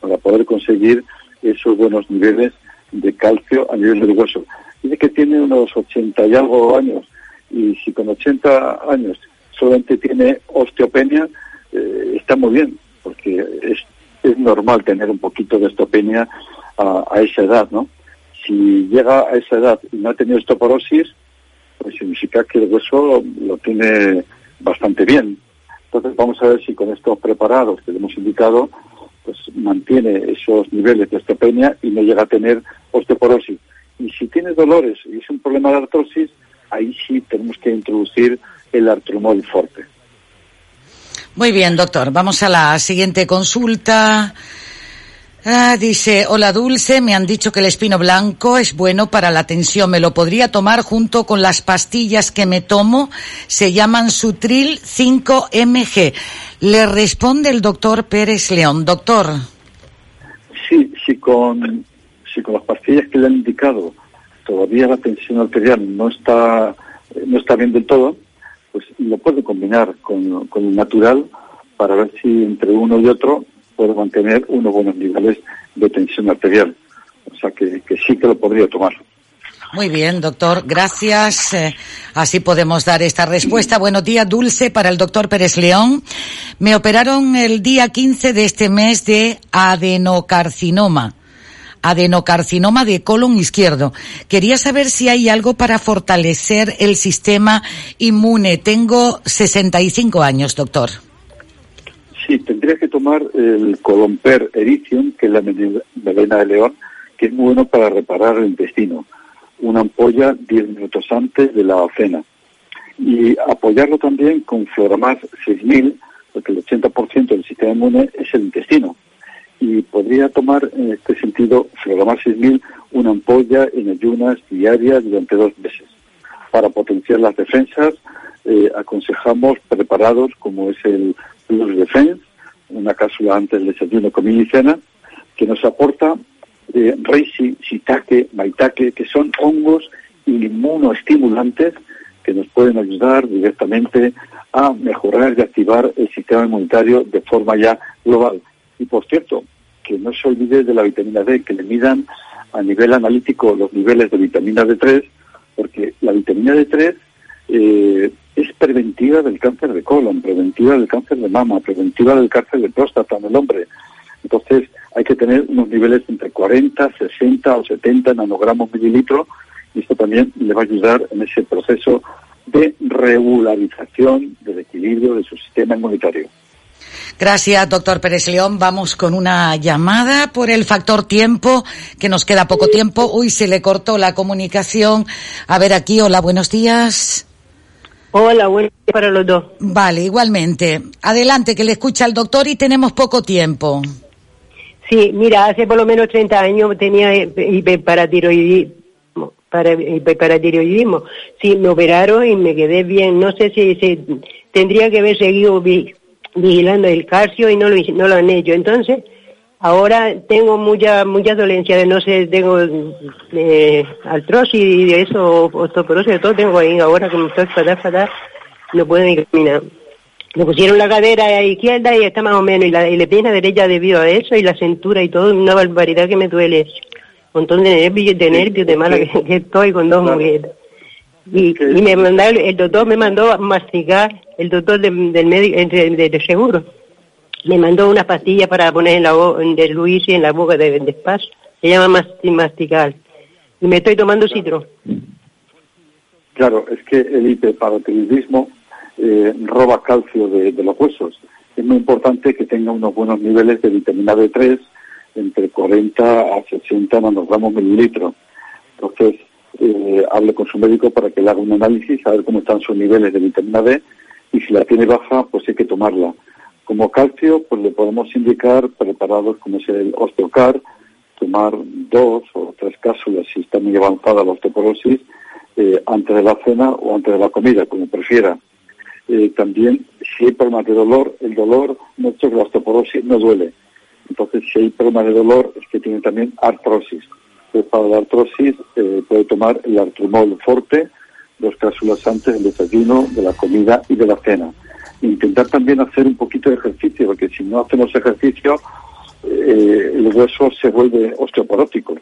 para poder conseguir esos buenos niveles de calcio a nivel del hueso. Dice que tiene unos 80 y algo años y si con 80 años solamente tiene osteopenia, eh, está muy bien, porque es, es normal tener un poquito de osteopenia a, esa edad, ¿no? Si llega a esa edad y no ha tenido osteoporosis, pues significa que el hueso lo tiene bastante bien. Entonces vamos a ver si con estos preparados que le hemos indicado, pues mantiene esos niveles de osteopenia y no llega a tener osteoporosis. Y si tiene dolores y es un problema de artrosis, ahí sí tenemos que introducir el artromol fuerte. Muy bien, doctor. Vamos a la siguiente consulta. Ah, dice, hola Dulce, me han dicho que el espino blanco es bueno para la tensión. ¿Me lo podría tomar junto con las pastillas que me tomo? Se llaman Sutril 5mg. Le responde el doctor Pérez León. Doctor. Sí, sí con, si con las pastillas que le han indicado todavía la tensión arterial no está, no está bien del todo, pues lo puede combinar con, con el natural para ver si entre uno y otro puede mantener unos buenos niveles de tensión arterial. O sea que, que sí que lo podría tomar. Muy bien, doctor. Gracias. Eh, así podemos dar esta respuesta. Buenos días, Dulce, para el doctor Pérez León. Me operaron el día 15 de este mes de adenocarcinoma. Adenocarcinoma de colon izquierdo. Quería saber si hay algo para fortalecer el sistema inmune. Tengo 65 años, doctor. Sí, tendría que tomar el Colomper Ericium, que es la melena de león, que es muy bueno para reparar el intestino. Una ampolla 10 minutos antes de la cena. Y apoyarlo también con Floramar 6000, porque el 80% del sistema inmune es el intestino. Y podría tomar en este sentido Floramar 6000 una ampolla en ayunas diarias durante dos meses. Para potenciar las defensas, eh, aconsejamos preparados como es el Plus Defense, una cápsula antes del desayuno, comida y cena, que nos aporta eh, Reishi, Shiitake, Maitake, que son hongos inmunoestimulantes que nos pueden ayudar directamente a mejorar y activar el sistema inmunitario de forma ya global. Y por cierto, que no se olvide de la vitamina D, que le midan a nivel analítico los niveles de vitamina D3, porque la vitamina D3 eh, es preventiva del cáncer de colon, preventiva del cáncer de mama, preventiva del cáncer de próstata en el hombre. Entonces hay que tener unos niveles entre 40, 60 o 70 nanogramos mililitros y esto también le va a ayudar en ese proceso de regularización del equilibrio de su sistema inmunitario. Gracias, doctor Pérez León. Vamos con una llamada por el factor tiempo, que nos queda poco tiempo. Uy, se le cortó la comunicación. A ver aquí, hola, buenos días. Hola, buenos días para los dos. Vale, igualmente. Adelante, que le escucha al doctor y tenemos poco tiempo. Sí, mira, hace por lo menos 30 años tenía hiperparatiroidismo. Para, hiperparatiroidismo. Sí, me operaron y me quedé bien. No sé si, si tendría que haber seguido vigilando el calcio y no lo, no lo han hecho. Entonces, Ahora tengo muchas muchas dolencias, no sé, tengo eh, artrosis y de eso, osteoporosis, de todo tengo ahí. Ahora que me estoy fatal, fatal, no puedo ni caminar. Me pusieron la cadera izquierda y está más o menos, y la, y la pierna derecha debido a eso, y la cintura y todo, una barbaridad que me duele. Un montón de nervios, de nervios, de mala que, estoy con dos mujeres. Y, y me mandaron, el doctor me mandó a masticar, el doctor del médico, de, de seguro me mandó una pastilla para poner en la de Luis y en la boca de, de Se llama mastical. Y me estoy tomando citro. Claro, es que el hiperparotiroidismo eh, roba calcio de, los huesos. Es muy importante que tenga unos buenos niveles de vitamina D3 entre 40 a 60 nanogramos mililitros. Entonces, eh, hable con su médico para que le haga un análisis, a ver cómo están sus niveles de vitamina D y si la tiene baja, pues hay que tomarla. Como calcio, pues le podemos indicar preparados como es el osteocar, tomar dos o tres cápsulas si está muy avanzada la osteoporosis eh, antes de la cena o antes de la comida, como prefiera. Eh, también, si hay problemas de dolor, el dolor, no es que la osteoporosis no duele. Entonces, si hay problemas de dolor, es que tiene también artrosis. Pues para la artrosis eh, puede tomar el artromol forte, dos cápsulas antes del desayuno, de la comida y de la cena intentar también hacer un poquito de ejercicio, porque si no hacemos ejercicio, eh, el hueso se vuelve osteoporótico.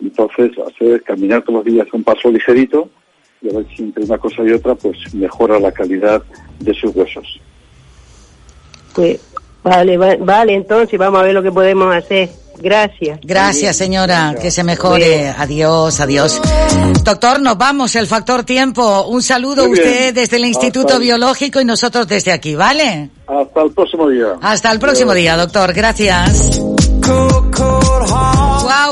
Entonces, hacer caminar todos los días un paso ligerito, y a ver si entre una cosa y otra, pues mejora la calidad de sus huesos. Pues, vale, va- vale, entonces vamos a ver lo que podemos hacer. Gracias. Gracias, señora. Que se mejore. Adiós, adiós. Doctor, nos vamos. El factor tiempo. Un saludo bien. usted desde el Instituto Hasta- Biológico y nosotros desde aquí, ¿vale? Hasta el próximo día. Hasta el próximo día, doctor. Gracias.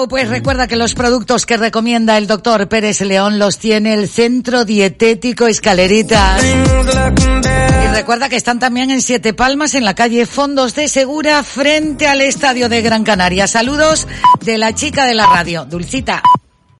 Pues recuerda que los productos que recomienda el doctor Pérez León los tiene el Centro Dietético Escaleritas. Y recuerda que están también en Siete Palmas, en la calle Fondos de Segura, frente al Estadio de Gran Canaria. Saludos de la chica de la radio, Dulcita.